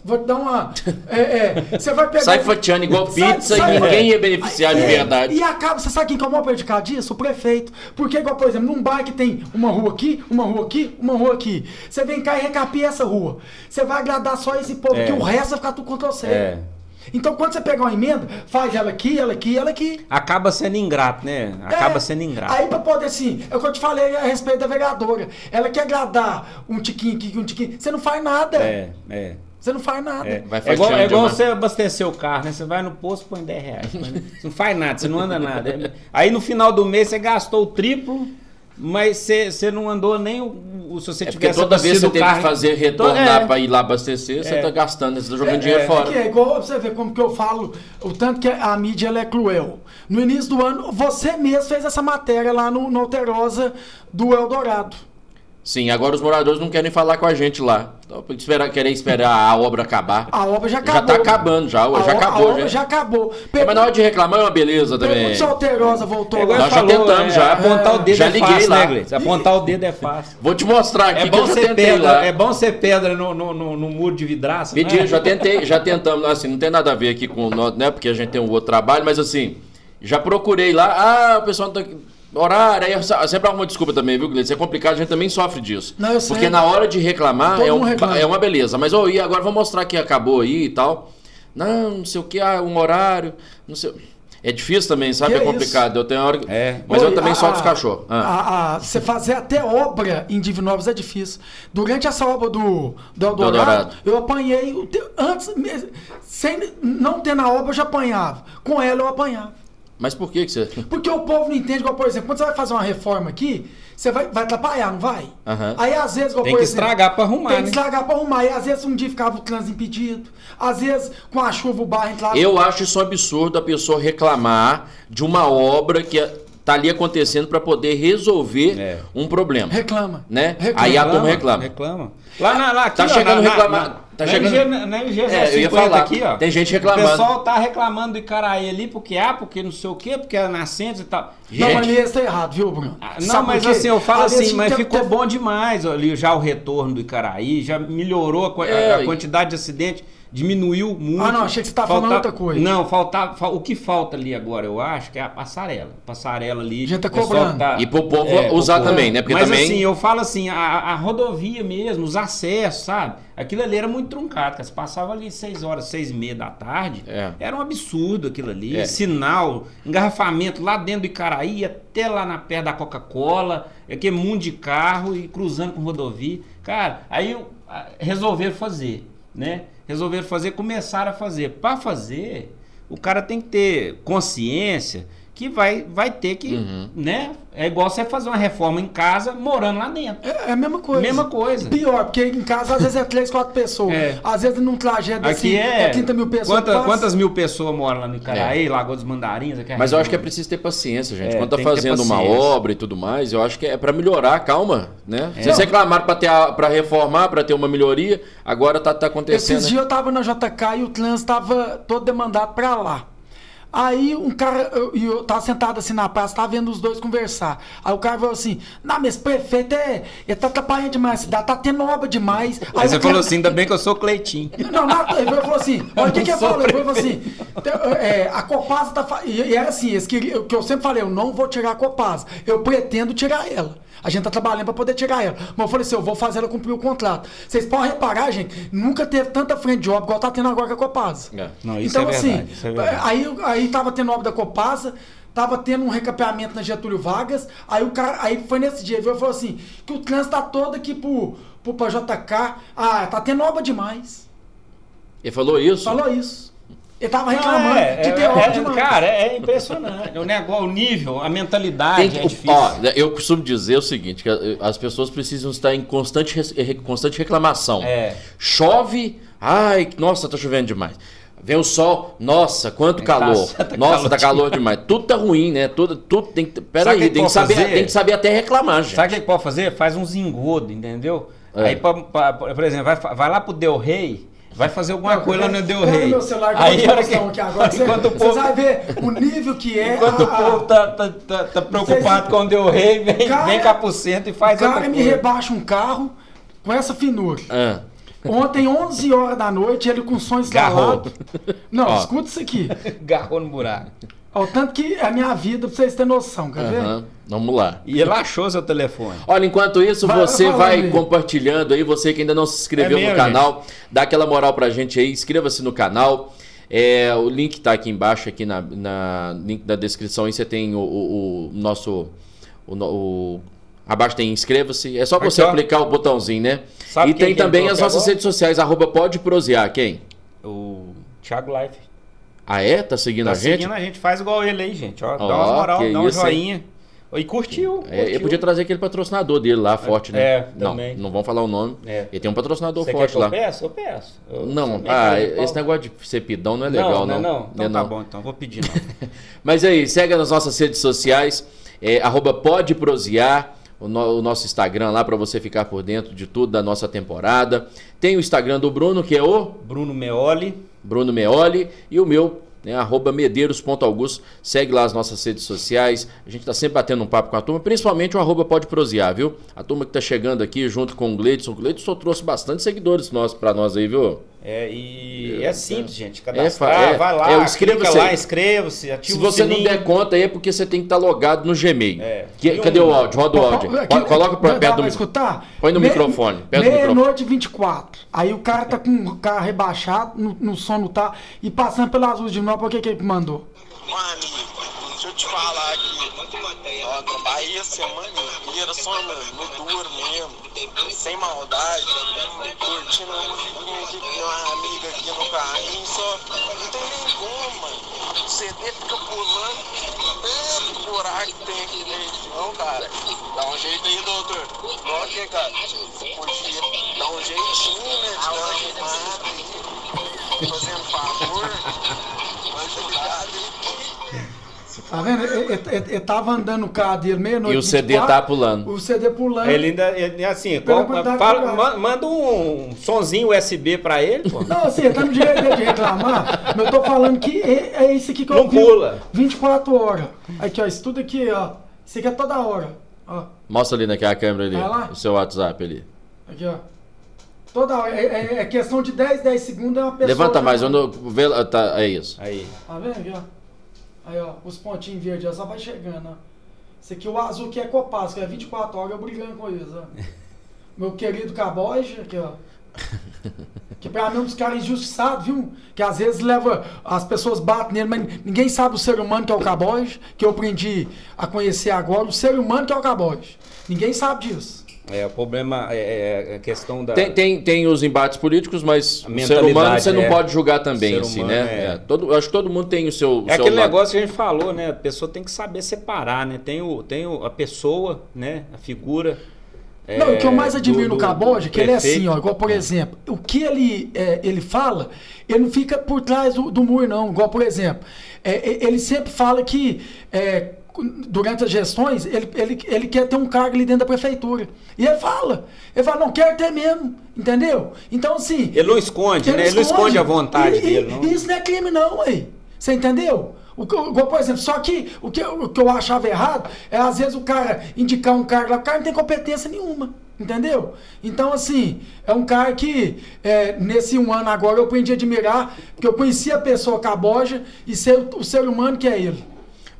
Vou te dar uma. É, é, você vai pegar. Sai fatiando igual pizza sai, e ninguém ia beneficiar de verdade. E acaba, você sabe quem que é o maior prejudicado disso? O prefeito. Porque, igual, por exemplo, num bairro que tem uma rua aqui, uma rua aqui, uma rua aqui. Você vem cá e recapia essa rua. Você vai agradar só esse povo, é. que o resto vai ficar tudo contra você. É. Então, quando você pega uma emenda, faz ela aqui, ela aqui, ela aqui. Acaba sendo ingrato, né? Acaba é, sendo ingrato. Aí, pra poder, assim, é o que eu te falei a respeito da vereadora. Ela quer agradar um tiquinho aqui, um tiquinho. Você não faz nada. É, é. Você não faz nada. É, é igual, é igual você abastecer o carro, né? Você vai no posto põe 10 reais. Você não faz nada, você não anda nada. Aí no final do mês você gastou o triplo, mas você, você não andou nem o. o se você é tivesse toda vez você tem que fazer retornar é, para ir lá abastecer, você está é. gastando, você está jogando é, dinheiro é, fora. É, igual você ver como que eu falo, o tanto que a mídia ela é cruel. No início do ano, você mesmo fez essa matéria lá no, no Alterosa do Eldorado. Sim, agora os moradores não querem falar com a gente lá. Então, esperar, querer esperar a obra acabar. A obra já acabou. Já tá acabando, já. A já acabou. A obra já acabou. É, mas na hora de reclamar é uma beleza também. Se Alterosa voltou é, lá. Nós falou, já tentamos, é, já. Apontar o dedo já é liguei fácil, lá. né, Apontar o dedo é fácil. Vou te mostrar aqui é bom ser pedra, lá. É bom ser pedra no, no, no, no muro de vidraça. Pedi, né? já tentei, já tentamos. Assim, não tem nada a ver aqui com o né? Porque a gente tem um outro trabalho, mas assim, já procurei lá. Ah, o pessoal não tá Horário, aí sempre há uma desculpa também, viu, Gleice? É complicado, a gente também sofre disso. Não, eu sei. Porque na hora de reclamar é, um, é, uma beleza. Mas oh, e agora vou mostrar que acabou aí e tal. Não, não sei o que, ah, um horário, não sei. É difícil também, sabe? Que é é complicado. Eu tenho hora... É. Mas eu Oi, também a- solto os cachorros. Ah. a- a- Você fazer até obra em Divinópolis é difícil. Durante essa obra do, do Eldorado, Eldorado. eu apanhei. Antes, sem não ter na obra, eu já apanhava. Com ela, eu apanhava. Mas por que, que você. Porque o povo não entende, igual, por exemplo, quando você vai fazer uma reforma aqui, você vai, vai atrapalhar, não vai? Aham. Aí às vezes, igual, Tem por que exemplo, estragar pra arrumar, Tem que né? estragar pra arrumar. E às vezes um dia ficava o trânsito impedido. Às vezes, com a chuva, o barro entrava. Eu acho isso um absurdo a pessoa reclamar de uma obra que tá ali acontecendo para poder resolver É. um problema. Reclama. Né? Reclama. Aí a turma reclama. Reclama. Lá na, lá, aqui, Tá ó, chegando Na, tá na chegando- LG, na, LG É, eu ia 050 falar. aqui, ó. Tem gente reclamando. O pessoal tá reclamando do Icaraí ali, porque ah, porque não sei o quê, porque é nascente e tal. Não, Gente. mas esse tá errado, viu, Bruno? Ah, Não, Sabe mas quê? assim, eu falo assim, mas ficou bom demais ali já o retorno do Icaraí, já melhorou a, É, a quantidade de acidente, diminuiu muito. Ah, não, achei que você tava falando outra coisa. Não, faltava, fa- o que falta ali agora, eu acho, que é a passarela. Passarela ali. A gente tá pessoal cobrando. E pro povo É, usar pro também, né? Porque Mas também. assim, eu falo assim, a, a rodovia mesmo, os acessos, sabe? Aquilo ali era muito truncado, cara. Você passava ali 6 horas, 6 e meia da tarde. É. Era um absurdo aquilo ali. É. Sinal, engarrafamento lá dentro do Icaraí, até lá na perna da Coca-Cola, aquele mundo de carro e cruzando com rodovia. Cara, aí resolveram fazer, né? Resolveram fazer, começaram a fazer. Para fazer, o cara tem que ter consciência que vai, vai ter que, Uhum. né? É igual você fazer uma reforma em casa morando lá dentro. É, é a mesma coisa. Mesma coisa. Pior, porque em casa às vezes é 3, 4 pessoas. É. Às vezes num trajeto assim, Aqui é. 30 mil pessoas. Quanta- quantas mil pessoas moram lá no Icaraí, Lagoa dos Mandarins? aqui Mas eu acho que é preciso ter paciência, gente. É, Quando tá fazendo uma obra e tudo mais, eu acho que é pra melhorar, calma, né? É. Vocês reclamaram pra, ter a- pra reformar, pra ter uma melhoria, agora tá, tá acontecendo. Esses dias eu tava na JK e o trânsito tava todo demandado pra lá. Aí um cara, eu, eu tava sentado assim na praça, tava vendo os dois conversar. Aí o cara falou assim: Não, mas esse prefeito é. Ele tá atrapalhando demais a cidade, tá tendo obra demais. Aí o você cara- falou assim, ainda bem que eu sou Cleitinho. Não, não, ele falou assim, olha o que, que ele sou falou? Ele falou assim, te- é, a Copasa tá. E, era assim, eles queriam- que eu sempre falei, eu não vou tirar a Copasa, eu pretendo tirar ela. A gente tá trabalhando pra poder tirar ela. Mas eu falei assim, eu vou fazer ela cumprir o contrato. Vocês podem reparar, gente, nunca teve tanta frente de obra igual tá tendo agora com a Copasa. É. Não, isso então, é assim, verdade. isso é verdade. aí, aí tava tendo obra da Copasa, tava tendo um recapeamento na Getúlio Vargas, aí o cara, aí foi nesse dia, ele falou assim, que o trânsito tá todo aqui pro, pro pra JK, ah, tá tendo obra demais. Ele falou isso? Falou isso. Ele tava reclamando é, de é, ter é, obra demais. Cara, é impressionante. O negócio, o nível, a mentalidade que- é difícil. ó, eu costumo dizer o seguinte, que eh, as pessoas precisam estar em constante, eh, constante reclamação. É. Chove, ai, nossa, tá chovendo demais. Vem o sol, nossa, quanto Tá- calor. tá nossa, calor tá calor demais. Tudo tá ruim, né? Tudo, tudo tem que. Pera Sabe o aí, que tem que, saber, fazer? tem que saber até reclamar, gente. Sabe o que pode fazer? Faz uns engodos, entendeu? É. Aí, pra- pra- por exemplo, vai, vai lá pro Del Rey, vai fazer alguma coisa lá no Del Pega Rey. meu celular que Aí, aqui agora. Você, enquanto o você povo, vai ver o nível que é. enquanto o a- a- povo tá, tá, tá, tá preocupado com o Del Rey, vem, Cara, vem cá pro centro e faz o cara outra me rebaixa um carro com essa finura. Ah, Ontem, 11 horas da noite, ele com som Garrou. instalado. Não, Ó. escuta isso aqui. Garrou no buraco. Ó, o tanto que é a minha vida, pra vocês terem noção, quer ver? Vamos lá. E ele achou seu telefone. Olha, enquanto isso, Vai, você vai aí. compartilhando aí, você que ainda não se inscreveu É no canal, dá aquela moral pra gente aí, inscreva-se no canal. É, o link tá aqui embaixo, aqui na, na link da descrição, aí você tem o, o- o nosso. O, no- o- abaixo tem inscreva-se. É só você aplicar o botãozinho, né? Sabe e tem que também as nossas agora? redes sociais, arroba pode prosear. Quem? O Thiago Life. Ah, é? Tá seguindo Tá a gente? seguindo a gente, faz igual ele aí, gente. Ó, dá Ó, uma moral, que dá um joinha. E curtiu. É, eu curtiu. podia trazer aquele patrocinador dele lá, forte, né? É, não, também. não vamos falar o nome. É. Ele tem um patrocinador Você quer forte que eu lá. peço? Eu peço. Eu- Não, ah, aí, esse negócio de ser pidão não é legal, não. não. Não, Né, Então tá não. bom, então vou pedir não. Mas aí, segue nas nossas redes sociais, é, arroba pode prosear, o, no- o nosso Instagram lá para você ficar por dentro de tudo da nossa temporada. Tem o Instagram do Bruno, que é o Bruno Meoli. Bruno Meoli, e o meu, né, arroba medeiros.augusto. Segue lá as nossas redes sociais. A gente tá sempre batendo um papo com a turma, principalmente o arroba pode prosear, viu? A turma que tá chegando aqui junto com o Gleidson. O Gleidson trouxe bastante seguidores nossos para nós aí, viu? É, e é simples, gente. É, Cadastrar, fa- é, vai lá, é, inscreva-se clica lá, inscreva-se, ativa Se você não der conta aí é porque você tem que estar logado no Gmail. É. Que- um- cadê o áudio? Roda o áudio. Aqui- Coloca pra perto do escutar? Põe no Me- microfone. Meia-noite e 24. Aí o cara tá com o carro rebaixado, no, no som não tá, e passando pelas ruas de novo, o que que ele mandou? Mano, deixa eu te falar aqui. Ó, trabalhei a semana inteira só no, no duro mesmo. Sem maldade. Curtindo uma musiquinha aqui uma amiga aqui no carrinho. Só não tem nem como, mano. O CD fica pulando. Tanto buraco que tem aqui dentro. Não, cara. Dá um jeito aí, doutor. Ok, cara. Podia dar um jeitinho, né? De dar uma queimada aí. Fazendo favor. Mas obrigado aí. Tá vendo? Ele, tava andando no carro dele meia-noite. E o CD 24, tá pulando. O CD pulando. Ele ainda, ele, assim, qual- fala- manda um sonzinho USB pra ele, pô. Não, assim, tá no direito dele de reclamar, mas eu tô falando que é, é isso aqui que eu Não vi pula. 24 horas. Aqui, ó, isso tudo aqui, ó. Isso aqui é toda hora. Ó, Mostra ali naquela câmera ali, Vai lá. o seu WhatsApp ali. aqui, ó. Toda hora. É, é- é questão de 10, 10 segundos é uma pessoa. Levanta mais, onde vê, tá, é isso. Aí. Tá vendo aqui, ó? Aí, ó, os pontinhos verdes, ó, só vai chegando, ó. Esse aqui, o azul que é Copaz, que é 24 horas eu brigando com eles, ó. Meu querido Caboge, aqui, ó. Que pra mim é um dos caras injustiçados, viu? Que às vezes leva. As pessoas batem nele, mas ninguém sabe o ser humano que é o Caboge, que eu aprendi a conhecer agora, o ser humano que é o Caboge. Ninguém sabe disso. É, o problema é, é a questão da. Tem, tem, tem os embates políticos, mas o ser humano você não é. pode julgar também, Ser assim, né? é. É, todo, acho que todo mundo tem o seu. É seu aquele lado. negócio que a gente falou, né? A pessoa tem que saber separar, né? Tem, o, tem o, a pessoa, né? A figura. Não, o que eu mais é, admiro do- no Caboge é que ele é assim, ó, igual por exemplo, o que ele, é, ele fala, ele não fica por trás do, do muro, não. Igual, por exemplo, é, é, ele sempre fala que é, durante as gestões ele, ele, ele quer ter um cargo ali dentro da prefeitura. E ele fala, ele fala, não, quero ter mesmo, entendeu? Então, assim. Ele não esconde, né? Ele não esconde a vontade E- dele, não. Isso não é crime, não, ué. Você entendeu? O que, eu- igual, por exemplo, só que o que, eu- o que eu achava errado é às vezes o cara indicar um cargo lá, o cara não tem competência nenhuma. Entendeu? Então, assim, é um cara que é, nesse um ano agora eu aprendi a admirar, porque eu conhecia a pessoa caboja e ser o ser humano que é ele.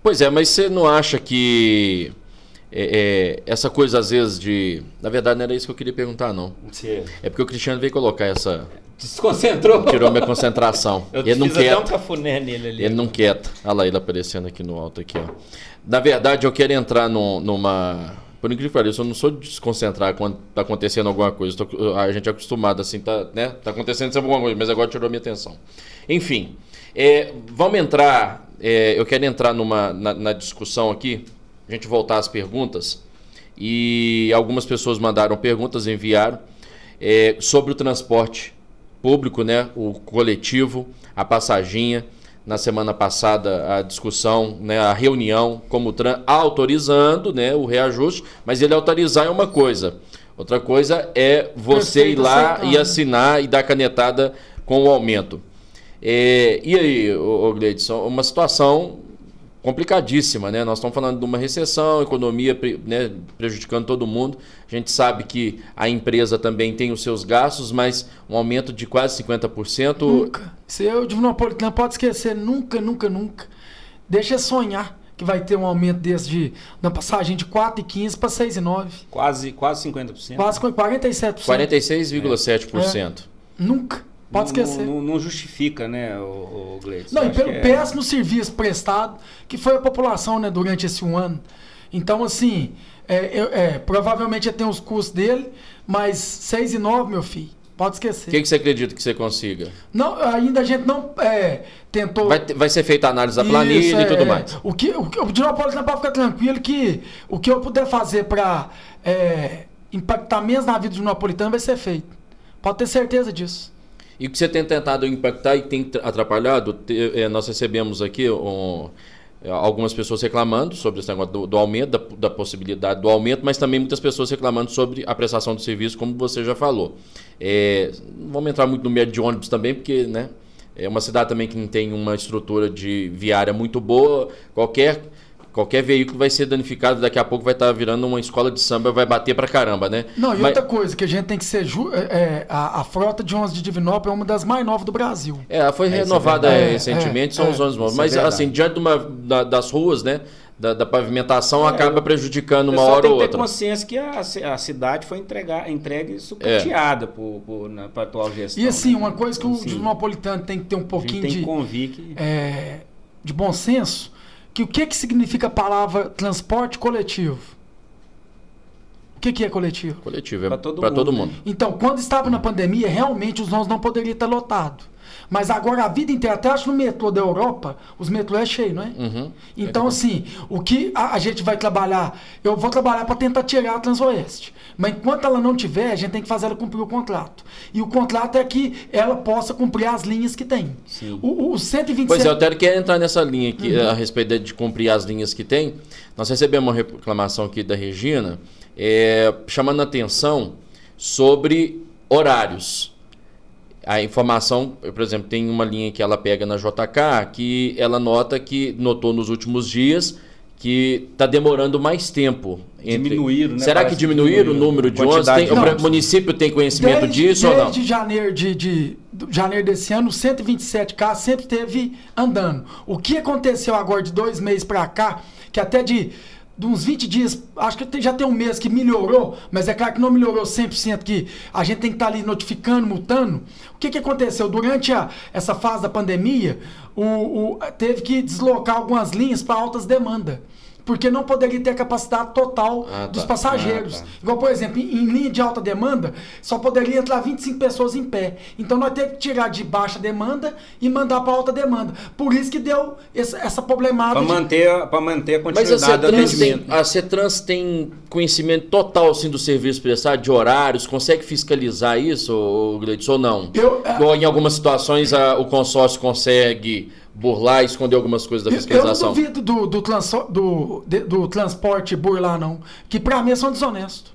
Pois é, mas você não acha que é, é, essa coisa às vezes de. Na verdade, não era isso que eu queria perguntar, não. Você É porque o Cristiano veio colocar essa. desconcentrou. Tirou minha concentração. Eu ele não até um quer. cafuné nele ali. Ele não quer. Olha lá ele aparecendo aqui no alto aqui, ó. Na verdade, eu quero entrar num- numa. Por incrível que pareça, eu não sou de desconcentrar quando tá acontecendo alguma coisa. Tô- a gente é acostumado assim, tá, né? Tá acontecendo sempre alguma coisa, mas agora tirou minha atenção. Enfim, é, vamos entrar. É, eu quero entrar numa, na, na discussão aqui, a gente voltar às perguntas. E algumas pessoas mandaram perguntas, enviaram, é, sobre o transporte público, né? O coletivo, a passaginha. Na semana passada, a discussão, né, a reunião como TRAN autorizando né, o reajuste, mas ele autorizar é uma coisa. Outra coisa é você Perfeito, ir lá e assinar e dar canetada com o aumento. É, e aí, ô, ô Gleidson, uma situação complicadíssima, né? Nós estamos falando de uma recessão, economia né, prejudicando todo mundo. A gente sabe que a empresa também tem os seus gastos, mas um aumento de quase 50%. Nunca. Se eu de Napolitano pode esquecer, nunca, nunca, nunca. Deixa sonhar que vai ter um aumento desse de uma passagem de 4,15 para 6,9. Quase, quase 50%. Quase com 47%. 46,7%. Nunca. Pode Não- esquecer. Não, Não, não justifica, né, o, o Gleison? e pelo é- péssimo serviço prestado que foi a população né, durante esse um ano. Então, assim, é, eu- é, provavelmente tem os custos dele, mas 6,9, meu filho. Pode esquecer. O que, que você acredita que você consiga? Não, ainda a gente não é, tentou. Vai, vai ser feita a análise da planilha Isso, e é, tudo é. mais. O que o, o Dinopolitano pode ficar tranquilo que o que eu puder fazer para impactar menos na vida do Dinopolitano vai ser feito. Pode ter certeza disso. E o que você tem tentado impactar e tem tra- atrapalhado, eh, nós recebemos aqui um, algumas pessoas reclamando sobre esse negócio do, do aumento, da, da possibilidade do aumento, mas também muitas pessoas reclamando sobre a prestação do serviço, como você já falou. Eh, não vamos entrar muito no meio de ônibus também, porque né, é uma cidade também que não tem uma estrutura de viária muito boa, qualquer. Qualquer veículo vai ser danificado, daqui a pouco vai estar virando uma escola de samba, vai bater pra caramba, né? Não, e Mas- outra coisa que a gente tem que ser ju é, é, a, a frota de ônibus de Divinópolis é uma das mais novas do Brasil. É, ela foi É, é renovada verdade. recentemente, É, são é, os ônibus novos. isso é Mas, assim, diante de uma, da- das ruas, né? Da, da pavimentação, acaba prejudicando uma hora tem ou que ter outra. consciência que a, a cidade foi entregar, entregue sucateada por, por, na, pra atual gestão. E assim, né? uma coisa que o Assim, Dinopolitano tem que ter um a pouquinho tem de, que... é, de bom senso que o que, que significa a palavra transporte coletivo? O que, que é coletivo? Coletivo, é para todo todo, mundo, mundo. né? Então, quando estava na pandemia, realmente os ônibus não poderiam estar lotados. Mas agora a vida inteira, até acho no metrô da Europa, os metrôs é cheio, não é? Uhum. Então, assim, o que a, a gente vai trabalhar, eu vou trabalhar para tentar tirar a Transoeste. Mas enquanto ela não tiver, a gente tem que fazer ela cumprir o contrato. E o contrato é que ela possa cumprir as linhas que tem. Sim. O, o 127... Pois é, eu até quero entrar nessa linha aqui, a respeito de- de cumprir as linhas que tem. Nós recebemos uma reclamação aqui da Regina, é, chamando a atenção sobre horários. A informação, por exemplo, tem uma linha que ela pega na JK que ela nota que notou nos últimos dias que está demorando mais tempo. entre- Diminuíram, né? Será Parece que diminuíram o número de ônibus? Tem- o município tem conhecimento disso ou não? Desde janeiro de, de, de janeiro desse ano, 127K sempre teve andando. O que aconteceu agora de dois meses para cá, que até de, de uns 20 dias, acho que já tem um mês que melhorou, mas é claro que não melhorou 100%, que a gente tem que estar ali notificando, multando. O que, que aconteceu? Durante a, essa fase da pandemia, o, o- teve que deslocar algumas linhas para altas demandas. Porque não poderia ter a capacidade total Ah, dos tá. passageiros. Ah, tá. Igual, por exemplo, em, em linha de alta demanda, só poderia entrar 25 pessoas em pé. Então nós temos que tirar de baixa demanda e mandar para alta demanda. Por isso que deu essa, essa problemada. Para de- manter, pra manter a Mas a continuidade do CETRANS, tem, atendimento. a CETRANS tem conhecimento total assim, do serviço prestado, de horários, consegue fiscalizar isso, ô, Gleidson, ou não? Eu- é- Ou em algumas situações a- o consórcio consegue burlar e esconder algumas coisas da Eu- Eu não fiscalização? duvido do, do, transo- do, de- do transporte burlar, não. Que pra mim são desonestos.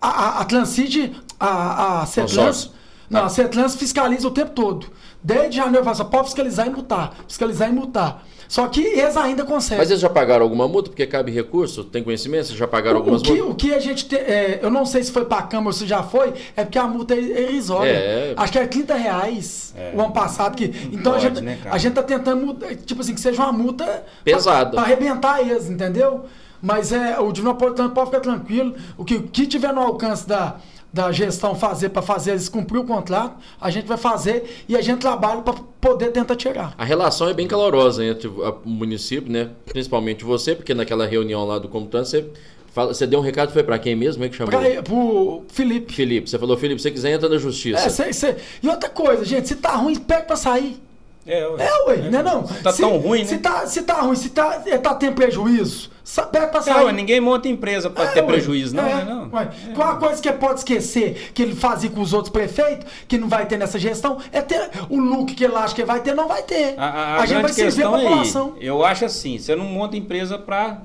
A, a, a Transcid, a, a Consórcio. não, Ah. a Cetrans fiscaliza o tempo todo. Desde janeiro, fala assim, pode fiscalizar e multar. Fiscalizar e multar. Só que eles ainda conseguem. Mas eles já pagaram alguma multa? Porque cabe recurso? Tem conhecimento? Vocês já pagaram O, algumas o, que, multas? o que a gente tem, é, eu não sei se foi pra Câmara ou se já foi, é porque a multa é irrisória. É. Acho que é 30 reais É. o ano passado. Que, então a, pode, gente, né, a gente tá tentando mudar, tipo assim, que seja uma multa Pesada. Pra arrebentar eles, entendeu? Mas é, o Divinopolitano pode ficar tranquilo. O que, o que tiver no alcance da, da gestão fazer para fazer eles cumprir o contrato, a gente vai fazer e a gente trabalha para poder tentar tirar. A relação é bem calorosa entre o município, né? Principalmente você, porque naquela reunião lá do Computante, você, fala, você deu um recado, foi pra quem mesmo? É que chamou? Pra, pro Felipe. Felipe. Você falou, Felipe, se você quiser, entra na justiça. É, cê- cê- E outra coisa, gente, se tá ruim, pega pra sair. É, ué. É, ué, não é não? Tá se, tão ruim, se né? Tá, se tá ruim, se tá, é, tá tendo prejuízo, pega pra É, sair. ué, ninguém monta empresa para É, ter ué, prejuízo, não, é, né, não? ué. Qual a coisa que pode esquecer que ele fazia com os outros prefeitos, que não vai ter nessa gestão, é ter o look que ele acha que vai ter, não vai ter. A, a- a gente vai servir a é população. aí. Eu acho assim, você não monta empresa para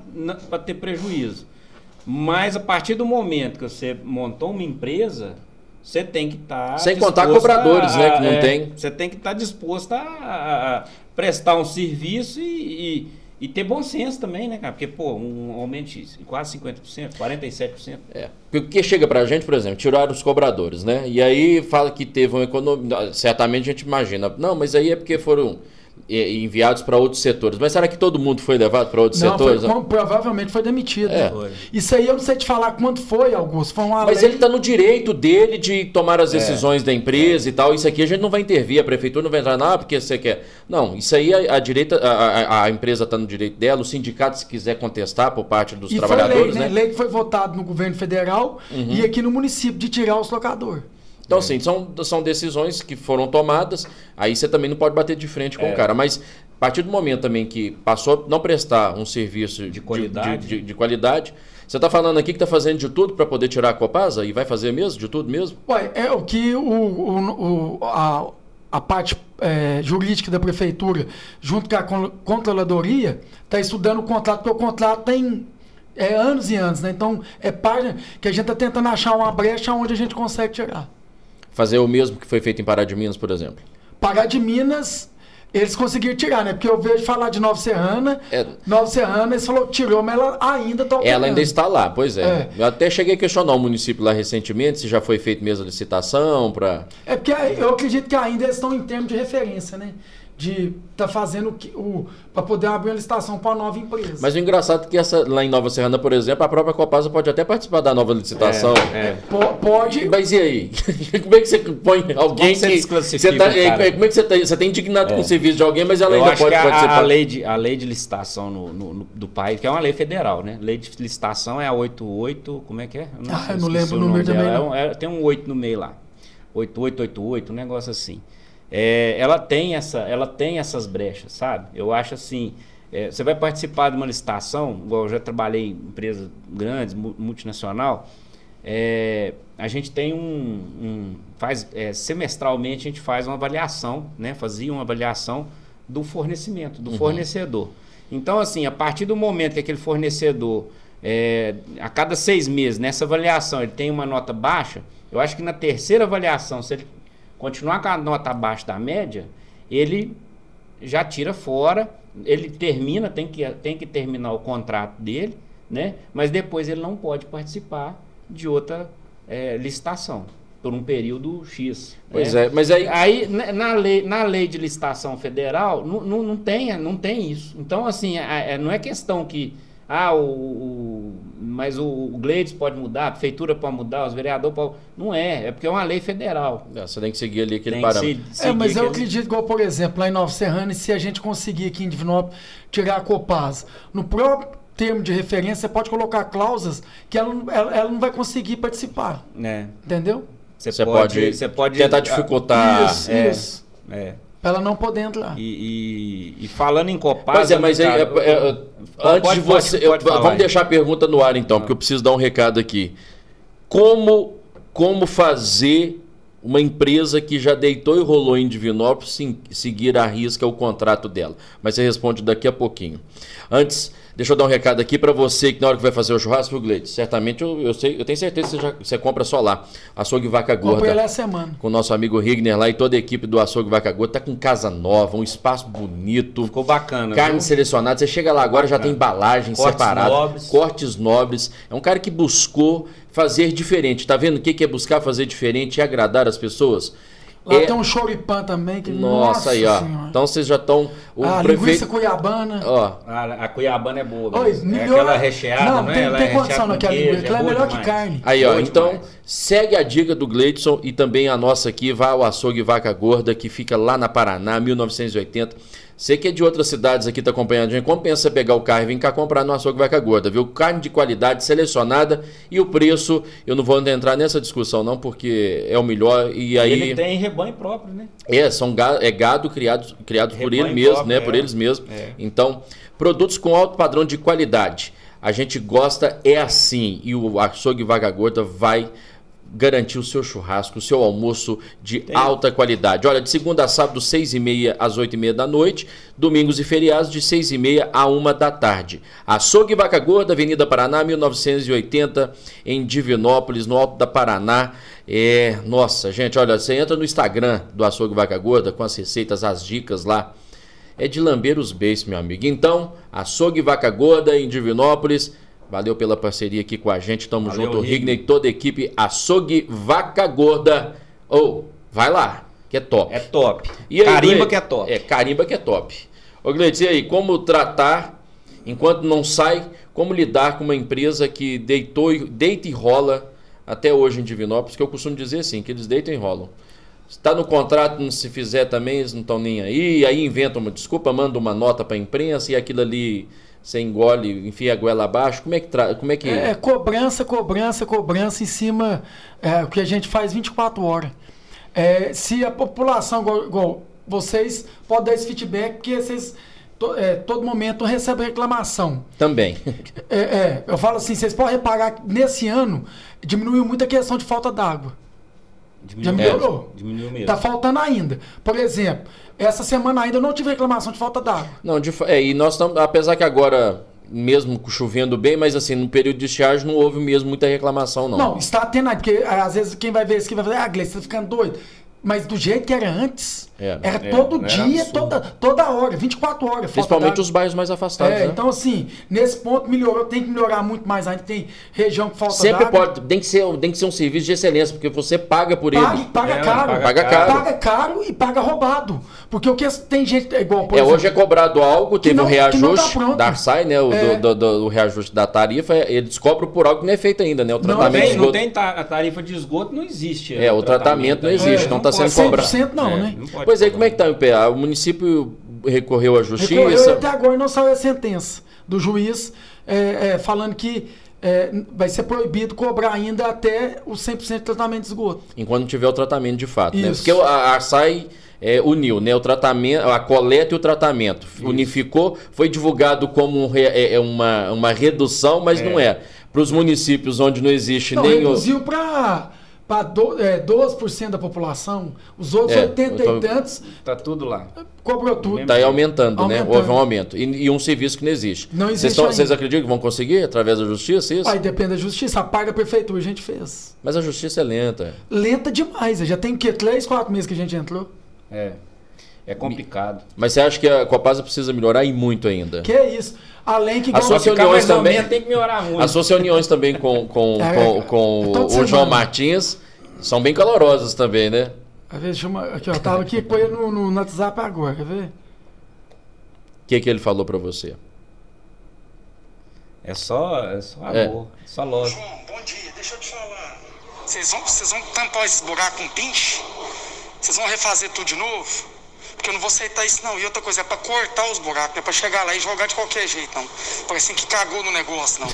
ter prejuízo. Mas a partir do momento que você montou uma empresa, você tem que estar. Sem contar cobradores, né, que não tem. Você tem que estar disposto a, a- a prestar um serviço e, e, e ter bom senso também, né, cara? Porque, pô, um aumento de quase 50%, 47%. É. Porque chega pra gente, por exemplo, tiraram os cobradores, né? E aí fala que teve uma economia. Certamente a gente imagina. Não, mas aí é porque foram é, enviados para outros setores. Mas será que todo mundo foi levado para outros Não, foi, setores? com- provavelmente foi demitido. É. Foi. Isso aí eu não sei te falar quanto foi, Augusto. Foi uma Mas lei. ele está no direito dele de tomar É. as decisões da empresa e tal. Isso aqui a gente não vai intervir, a prefeitura não vai entrar, não, porque você quer. Não, isso aí a, a direita, a, a- empresa está no direito dela, o sindicato, se quiser contestar por parte dos E trabalhadores, foi lei, né? né? Lei que foi votada no governo federal e aqui no município de tirar os locadores. Então, assim, são, são decisões que foram tomadas, aí você também não pode bater de frente com É. o cara. Mas a partir do momento também que passou a não prestar um serviço de, qualidade. de, de- de qualidade, você está falando aqui que está fazendo de tudo para poder tirar a Copasa? E vai fazer mesmo? De tudo mesmo? Ué, é o que o, o- o- a, a parte é, jurídica da prefeitura, junto com a con- controladoria, está estudando o contrato, porque o contrato tem é, anos e anos, né? Então, é parte que a gente está tentando achar uma brecha onde a gente consegue tirar. Fazer o mesmo que foi feito em Pará de Minas, por exemplo. Pagar de Minas, eles conseguiram tirar, né? Porque eu vejo falar de Nova Serrana, É. Nova Serrana, eles falaram que tirou, mas ela ainda está Ela ainda está lá, pois é. É. Eu até cheguei a questionar o município lá recentemente se já foi feito mesmo a licitação para. É porque eu acredito que ainda eles estão em termos de referência, né? De tá fazendo o que- o para poder abrir uma licitação para uma nova empresa. Mas o engraçado é que essa, lá em Nova Serrana, por exemplo, a própria Copasa pode até participar da nova licitação. É. Po- pode Mas e aí? Como é que você põe alguém Como você que. Você tá, cara? é, como é que você tá, você tá indignado com o serviço de alguém, mas ela Eu ainda acho pode que a- participar? a, lei de, a lei de licitação no, no- no- do país, que é uma lei federal, né? Lei de licitação é a 88, como é que é? Ah, sei, eu não lembro o número dela. também, É não. um- é- tem um 8 no meio lá. 8888, um negócio assim. É, ela, tem essa, ela tem essas brechas, sabe? Eu acho assim, é, você vai participar de uma licitação, igual eu já trabalhei em empresas grandes, mu- multinacional, é, a gente tem um, um- faz é, semestralmente a gente faz uma avaliação, né? Fazia uma avaliação do fornecimento, do fornecedor. Então, assim, a partir do momento que aquele fornecedor, é, a cada seis meses, nessa avaliação, ele tem uma nota baixa, eu acho que na terceira avaliação, se ele continuar com a nota abaixo da média, ele já tira fora, ele termina, tem que, tem que terminar o contrato dele, né? Mas depois ele não pode participar de outra eh, licitação por um período X. Pois né? é, mas aí. Aí, né, na lei, na lei de licitação federal, não, não, não, tem, não tem isso. Então, assim, a- é- não é questão que. Ah, o, o- mas o, o Gleides pode mudar, a prefeitura pode mudar, os vereadores podem. Não é, é porque é uma lei federal. Ah, Você tem que seguir ali aquele Tem parâmetro. se- É, mas eu aquele- acredito, igual, por exemplo, lá em Nova Serrana, se a gente conseguir aqui em Divinópolis tirar a Copasa, no próprio termo de referência, você pode colocar cláusulas que ela, não- ela, ela não vai conseguir participar. né? Entendeu? Você Você pode, pode, você pode tentar dificultar. isso, é. isso. É. Pra ela não poder entrar. E, e- e falando em Copasa, Pois é, mas aí, cara, é, é, eu- antes pode- de você. pode- eu- pode falar vamos aí. deixar a pergunta no ar então, porque eu preciso dar um recado aqui. Como, como fazer uma empresa que já deitou e rolou em Divinópolis sim- seguir à risca o contrato dela? Mas você responde daqui a pouquinho. Antes, deixa eu dar um recado aqui para você que na hora que vai fazer o churrasco, viu, Gleide? Certamente eu, eu, sei, eu tenho certeza que você, já, você compra só lá. Açougue Vaca Comprei Gorda ela essa semana. com o nosso amigo Rigner lá e toda a equipe do Açougue Vaca Gorda. Tá com casa nova, um espaço bonito. Ficou bacana. Carne viu? selecionada, você chega lá agora, já tem embalagem Cortes separada, nobres. cortes nobres. É um cara que buscou fazer diferente. Tá vendo o que que é buscar fazer diferente e agradar as pessoas? Lá É- tem um choripan também. Que, Nossa, aí, ó. Senhora. Então vocês já estão. O a prefeito. linguiça cuiabana. Ó, A, a Cuiabana é boa. Oi, é melhor- aquela recheada, Não, não, é? tem- Ela tem é condição naquela linguiça, aquela é melhor que demais. carne. Aí, ó, Boa então demais. segue a dica do Gleidson e também a nossa aqui, vá ao açougue Vaca Gorda, que fica lá na Paraná, 1980. Você que é de outras cidades aqui, tá acompanhando a gente, compensa pegar o carro e vir cá comprar no açougue Vaca Gorda, viu? Carne de qualidade, selecionada e o preço, eu não vou entrar nessa discussão não, porque é o melhor e aí... Ele tem rebanho próprio, né? É, são gado, é gado criado, criado por ele mesmo, próprio, né? é. Por eles mesmos. É. Então, produtos com alto padrão de qualidade. A gente gosta, é assim. E o açougue Vaga Gorda vai garantir o seu churrasco, o seu almoço de alta qualidade. Olha, de segunda a sábado, seis e meia às oito e meia da noite. Domingos e feriados, de seis e meia a uma da tarde. Açougue Vaca Gorda, Avenida Paraná, 1980, em Divinópolis, no Alto da Paraná. É, nossa, gente, olha, você entra no Instagram do Açougue Vaca Gorda com as receitas, as dicas lá. É de lamber os beijos, meu amigo. Então, Açougue Vaca Gorda em Divinópolis. Valeu pela parceria aqui com a gente. Tamo Valeu, junto, e toda a equipe Açougue Vaca Gorda. Ou, vai lá, que é top. É top. E aí, Carimba Gleide? que é top. É, carimba que é top. Ô, Gleides, e aí, como tratar, enquanto não sai, como lidar com uma empresa que deitou, deita e rola até hoje em Divinópolis, que eu costumo dizer assim, que eles deitam e rolam. Está no contrato, não se fizer também, eles não estão nem aí, aí inventam uma desculpa, mandam uma nota para a imprensa e aquilo ali você engole, enfia a goela abaixo. Como é que... Tra... Como é que... É, cobrança, cobrança, cobrança em cima é, o que a gente faz 24 horas. É, se a população, igual, igual vocês, podem dar esse feedback, porque vocês to, é, todo momento recebem reclamação. Também. É, é, eu falo assim, vocês podem reparar que nesse ano diminuiu muito a questão de falta d'água. Já melhorou. Diminuiu mesmo. Tá faltando ainda. Por exemplo, essa semana ainda eu não tive reclamação de falta d'água. Não, de, é, e nós estamos, apesar que agora, mesmo chovendo bem, mas assim, no período de estiagem não houve mesmo muita reclamação, não. Não, está tendo aí, porque ah, às vezes quem vai ver isso aqui vai falar, ah, Gleice, você tá ficando doido. Mas do jeito que era antes, Era. era É, todo era dia, absurdo. toda, toda hora, 24 horas. Principalmente os bairros mais afastados, É, né? então assim, nesse ponto melhorou, tem que melhorar muito mais ainda. Tem região que falta Sempre pode, tem que, ser, tem que ser um serviço de excelência, porque você paga por Paga, ele. paga É, caro. paga Paga caro. Paga caro e paga roubado. Porque o que tem gente, é igual, por É, exemplo, hoje é cobrado algo, teve não- um não tá reajuste pronto. da Arsai, né? O, É. do, do- do- o reajuste da tarifa, eles cobram por algo que não é feito ainda, né? O Não, tratamento Não tem, não esgoto. tem ta- a tarifa de esgoto, não existe. É, o tratamento não aí. existe, não tá pode sendo cobrar. 100% não, É, né? pode Pois aí, cobrar. como é que tá o PA? O município recorreu à justiça. Recorreu até agora não saiu a sentença do juiz é, é, falando que é, vai ser proibido cobrar ainda até o 100% de tratamento de esgoto. Enquanto não tiver o tratamento de fato, né? Isso. Porque a a Arsai é, uniu, né? O tratamento, a coleta e o tratamento. Unificou, foi divulgado como um re- é, é uma, uma redução, mas não é. Para os municípios onde não existe Não, nem o. reduziu para do, é, 12% da população. Os outros É, 80 eu tô- e tantos Tá tudo lá. cobrou tudo. Está aí aumentando, né? Aumentando. Houve um aumento. E, e um serviço que não existe. Não Vocês existe. Vocês acreditam que vão conseguir através da justiça isso? Aí depende da justiça. A paga a prefeitura a gente fez. Mas a justiça é lenta. Lenta demais. Já tem o quê? 3, 4 meses que a gente entrou. É. É complicado. Mas você acha que a Copasa precisa melhorar e muito ainda? Que é isso. Além que A igual- sua- Ficar reuniões também- tem que melhorar muito. As suas reuniões também com, com, É, com, é, com é o João semana. Martins são bem calorosas também, né? Às vezes chama. Aqui, ó, eu tava aqui com ele no, no, no WhatsApp agora, quer ver? O que, que ele falou pra você? É só, é só É. amor, só lógico. João, bom dia, deixa eu te falar. Vocês vão, vocês vão tampar esse buraco com pinche? Vocês vão refazer tudo de novo? Porque eu não vou aceitar isso não. E outra coisa, é pra cortar os buracos, não é pra chegar lá e jogar de qualquer jeito, não. Parece que cagou no negócio, não.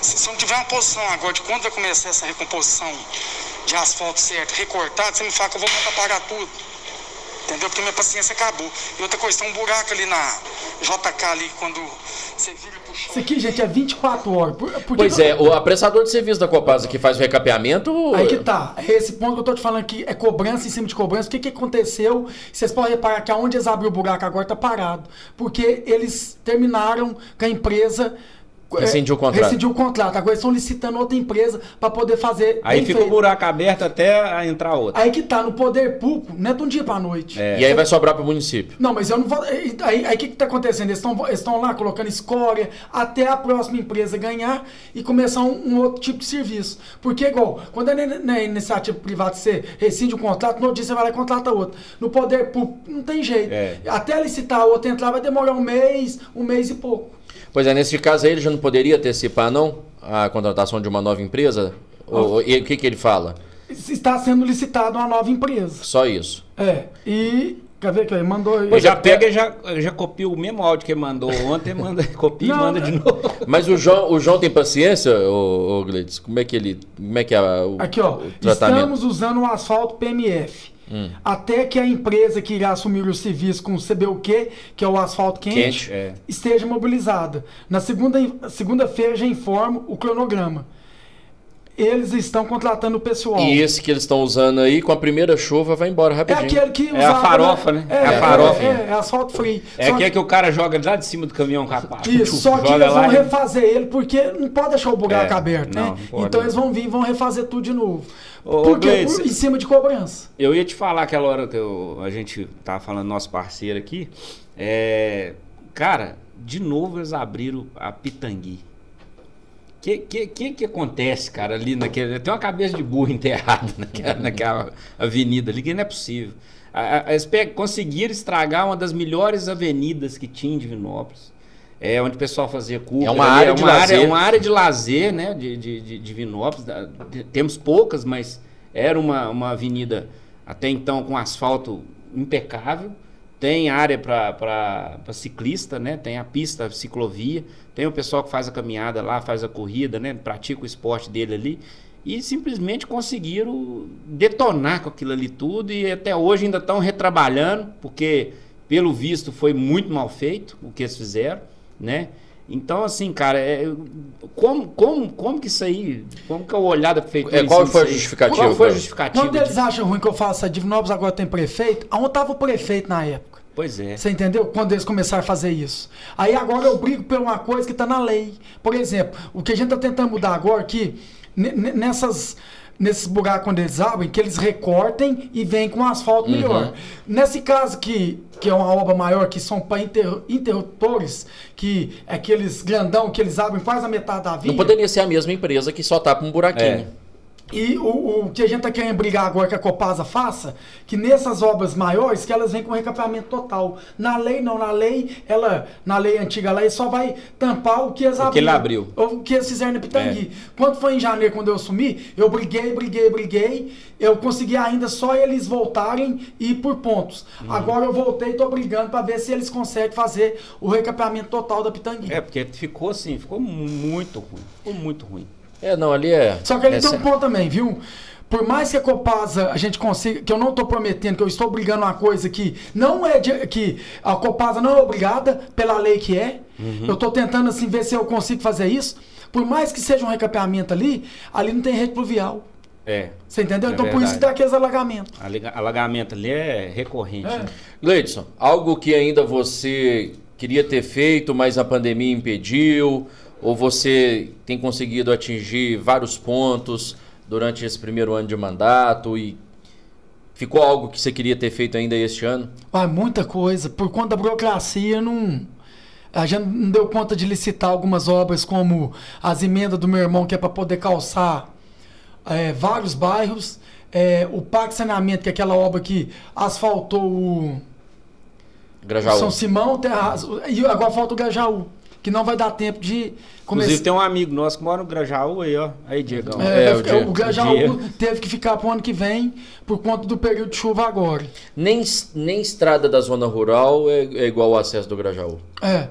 Se, se não tiver uma posição agora de quando vai começar essa recomposição de asfalto certo, recortado, você me fala que eu vou mandar parar tudo. Entendeu? Porque minha paciência acabou. E outra coisa, tem um buraco ali na JK ali, quando você vira pro chão. Isso aqui, gente, é 24 horas. Por, por Pois que é, o apressador de serviço da Copasa que faz o recapeamento. Aí que tá. É esse ponto que eu tô te falando aqui. É cobrança em cima de cobrança. O que, que aconteceu? Vocês podem reparar que aonde eles abriram o buraco agora tá parado. Porque eles terminaram com a empresa. É, Rescindiu o contrato. Rescindiu o contrato. Agora eles estão licitando outra empresa para poder fazer. Aí fica o feito. buraco aberto até entrar outra. Aí que tá, no poder público, não é de um dia pra noite. É. E aí vai sobrar pro município. Não, mas eu não vou. Aí o que está acontecendo? Eles estão lá colocando escória até a próxima empresa ganhar e começar um, um outro tipo de serviço. Porque, igual, quando é na- na iniciativa privada você rescinde um contrato, no outro dia você vai lá e contrata outro. No poder público, não tem jeito. É. Até licitar outro entrar vai demorar um mês, um mês e pouco. Pois é, nesse caso aí ele já não poderia antecipar, não? A contratação de uma nova empresa? Ou- e o que, que ele fala? Está sendo licitado uma nova empresa. Só isso. É. E. Quer ver que ele mandou aí? Já pega e já, já copia o mesmo áudio que ele mandou ontem, manda, copia Não, e manda de novo. Mas o João, o João tem paciência, ô, ô Gleides? Como é que ele. Como é que é o, Aqui, ó. o tratamento? Estamos usando o asfalto PMF. Hum. Até que a empresa que irá assumir o serviço com o CBUQ, que é o asfalto quente, Quente, é. esteja mobilizada. Na segunda- segunda-feira já informo o cronograma. Eles estão contratando o pessoal. E esse que eles estão usando aí, com a primeira chuva, vai embora É rapidinho. aquele que É a farofa, né? É, É a farofa. É, é, é asfalto free. É Só aquele que o cara joga lá de cima do caminhão capaz. Isso, só que eles vão e- refazer ele, porque não pode deixar o buraco É, aberto, não, né? não. Então eles vão vir e vão refazer tudo de novo. Ô, Por quê? Gleice, Por- em cima de cobrança. Eu ia te falar aquela hora que eu- a gente tava falando nosso parceiro aqui. É, cara, de novo eles abriram a Pitangui. O que, que, que que acontece, cara, ali naquele. Tem uma cabeça de burro enterrada naquela, naquela avenida ali, que não é possível. A- a- pe- conseguiram estragar uma das melhores avenidas que tinha em Divinópolis. É onde o pessoal fazia curva. É uma ali, área de uma lazer. Área, uma área de lazer, né? De, de, de Divinópolis. De- Temos poucas, mas era uma, uma avenida até então com asfalto impecável. Tem área para ciclista, né? Tem a pista, a ciclovia. Tem o pessoal que faz a caminhada lá, faz a corrida, né? Pratica o esporte dele ali. E simplesmente conseguiram detonar com aquilo ali tudo. E até hoje ainda estão retrabalhando, porque, pelo visto, foi muito mal feito o que eles fizeram, né? Então, assim, cara, é, como, como, como que isso aí, como que é o olhar da prefeitura? É, qual foi a justificativa, Qual foi a justificativa? Quando eles acham ruim que eu faça a Divinópolis agora tem prefeito, aonde estava o prefeito na época? Pois é. Você entendeu? Quando eles começaram a fazer isso. Aí agora eu brigo por uma coisa que está na lei. Por exemplo, o que a gente está tentando mudar agora aqui, ne- nessas. nesses buracos quando eles abrem, que eles recortem e vêm com asfalto melhor. Nesse caso que, que é uma obra maior, que são para inter, interruptores, que é aqueles grandão que eles abrem quase a metade da via. Não poderia ser a mesma empresa que só tapa um buraquinho. É. E o, o que a gente está querendo brigar agora que a Copasa faça, que nessas obras maiores, que elas vêm com recapeamento total. Na lei, não, na lei, ela, na lei antiga lá, só vai tampar o que eles O que ele abriu. O que eles fizeram no Pitangui. Quando foi em janeiro, quando eu assumi, eu briguei, briguei, briguei. Eu consegui ainda só eles voltarem e ir por pontos. Uhum. Agora eu voltei e tô brigando para ver se eles conseguem fazer o recapeamento total da Pitangui. É, porque ficou assim, ficou muito ruim. Ficou muito ruim. É, não, ali é. Só que ele é tem um ponto também, viu? Por mais que a Copasa a gente consiga, que eu não estou prometendo, que eu estou brigando uma coisa que não é de, que a Copasa não é obrigada pela lei que é. Uhum. Eu estou tentando assim ver se eu consigo fazer isso. Por mais que seja um recapeamento ali, ali não tem rede pluvial. É. Você entendeu? É então por isso verdade. que dá aqueles alagamentos. Alaga- Alagamento ali é recorrente. É. né? Gleidson, algo que ainda você queria ter feito, mas a pandemia impediu, ou você tem conseguido atingir vários pontos durante esse primeiro ano de mandato e ficou algo que você queria ter feito ainda este ano? Ah, muita coisa. Por conta da burocracia, não. A gente não deu conta de licitar algumas obras, como as emendas do meu irmão, que é para poder calçar é, vários bairros. É, o Parque Saneamento, que é aquela obra que asfaltou o Grajaú. São Simão, Terraz, e agora falta o Grajaú, que não vai dar tempo de começar. Inclusive tem um amigo nosso que mora no Grajaú aí, ó. Aí, Diegão. É, É, vai o o Grajaú o teve que ficar pro ano que vem por conta do período de chuva agora. Nem, nem estrada da zona rural é, é igual o acesso do Grajaú. É.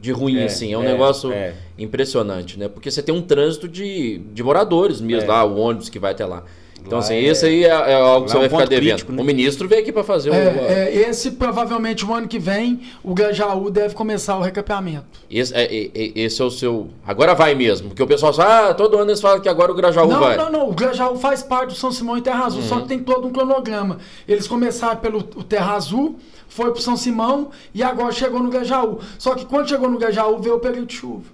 De ruim, É, assim. É um é, negócio é. impressionante, né? Porque você tem um trânsito de, de moradores mesmo, É. lá, o ônibus que vai até lá. Então, assim, é- esse aí é, é algo que você vai é um ficar devendo. crítico, né? O ministro veio aqui para fazer o. É, é, esse provavelmente o ano que vem o Grajaú deve começar o recapeamento. Esse, é, é- é- esse é o seu. Agora vai mesmo. Porque o pessoal fala, ah, todo ano eles falam que agora o Grajaú não, vai. não, não. O Grajaú faz parte do São Simão e Terra Azul, Uhum. só que tem todo um cronograma. Eles começaram pelo o Terra Azul, foi pro São Simão e agora chegou no Grajaú. Só que quando chegou no Grajaú veio o período de chuva.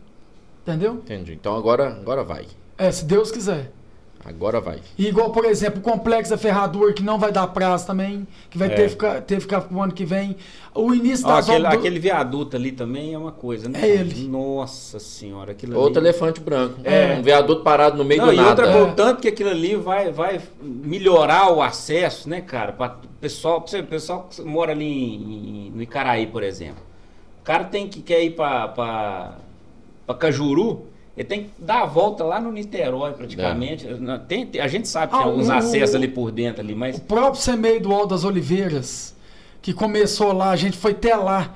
Entendeu? Entendi. Então agora, agora vai. É, se Deus quiser. Agora vai. E igual, por exemplo, o complexo da ferradura, que não vai dar prazo também, que vai É. ter, que ficar, ter que ficar pro ano que vem. O início Ó, das aquele, obras. aquele viaduto ali também é uma coisa, né? É ele. Nossa senhora, aquilo Outro ali. elefante branco. É. Um viaduto parado no meio Não, do e nada. outra É. tanto que aquilo ali vai, vai melhorar o acesso, né, cara? Para pessoal, pra você- pessoal que mora ali em- em- no Icaraí, por exemplo. O cara tem que quer ir para Cajuru, ele tem que dar a volta lá no Niterói, praticamente. Não, Tem, tem- a gente sabe que Ah, tem alguns o- acessos ali por dentro ali, mas O próprio CMEI do Alto das Oliveiras, que começou lá, a gente foi até lá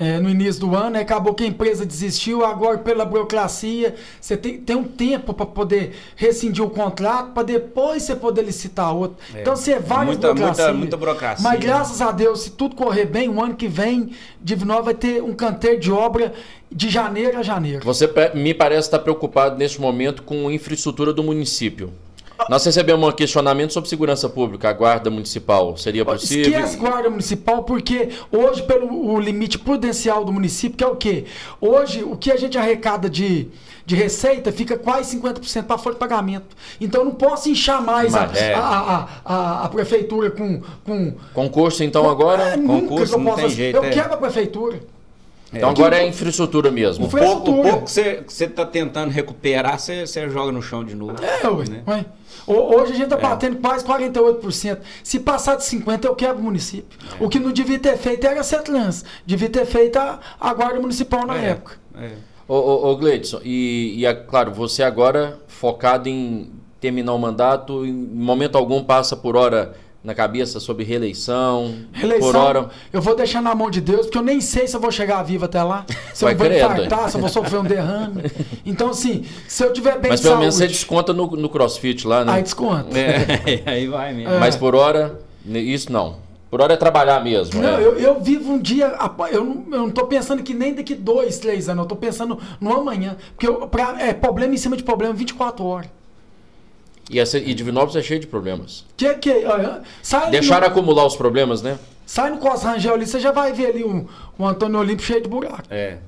é, no início do ano, e acabou que a empresa desistiu, agora pela burocracia, você tem, tem um tempo para poder rescindir o contrato, para depois você poder licitar outro. É. Então você vai Muita- muita- muita burocracia. Mas graças a Deus, se tudo correr bem, o ano que vem, Divinópolis vai ter um canteiro de obra de janeiro a janeiro. Você me parece estar preocupado neste momento com a infraestrutura do município. Nós recebemos um questionamento sobre segurança pública, a guarda municipal. Seria possível? Esquece guarda municipal, porque hoje, pelo o limite prudencial do município, que é o quê? Hoje, o que a gente arrecada de, de receita fica quase 50% para folha de pagamento. Então, eu não posso inchar mais a, é. a, a, a- prefeitura com. com Concurso, então, agora? É, nunca concurso que eu não posso tem fazer. jeito, Eu é. quero a prefeitura. Então agora é infraestrutura mesmo. o pouco, o pouco que você, que você tá tentando recuperar, você, joga no chão de novo. É, ué. né? ué. Ho- Hoje a gente está É. batendo quase 48%. Se passar de 50%, eu quebro o município. O que não devia ter feito era ser trans. Devia ter feito a, a guarda municipal na É, época. é. Ô, ô, ô Gleidson, e, e, é claro, você agora focado em terminar o mandato, em momento algum passa por hora na cabeça sobre reeleição, Reeleição, por hora... eu vou deixar na mão de Deus, porque eu nem sei se eu vou chegar vivo até lá. Se Vai eu vou credo. infartar, se eu vou sofrer um derrame. Então, assim, se eu tiver bem Mas pelo menos você saúde, desconta no, no crossfit lá, né? aí desconto. É, aí vai mesmo. É. Mas por hora, isso não. Por hora é trabalhar mesmo. Não, né? eu, eu vivo um dia. Eu não, eu não tô pensando que nem daqui dois, três anos. Eu tô pensando no amanhã. Porque eu, pra- é problema em cima de problema 24 horas. E, essa, e Divinópolis é cheio de problemas. Que, que, olha, sai, Deixaram no, acumular os problemas, né? sai no Cos Rangel ali, você já vai ver ali um, um Antônio Olímpio cheio de buraco. É.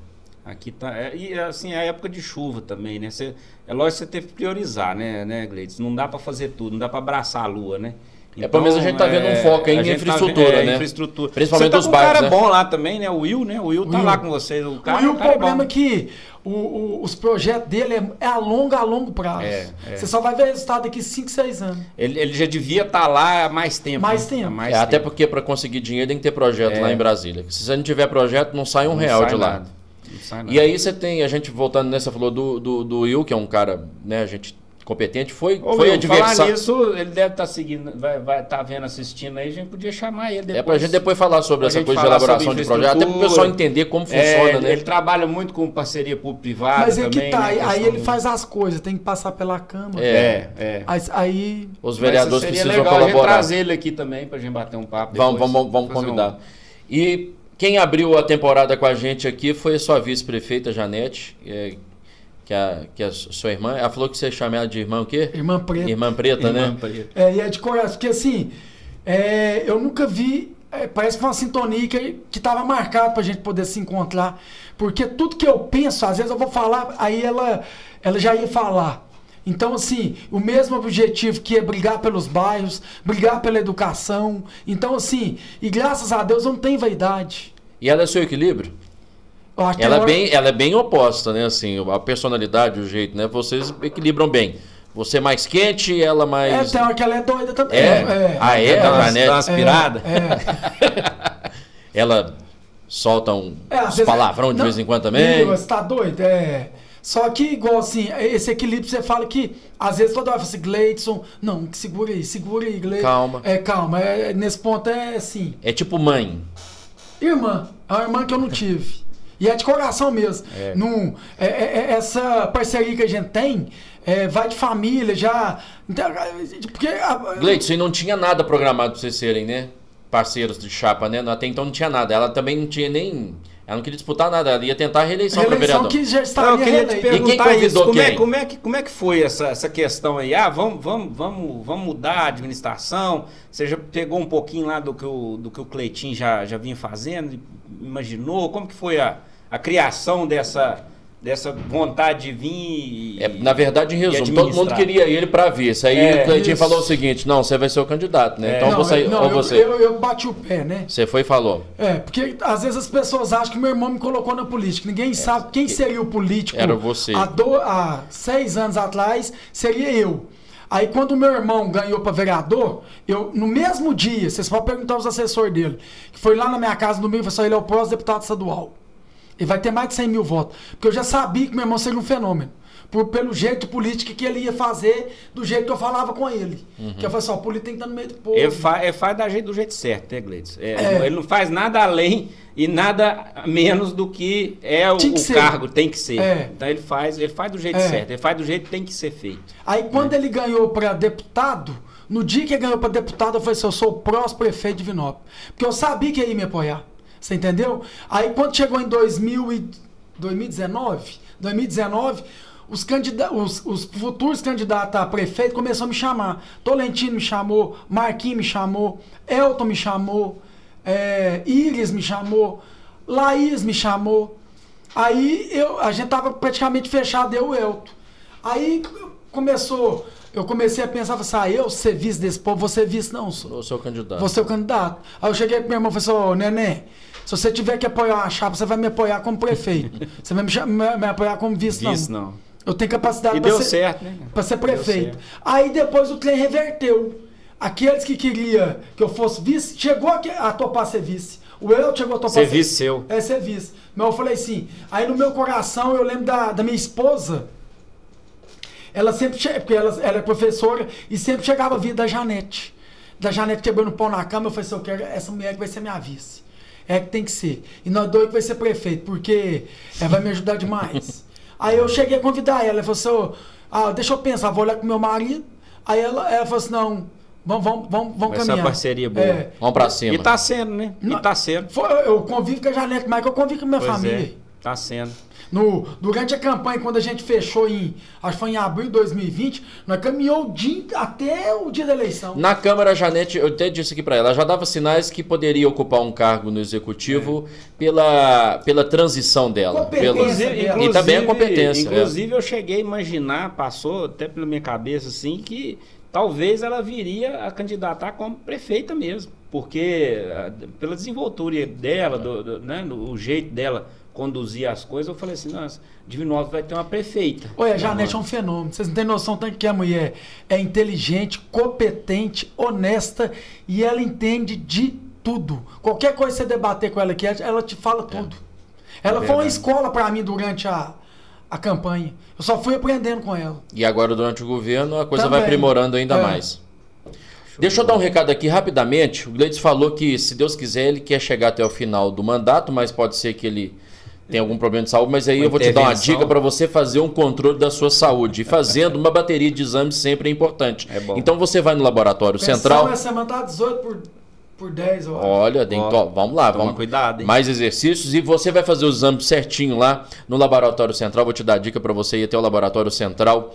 Aqui tá. É, e assim, é a época de chuva também, né? Cê, é lógico que você teve que priorizar, né, né, Gleides? Não dá para fazer tudo, não dá para abraçar a lua, né? É, pelo menos a gente tá vendo um foco aí a em tá infraestrutura, vendo- é, né? Infraestrutura. Principalmente tá dos com um bairros, cara né? bom lá também, né? O Will, né? O Will tá Will. lá com vocês. O, cara, o o cara problema é é bom. que o- o- os projetos dele é, é a longo, a longo prazo. É, é. Você só vai ver resultado daqui 5, 6 anos. Ele, ele já devia estar lá há mais tempo. Mais né? tempo. Há mais É, até tempo. porque para conseguir dinheiro tem que ter projeto É. lá em Brasília. Se você não tiver projeto, não sai um Não real sai de lá. nada. Não sai nada. E aí você tem, a gente voltando nessa, falou do, do, do Will, que é um cara, né, a gente competente, foi, Ô, foi falar adversário. nisso, ele deve estar seguindo, vai estar tá vendo, assistindo aí, a gente podia chamar ele depois. É pra gente depois falar sobre Pra essa coisa de elaboração de projeto, até pro pessoal infraestrutura. entender como É, funciona, ele, né? ele trabalha muito com parceria público-privada Mas é também. que tá, né, aí, ele faz as coisas, tem que passar pela Câmara. É, é. Aí, aí- Os vereadores seria precisam legal a gente colaborar. trazer ele aqui também pra gente bater um papo Vamos, depois. vamos, vamos Fazer um- convidar. E quem abriu a temporada com a gente aqui foi a sua vice-prefeita, Janete, é, que, é, que a sua irmã. Ela falou que você chama ela de irmã o quê? irmã preta. Irmã preta, Irmã né? Preta. É, e é de coração, porque assim, é, eu nunca vi, é, parece que foi uma sintonia que, que tava marcado pra gente poder se encontrar, porque tudo que eu penso, às vezes eu vou falar, aí ela, ela já ia falar. Então, assim, o mesmo objetivo que é brigar pelos bairros, brigar pela educação. Então, assim, e graças a Deus eu não tenho vaidade. E ela é seu equilíbrio? Ela é, bem, ela é bem oposta, né? Assim, a personalidade, o jeito, né? Vocês equilibram bem. Você mais quente ela É, mais. tem hora que ela é doida também. É? Ah, é? Dá A uma, Janete? dá uma aspirada. É. Ela solta um, É, vezes- palavrão de não, vez em quando também. Você tá doido? É. Só que, igual assim, esse equilíbrio você fala que, às vezes, toda hora você fala assim, Gleidson, não, segura aí, segura aí, Gleidson. Calma. É, calma. É, nesse ponto é assim. É tipo mãe. Irmã, é uma irmã que eu não tive. E é de coração mesmo. É. Não, é, é- é- essa parceria que a gente tem é, vai de família, já. então, Porque. a- Gleidson, e não tinha nada programado pra vocês serem, né? Parceiros de chapa, né? Até então não tinha nada. Ela também não tinha nem. Ela não queria disputar nada, ela ia tentar a reeleição para reeleição vereador. que já Não, estaria eu queria te perguntar isso. Como é, quem? como, é que, como é que foi essa, essa questão aí? Ah, vamos, vamos, vamos, vamos mudar a administração. Você já pegou um pouquinho lá do que o, do que o Cleitinho já, já vinha fazendo? Imaginou? Como que foi a, a criação dessa, dessa vontade de vir e, É, na verdade, em resumo, todo mundo queria ele pra vice. Aí É, o Cleitinho isso. falou o seguinte: não, você vai ser o candidato, né? É. Então Não, você. não, ou eu- você. Eu, eu bati o pé, né? Você foi e falou. É, porque às vezes as pessoas acham que meu irmão me colocou na política. Ninguém sabe quem seria o político. Era você. Há, do- há seis anos atrás, seria eu. Aí quando o meu irmão ganhou para vereador, eu, no mesmo dia, vocês podem perguntar aos assessores dele, que foi lá na minha casa no domingo e falou assim, ele é o próximo deputado estadual. Vai ter mais de 100 mil votos. Porque eu já sabia que meu irmão seria um fenômeno. Por, pelo jeito político que ele ia fazer, do jeito que eu falava com ele. Uhum. Que eu falei assim, ó, o político tem que estar no meio do povo. Ele, fa, ele faz da jeito, do jeito certo, né, Gleides? É, É. Ele não faz nada além e nada menos do que é o, que o cargo, tem que ser. É. Então ele faz, ele faz do jeito É. certo, ele faz do jeito que tem que ser feito. Aí quando ele ganhou para deputado, no dia que ele ganhou para deputado, eu falei assim, eu sou o próximo prefeito de Vinópolis. Porque eu sabia que ele ia me apoiar. Você entendeu? Aí quando chegou em 2000 e 2019, 2019, os, os, os futuros candidatos a prefeito começaram a me chamar. Tolentino me chamou, Marquinhos me chamou, Elton me chamou, é, Iris me chamou, Laís me chamou. Aí eu, a gente tava praticamente fechado, eu e o Elton. Aí começou, eu comecei a pensar, assim, ah, eu ser vice desse povo, vou ser vice não, sou. O seu candidato. Você é o candidato. Aí eu cheguei pro meu irmão e falei assim, ô neném, se você tiver que apoiar uma chapa, você vai me apoiar como prefeito. Você vai me, me- me apoiar como vice, Vice não. não. Eu tenho capacidade deu ser, certo, né? ser prefeito. Aí depois o trem reverteu. Aqueles que queria que eu fosse vice, chegou a, a topar ser vice. O eu chegou a topar Ser vice seu. É ser vice. Mas eu falei assim, aí no meu coração eu lembro da, da minha esposa. Ela sempre porque ela, ela é professora e sempre chegava a vir da Janete. Da Janete quebrando pau na cama, eu falei assim, eu quero essa mulher que vai ser minha vice. É que tem que ser. E nós dois que vai ser prefeito, porque ela vai me ajudar demais. Aí eu cheguei a convidar ela, ela falou assim, ah, deixa eu pensar, vou olhar com meu marido. Aí ela, ela falou assim, não, vamos, vamos, vamos, vamos ser caminhar. uma parceria boa. É. Vamos pra cima. E tá sendo, né? E Não. tá sendo. Foi, eu convivo com a Janete, mas eu convivo com a minha Pois família. Tá sendo. No, durante a campanha, quando a gente fechou em. Acho que foi em abril de 2020, nós caminhou o dia, até o dia da eleição. Na Câmara, a Janete, eu até disse aqui para ela, ela já dava sinais que poderia ocupar um cargo no Executivo pela, pela transição dela. Competência pela- dela. E também a competência. é. Inclusive, eu cheguei a imaginar, passou até pela minha cabeça assim, que talvez ela viria a candidatar como prefeita mesmo. Porque ah, pela desenvoltura dela, do, do- né, do- o jeito dela conduzir as coisas, eu falei assim, nossa, Divinópolis vai ter uma prefeita. Olha, a Janete é um fenômeno. Vocês não têm noção tanto que a mulher é inteligente, competente, honesta e ela entende de tudo. Qualquer coisa que você debater com ela aqui, ela te fala tudo. Ela foi uma escola para mim durante a, a campanha. Eu só fui aprendendo com ela. E agora, durante o governo, a coisa Também. vai aprimorando ainda É. mais. Deixa eu dar um recado aqui rapidamente. O Gleides falou que, se Deus quiser, ele quer chegar até o final do mandato, mas pode ser que ele tenha algum problema de saúde. Mas aí Uma eu vou te dar uma dica para você fazer um controle da sua saúde. E fazendo uma bateria de exames sempre é importante. É bom. Então você vai no laboratório Pensão central. essa semana tá 18 por, por 10, eu acho. Olha, tem Ó, vamos lá, vamos. cuidado, hein? Mais exercícios e você vai fazer os exames certinho lá no Laboratório Central. Vou te dar a dica para você ir até o Laboratório Central.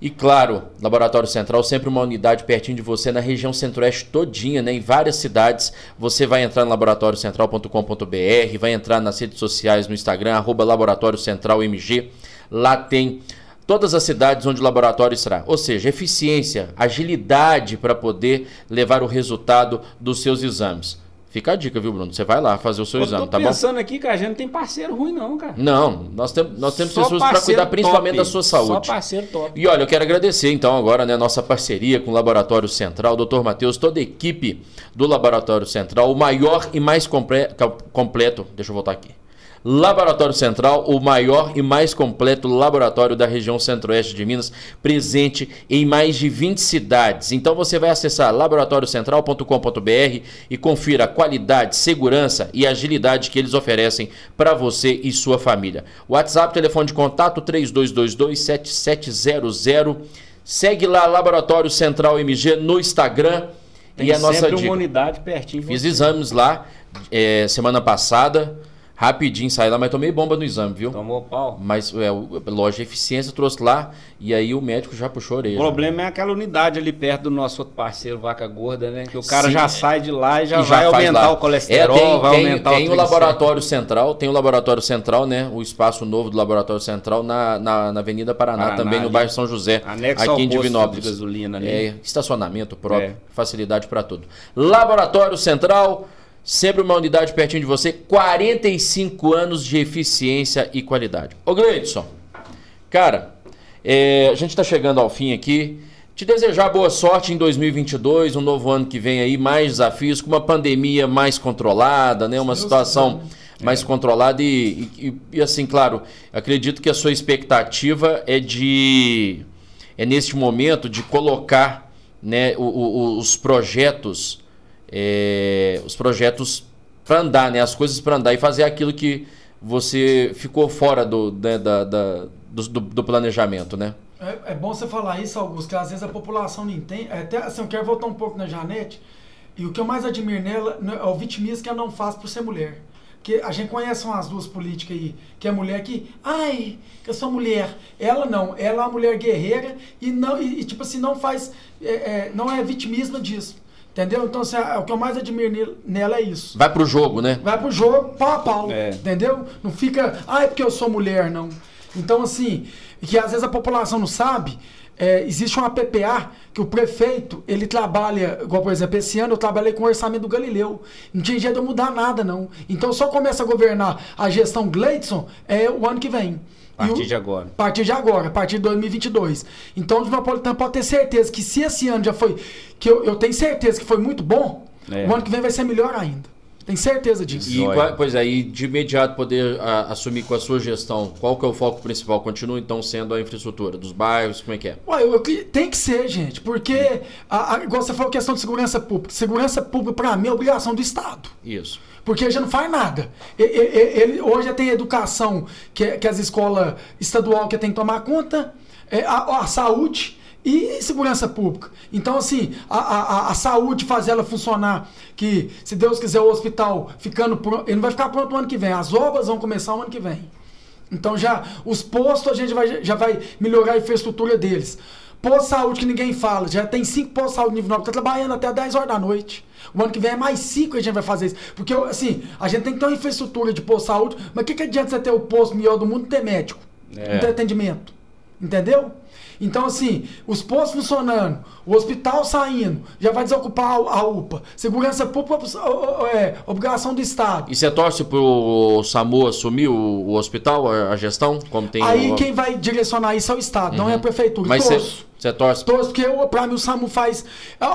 E claro, Laboratório Central, sempre uma unidade pertinho de você na região centro-oeste todinha, né? Em várias cidades. Você vai entrar no laboratóriocentral.com.br, vai entrar nas redes sociais no Instagram, arroba Laboratório Central MG. Lá tem todas as cidades onde o laboratório estará. Ou seja, eficiência, agilidade para poder levar o resultado dos seus exames. Fica a dica, viu, Bruno? Você vai lá fazer o seu Eu exame, tô tá bom? pensando aqui que a gente não tem parceiro ruim não, cara. Não, nós, tem, nós temos Só pessoas para cuidar principalmente top. da sua saúde. Só parceiro top. E olha, eu quero agradecer então agora né, nossa parceria com o Laboratório Central, Dr. Matheus, toda a equipe do Laboratório Central, o maior e mais compre- co- completo. Deixa eu voltar aqui. Laboratório Central, o maior e mais completo laboratório da região centro-oeste de Minas, presente em mais de 20 cidades. Então você vai acessar laboratóriocentral.com.br e confira a qualidade, segurança e agilidade que eles oferecem para você e sua família. WhatsApp, telefone de contato 32227700. Segue lá Laboratório Central MG no Instagram. Tem e a nossa sempre dica. uma unidade pertinho Fiz exames lá é, semana passada. Rapidinho saí lá, mas tomei bomba no exame, viu? Tomou pau. Mas é, o- loja eficiência trouxe lá e aí o médico já puxou a O orelha. problema é aquela unidade ali perto do nosso outro parceiro, Vaca Gorda, né? Que o cara Sim. já sai de lá e já E vai faz aumentar lá. o colesterol, É, tem, vai tem- aumentar tem o o triglicérido. laboratório central, tem o laboratório central, né? O espaço novo do laboratório central na, na, na Avenida Paraná, Paraná, também no ali. bairro São José, Anexo ao aqui em Divinópolis. de gasolina ali. É, estacionamento próprio, É. facilidade para tudo. Laboratório Central, sempre uma unidade pertinho de você, 45 anos de eficiência e qualidade. Ô Gleidson, cara, é, a gente está chegando ao fim aqui. Te desejar boa sorte em 2022, um novo ano que vem aí, mais desafios, com uma pandemia mais controlada, né? Uma situação quiser, mais controlada e, e- e, assim, claro, acredito que a sua expectativa é de, é neste momento de colocar, né, o- o- os projetos, é, os projetos para andar, né, as coisas para andar e fazer aquilo que você ficou fora do, né, da- da- do, do- planejamento, né? É, é bom você falar isso, Augusto, que às vezes a população não entende. É, Até, assim, eu quero voltar um pouco na Janete. E o que eu mais admiro nela né, é o vitimismo que ela não faz por ser mulher. Porque a gente conhece umas duas políticas aí, que é mulher que, ai, que eu sou mulher. Ela não, ela é uma mulher guerreira e, não, e, e, tipo assim, não faz, é, é, não é vitimismo disso. Entendeu? Então, assim, o que eu mais admiro nele- nela é isso. Vai pro jogo, né? Vai pro jogo pau a pau, É. entendeu? Não fica, ah, é porque eu sou mulher, não. Então, assim, que às vezes a população não sabe, é, existe uma PPA que o prefeito, ele trabalha, igual por exemplo, esse ano eu trabalhei com o orçamento do Galileu. Não tinha jeito de eu mudar nada, não. Então só começa a governar a gestão Gleidson é o ano que vem. A E o- partir de agora. a partir de agora, a partir de 2022. Então, o Napolitano pode ter certeza que se esse ano já foi, que eu, eu tenho certeza que foi muito bom, É. o ano que vem vai ser melhor ainda. Tenho certeza disso. E, pois é, e de imediato poder a- assumir com a sua gestão, qual que é o foco principal? Continua então sendo a infraestrutura dos bairros, como é que é? Ué, eu- eu- tem que ser, gente, porque, a, a, igual você falou, questão de segurança pública. Segurança pública, pra mim, é obrigação do Estado. Isso. Porque já não faz nada. E- e- e- Ele, hoje já tem educação, que, é- que as escolas estaduais que tem que tomar conta, é, a, a saúde, E segurança pública. Então, assim, a, a, a saúde fazer ela funcionar, que se Deus quiser o hospital ficando pronto, ele não vai ficar pronto no ano que vem, as obras vão começar no ano que vem. Então já os postos a gente vai, já vai melhorar a infraestrutura deles. Posto de saúde que ninguém fala, já tem cinco postos de saúde nível 9, tá trabalhando até 10 horas da noite. O ano que vem é mais cinco que a gente vai fazer isso. Porque, assim, a gente tem que ter uma infraestrutura de posto de saúde, mas o que, que adianta você ter o posto melhor do mundo e ter médico? É. Não ter atendimento. Entendeu? Então, assim, os postos funcionando, o hospital saindo, já vai desocupar a, UPA. Segurança pública é obrigação do Estado. E você torce pro SAMU assumir o, o hospital, a, a gestão? Como tem Aí o- quem vai direcionar isso é o Estado, não é a prefeitura. Uhum. Mas Torço. você você torce. Torço, porque eu, pra mim o SAMU faz.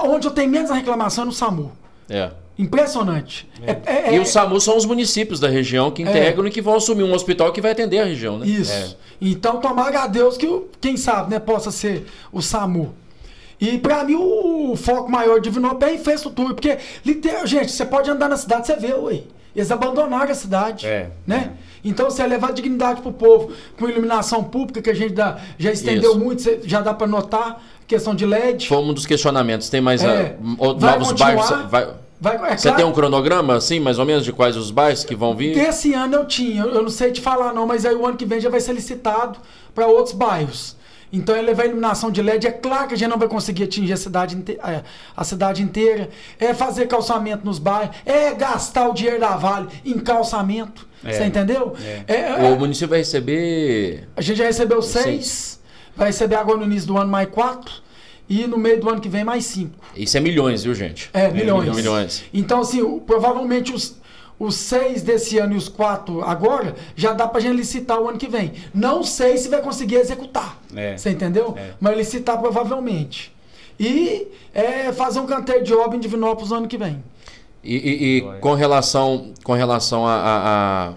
Onde eu tenho menos reclamação é no SAMU. É. Impressionante. É- é- E é- o SAMU são os municípios da região que integram e que vão assumir um hospital que vai atender a região, né? Isso. É. Então, tomara a Deus que, quem sabe, né, possa ser o SAMU. E pra mim, o, foco maior de Divinópolis é a infraestrutura. Porque, gente, você pode andar na cidade, você vê, ué. Eles abandonaram a cidade. É, Né? Então, você levar dignidade pro povo com iluminação pública, que a gente dá, já estendeu Isso. muito, você- já dá pra notar, questão de LED. Foi um dos questionamentos. Tem mais É. ah, o- Vai novos bairros? Vai- Vai, é Você claro- tem um cronograma, assim, mais ou menos, de quais os bairros que vão vir? Esse ano eu tinha, eu não sei te falar não, mas aí o ano que vem já vai ser licitado para outros bairros. Então é levar iluminação de LED, é claro que a gente não vai conseguir atingir a cidade, inte- é, a cidade inteira. É fazer calçamento nos bairros, é gastar o dinheiro da Vale em calçamento. É. Você entendeu? É. É, é, O município vai receber. a gente já recebeu seis, vai receber agora no início do ano mais quatro, e no meio do ano que vem mais cinco. Isso é milhões, viu, gente? É, milhões. milhões. Então, assim, provavelmente os, os seis desse ano e os quatro agora, já dá pra gente licitar o ano que vem. Não sei se vai conseguir executar. É. Você entendeu? É. Mas licitar provavelmente. E é, fazer um canteiro de obra em Divinópolis no ano que vem. E, e- e com relação, com relação a. a- a-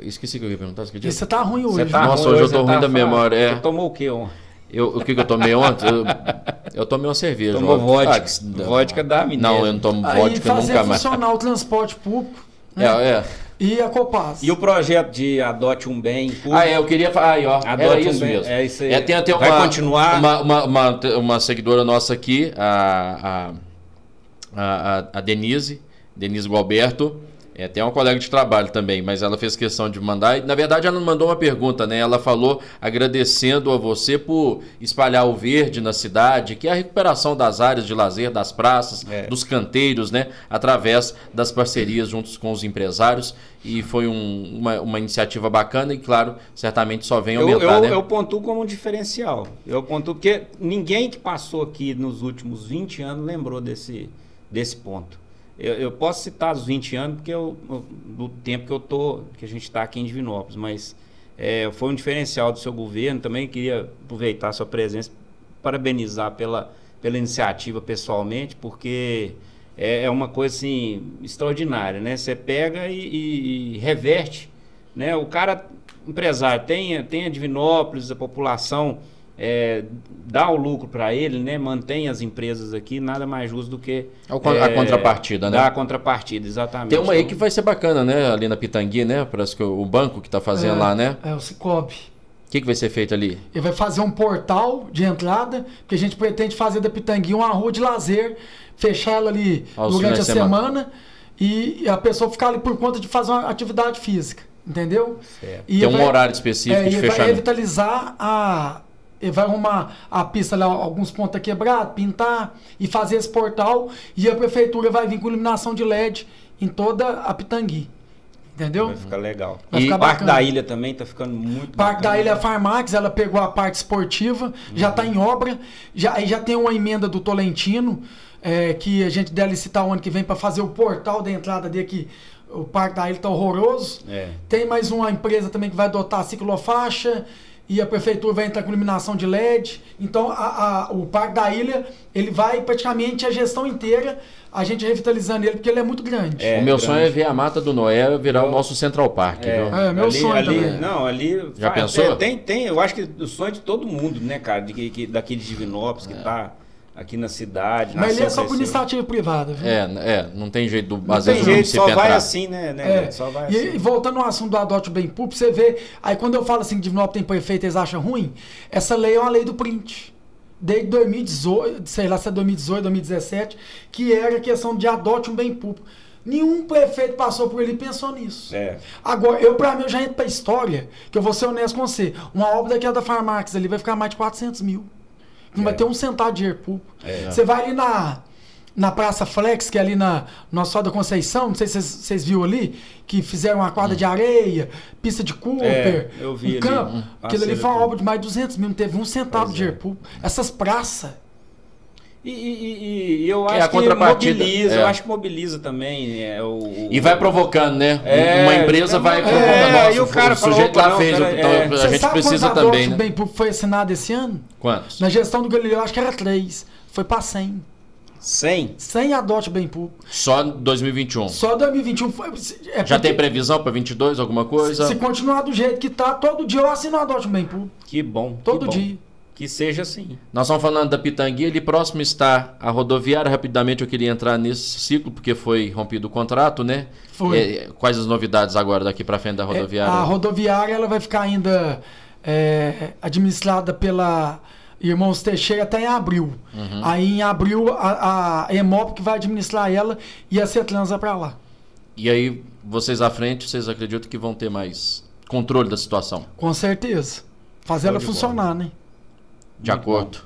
Esqueci o que eu ia perguntar, você tá ruim hoje. Tá? Nossa, ruim hoje eu tô ruim da fraco. memória, é. Você tomou o quê ontem? Eu, o que, que eu tomei ontem? Eu, eu tomei uma cerveja. Tomou vodka. Ah, Vodka da mineira. Não, eu não tomo Aí vodka fazer nunca mais. funcionar o transporte público né? É, é. e a Copaz. E o projeto de Adote um Bem? público? Ah, é, eu queria falar. Aí, ó. Adote Era um isso bem- mesmo. é isso aí. É, tem até Vai uma, continuar? Uma, uma, uma, uma seguidora nossa aqui, a, a, a, a Denise, Denise Gualberto. É até uma colega de trabalho também, mas ela fez questão de mandar. e, Na verdade, ela não mandou uma pergunta, né? Ela falou agradecendo a você por espalhar o verde na cidade, que é a recuperação das áreas de lazer, das praças, É. dos canteiros, né? Através das parcerias juntos com os empresários. E foi um- uma, uma iniciativa bacana e, claro, certamente só vem Eu, aumentar, eu, né? eu pontuo como um diferencial. Eu pontuo porque ninguém que passou aqui nos últimos 20 anos lembrou desse, desse ponto. Eu, eu posso citar os 20 anos porque eu, do tempo que eu tô, que a gente está aqui em Divinópolis, mas é, foi um diferencial do seu governo. Também queria aproveitar a sua presença, parabenizar pela, pela iniciativa pessoalmente, porque é, é uma coisa assim extraordinária, né? Você pega e, e- e reverte, né? O cara empresário tem, tem a Divinópolis, a população é, dá o lucro para ele, né? Mantém as empresas aqui, nada mais justo do que A a contrapartida, né? Dá a contrapartida, exatamente. Tem uma aí Então, que vai ser bacana, né? Ali na Pitangui, né? Parece que o banco que tá fazendo É, lá, né? É, o Cicobi. O que, que vai ser feito ali? Ele vai fazer um portal de entrada, que a gente pretende fazer da Pitangui uma rua de lazer, fechar ela ali Aos durante a semana. semana, e a pessoa ficar ali por conta de fazer uma atividade física, entendeu? Certo. E Tem um vai- horário específico é, de ele vai fechamento. revitalizar a. Ele vai arrumar a pista lá, alguns pontos quebrados, pintar e fazer esse portal. E a prefeitura vai vir com iluminação de LED em toda a Pitangui. Entendeu? Vai ficar legal. Vai e o Parque bacana. da Ilha também tá ficando muito Parque da bacana. Ilha Farmax, ela pegou a parte esportiva, já está em obra, já, aí já tem uma emenda do Tolentino, é, que a gente deve licitar o ano que vem para fazer o portal da entrada dele, que o Parque da Ilha está horroroso. É. Tem mais uma empresa também que vai adotar a ciclofaixa e a prefeitura vai entrar com iluminação de LED. Então a- a- o Parque da Ilha ele vai praticamente a gestão inteira, a gente revitalizando ele porque ele é muito grande. É, o meu grande. sonho é ver a Mata do Noé virar o nosso Central Park, viu? É, meu ali, sonho ali, também. Não, ali. Já faz- pensou? é, tem, tem. Eu acho que o sonho de todo mundo, né, cara? De, que- que, daqui de Divinópolis, que tá aqui na cidade. Mas ele é só por iniciativa privada, viu? É, é, não tem jeito do Não às tem vezes jeito, só vai entrar. assim, né? né É, Só vai e, assim. e voltando ao assunto do adote bem público, você vê. Aí quando eu falo assim que Divinópolis tem prefeito, eles acham ruim. Essa lei é uma lei do print. desde 2018, sei lá se é 2018, 2017, que era a questão de adote um bem público. Nenhum prefeito passou por ele e pensou nisso. É. Agora, eu pra mim, eu já entro pra história, que eu vou ser honesto com você. Uma obra daquela da Farmax ali vai ficar mais de 400 mil. Não É. vai ter um centavo de dinheiro público. É. Você vai ali na, na Praça Flex, que é ali na Nossa da Conceição, não sei se vocês- viram ali, que fizeram uma quadra de areia, pista de Cooper, É, eu vi um ali, campo. um Aquilo ali foi uma obra de mais de 200 mil, não teve um centavo Pois de dinheiro é. público. Essas praças, E, e- e- e eu Que é acho a que mobiliza, é. eu acho que mobiliza também. É, o, E vai provocando, né? É, Uma empresa vai é, provocando. Nossa, e o cara falou, sujeito opa, lá não, fez, então é. a Você gente sabe precisa também, né? bem público foi assinado esse ano? Quantos? Na gestão do Galileu, acho que era 3. Foi pra 100. 100? 100 adote bem público. Só em 2021. Só 2021 foi. é Já tem previsão para 22, alguma coisa? Se continuar do jeito que tá, todo dia eu assino adote bem público. Que bom. que Todo bom. dia. Que seja assim. Nós estamos falando da Pitanguia, ali próximo está a rodoviária. Rapidamente eu queria entrar nesse ciclo, porque foi rompido o contrato, né? Foi. É, quais as novidades agora daqui para frente da rodoviária? É, a rodoviária ela vai ficar ainda é, administrada pela Irmãos Teixeira até em abril. Uhum. Aí em abril a, a Emop que vai administrar ela e a Cetrans vai pra lá. E aí, vocês à frente, vocês acreditam que vão ter mais controle da situação? Com certeza. Fazer Show ela funcionar, né? De Muito acordo.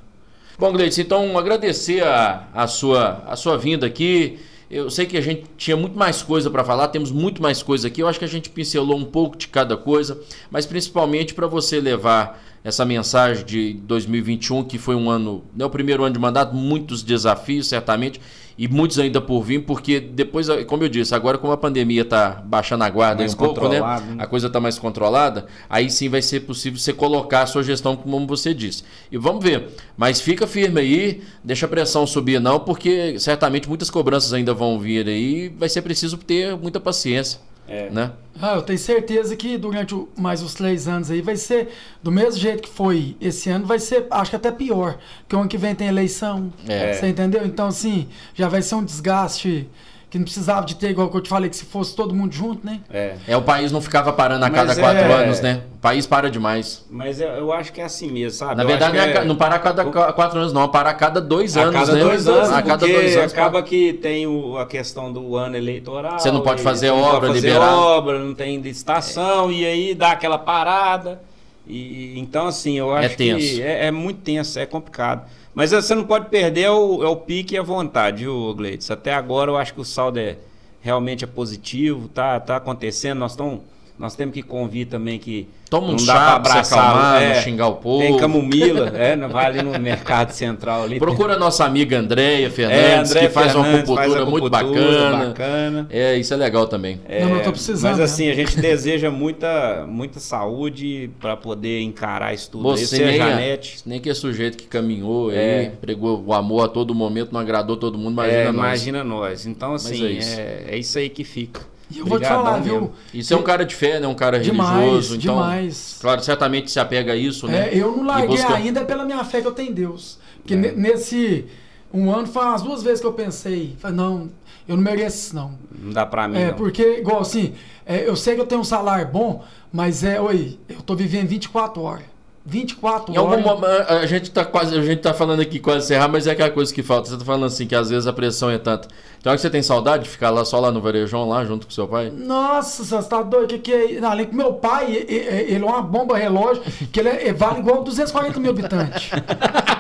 Bom, Gleice, então agradecer a, a, sua, a sua vinda aqui. Eu sei que a gente tinha muito mais coisa para falar, temos muito mais coisa aqui. Eu acho que a gente pincelou um pouco de cada coisa, mas principalmente para você levar essa mensagem de 2021, que foi um ano, né, o primeiro ano de mandato, muitos desafios, certamente, e muitos ainda por vir, porque depois, como eu disse, agora como a pandemia está baixando a guarda Mais um pouco, né? né? A coisa está mais controlada, aí sim vai ser possível você colocar a sua gestão como você disse. E vamos ver. Mas fica firme aí, deixa a pressão subir não, porque certamente muitas cobranças ainda vão vir aí, e vai ser preciso ter muita paciência, É. né? Ah, eu tenho certeza que durante o- mais os três anos aí vai ser do mesmo jeito que foi esse ano, vai ser, acho que até pior, porque o ano que vem tem eleição. É. Você entendeu? Então, assim, já vai ser um desgaste que não precisava de ter, igual que eu te falei, que se fosse todo mundo junto, né? É. É, o país não ficava parando a Mas cada é- quatro anos, né? O país para demais. Mas eu, eu acho que é assim mesmo, sabe? Na Eu verdade, não, é, não para a cada qua- quatro anos, não, é para a cada dois anos, a cada né? dois anos, a cada porque dois anos. acaba que tem o- a questão do ano eleitoral. Você não pode fazer você não obra, pode fazer liberar. obra, não tem licitação, e aí dá aquela parada. E, então, assim, eu acho tenso. que é, é muito tenso, é complicado. Mas você não pode perder é o, é o pique e a vontade, viu, Gleides? Até agora eu acho que o saldo é, realmente é positivo, tá, tá acontecendo. Nós, tão, nós temos que convir também que Toma um não chá dá pra abraçar, acalmar, é, não xingar o povo. Tem camomila, é, não vai ali no mercado central ali. Procura a nossa amiga Andréia é, Fernandes, André que faz uma Fernandes acupuntura faz muito acupuntura bacana. bacana. É, isso é legal também. É, Não, eu tô precisando, Mas né? assim, a gente deseja muita, muita saúde para poder encarar isso tudo. aí. Você Você, a nem, Janete. nem que é sujeito que caminhou É. aí, pregou o amor a todo momento, não agradou todo mundo, imagina é, nós. imagina nós. Então, assim, é é é, isso aí que fica. E eu vou te falar, viu? mesmo. Isso é um cara de fé, né? Um cara Demais, religioso. Então, demais. claro, certamente se apega a isso, né? É, eu não larguei busca- ainda pela minha fé que eu tenho em Deus. Porque É. ne- nesse um ano foi umas duas vezes que eu pensei, falei, não, eu não mereço isso não. Não dá pra mim. É, não. porque, igual assim, é, eu sei que eu tenho um salário bom, mas é, oi, eu tô vivendo 24 horas. 24 Em algum horas. momento, a gente tá quase, a gente tá falando aqui quase encerrar, mas é aquela coisa que falta. Você tá falando assim, que às vezes a pressão é tanta. Então, que você tem saudade de ficar lá só lá no varejão, lá junto com seu pai? Nossa, você tá doido? O que, que é? Não, além que meu pai, ele é uma bomba relógio, que ele é- vale igual 240 mil habitantes.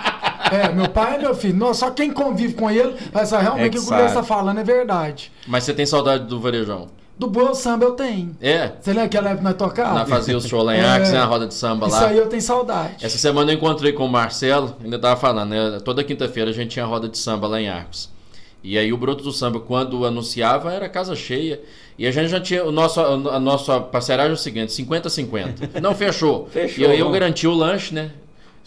É, meu pai é meu filho. Só quem convive com ele vai saber realmente É o que que o Guilherme sabe. está falando é verdade. Mas você tem saudade do varejão? Do Boa Samba eu tenho. É? Você lembra aquela época que nós tocava? Na fazer os show lá em É. Arcos, né? Na roda de samba Isso lá. aí eu tenho saudade. Essa semana eu encontrei com o Marcelo, ainda tava falando, né? Toda quinta-feira a gente tinha roda de samba lá em Arcos. E aí o Broto do Samba, quando anunciava, era casa cheia. E a gente já tinha. O nosso, a nossa parceragem é o seguinte: 50-50. Não fechou. Fechou, E eu, eu garanti o lanche, né?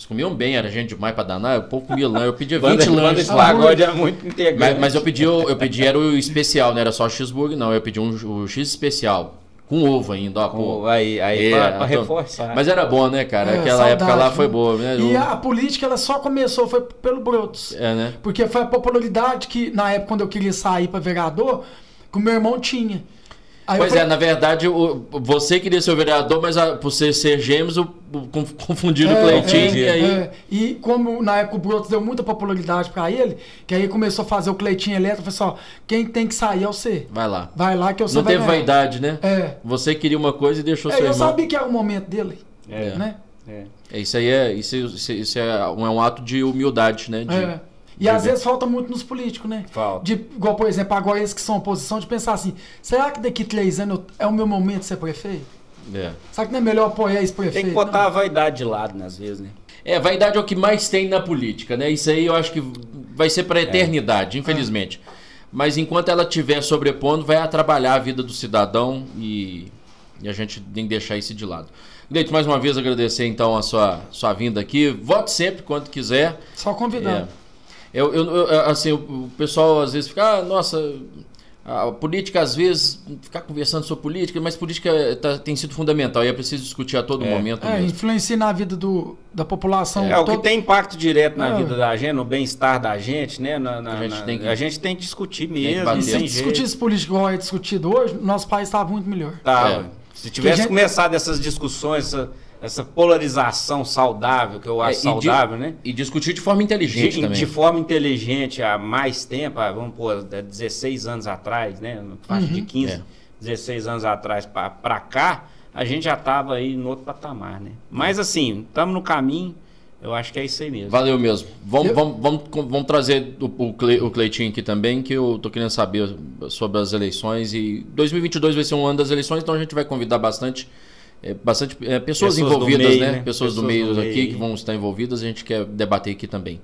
Eles comiam bem, era gente demais pra danar. Eu pouco comia lanche. Eu pedia 20 Banda, banda lanches. esse pagode é muito integrante. Mas, mas eu pedi, o- eu pedi era o especial, não era só cheeseburger, não. Eu pedi um, o X especial. Com ovo ainda, ó. Pô. Com- aí, aí É, pra, pra então- reforçar. Mas era bom, né, cara? É, Aquela saudade, época lá foi viu? boa, né? E Eu- a política ela só começou foi pelo Brotos. É, né? Porque foi a popularidade que, na época, quando eu queria sair para vereador, que o meu irmão tinha. Aí eu Pois é, falei, na verdade, o- você queria ser o vereador, mas a- por você ser gêmeos, o confundiram o Cleitinho e aí... é. E como na época o Brotos deu muita popularidade pra ele, que aí começou a fazer o Cleitinho elétrico, falou assim, ó, quem tem que sair é você. Vai lá. Vai lá que eu Não vai teve ganhar. vaidade, né? É. Você queria uma coisa e deixou É, seu eu irmão. sabia que era o momento dele, É. né? É. É, Isso aí é, isso, isso, isso é, um, é um ato de humildade, né? De- É. E de às ver. vezes falta muito nos políticos, né? Falta. De, igual, por exemplo, agora eles que são oposição, de pensar assim, será que daqui três anos eu- é o meu momento de ser prefeito? É. Será que não é melhor apoiar esse prefeito? Tem que botar a vaidade de lado, né, às vezes, né? É, vaidade é o que mais tem na política, né? Isso aí eu acho que vai ser É. para eternidade, infelizmente. Mas enquanto ela estiver sobrepondo, vai atrapalhar a vida do cidadão e, e a gente tem que deixar isso de lado. Gleito, mais uma vez agradecer então a sua, sua vinda aqui. Vote sempre quando quiser. Não. Só convidando. É. Eu, eu- eu- assim, o o pessoal às vezes fica, ah, nossa, a política às vezes, ficar conversando sobre política, mas política tá- tem sido fundamental e é preciso discutir a todo É. momento É, mesmo. influencia na vida do, da população. É, o que tem impacto direto na É. vida da gente, no bem-estar da gente, né? Na, na- A gente na- tem que- a gente tem que discutir que mesmo. bater. E se discutisse política igual é discutido hoje, nosso país estava muito melhor. Tá, É. Se tivesse gente- começado essas discussões, essa, essa polarização saudável, que eu É, acho e saudável, de- né? E discutir de forma inteligente De, também. de forma inteligente há mais tempo, há, vamos pôr, há 16 anos atrás, né? Faixa de 15, É. 16 anos atrás pra pra cá, a gente já tava aí no outro patamar, né? Mas assim, estamos no caminho, eu acho que é isso aí mesmo. Valeu mesmo. Vamos, Eu- vamos, vamos, vamos trazer o, o, Cle- o Cleitinho aqui também, que eu tô querendo saber sobre as eleições. E 2022 vai ser um ano das eleições, então a gente vai convidar bastante, é, bastante é, pessoas, Pessoas do envolvidas, meio, né? né? Pessoas, do Pessoas meio do aqui meio. que vão estar envolvidas, a gente quer debater aqui também.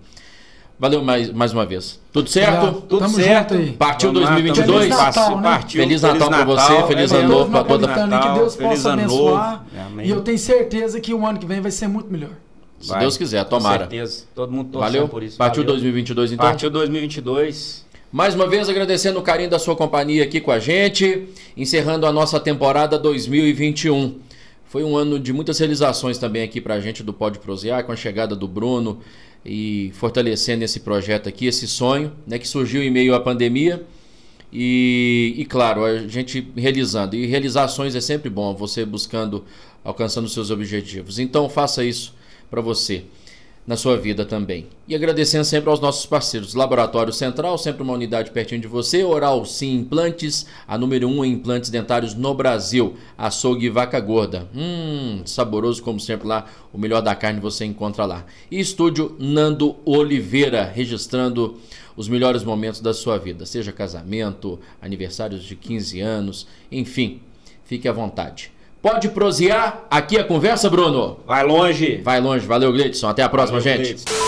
Valeu mais, mais uma vez. Tudo certo? Obrigado. Tudo Tamo certo. Partiu Vamos lá, 2022? Feliz Natal, né? Partiu. Feliz Natal pra você, feliz é ano novo pra toda- em que Deus Feliz possa ano abençoar. Amém. E eu tenho certeza que o ano que vem vai ser muito melhor. Se Vai, Deus quiser, tomara. Com certeza. Todo mundo torcendo Valeu? por isso. Partiu Valeu. 2022 então? Partiu 2022. Mais uma vez agradecendo o carinho da sua companhia aqui com a gente, encerrando a nossa temporada 2021. Foi um ano de muitas realizações também aqui pra gente do Pode Prosear, com a chegada do Bruno e fortalecendo esse projeto aqui, esse sonho, né, que surgiu em meio à pandemia. E, e claro, a gente realizando. E realizações é sempre bom, você buscando, alcançando seus objetivos. Então faça isso para você na sua vida também. E agradecendo sempre aos nossos parceiros. Laboratório Central, sempre uma unidade pertinho de você. Oral Sim Implantes, a número 1 um em implantes dentários no Brasil. Açougue Vaca Gorda. Hum, saboroso como sempre lá. O melhor da carne você encontra lá. E Estúdio Nando Oliveira, registrando os melhores momentos da sua vida. Seja casamento, aniversários de 15 anos, enfim. Fique à vontade. Pode prosear aqui a conversa, Bruno? Vai longe. Vai longe. Valeu, Gleidson. Até a próxima, Valeu, gente. Gleidson.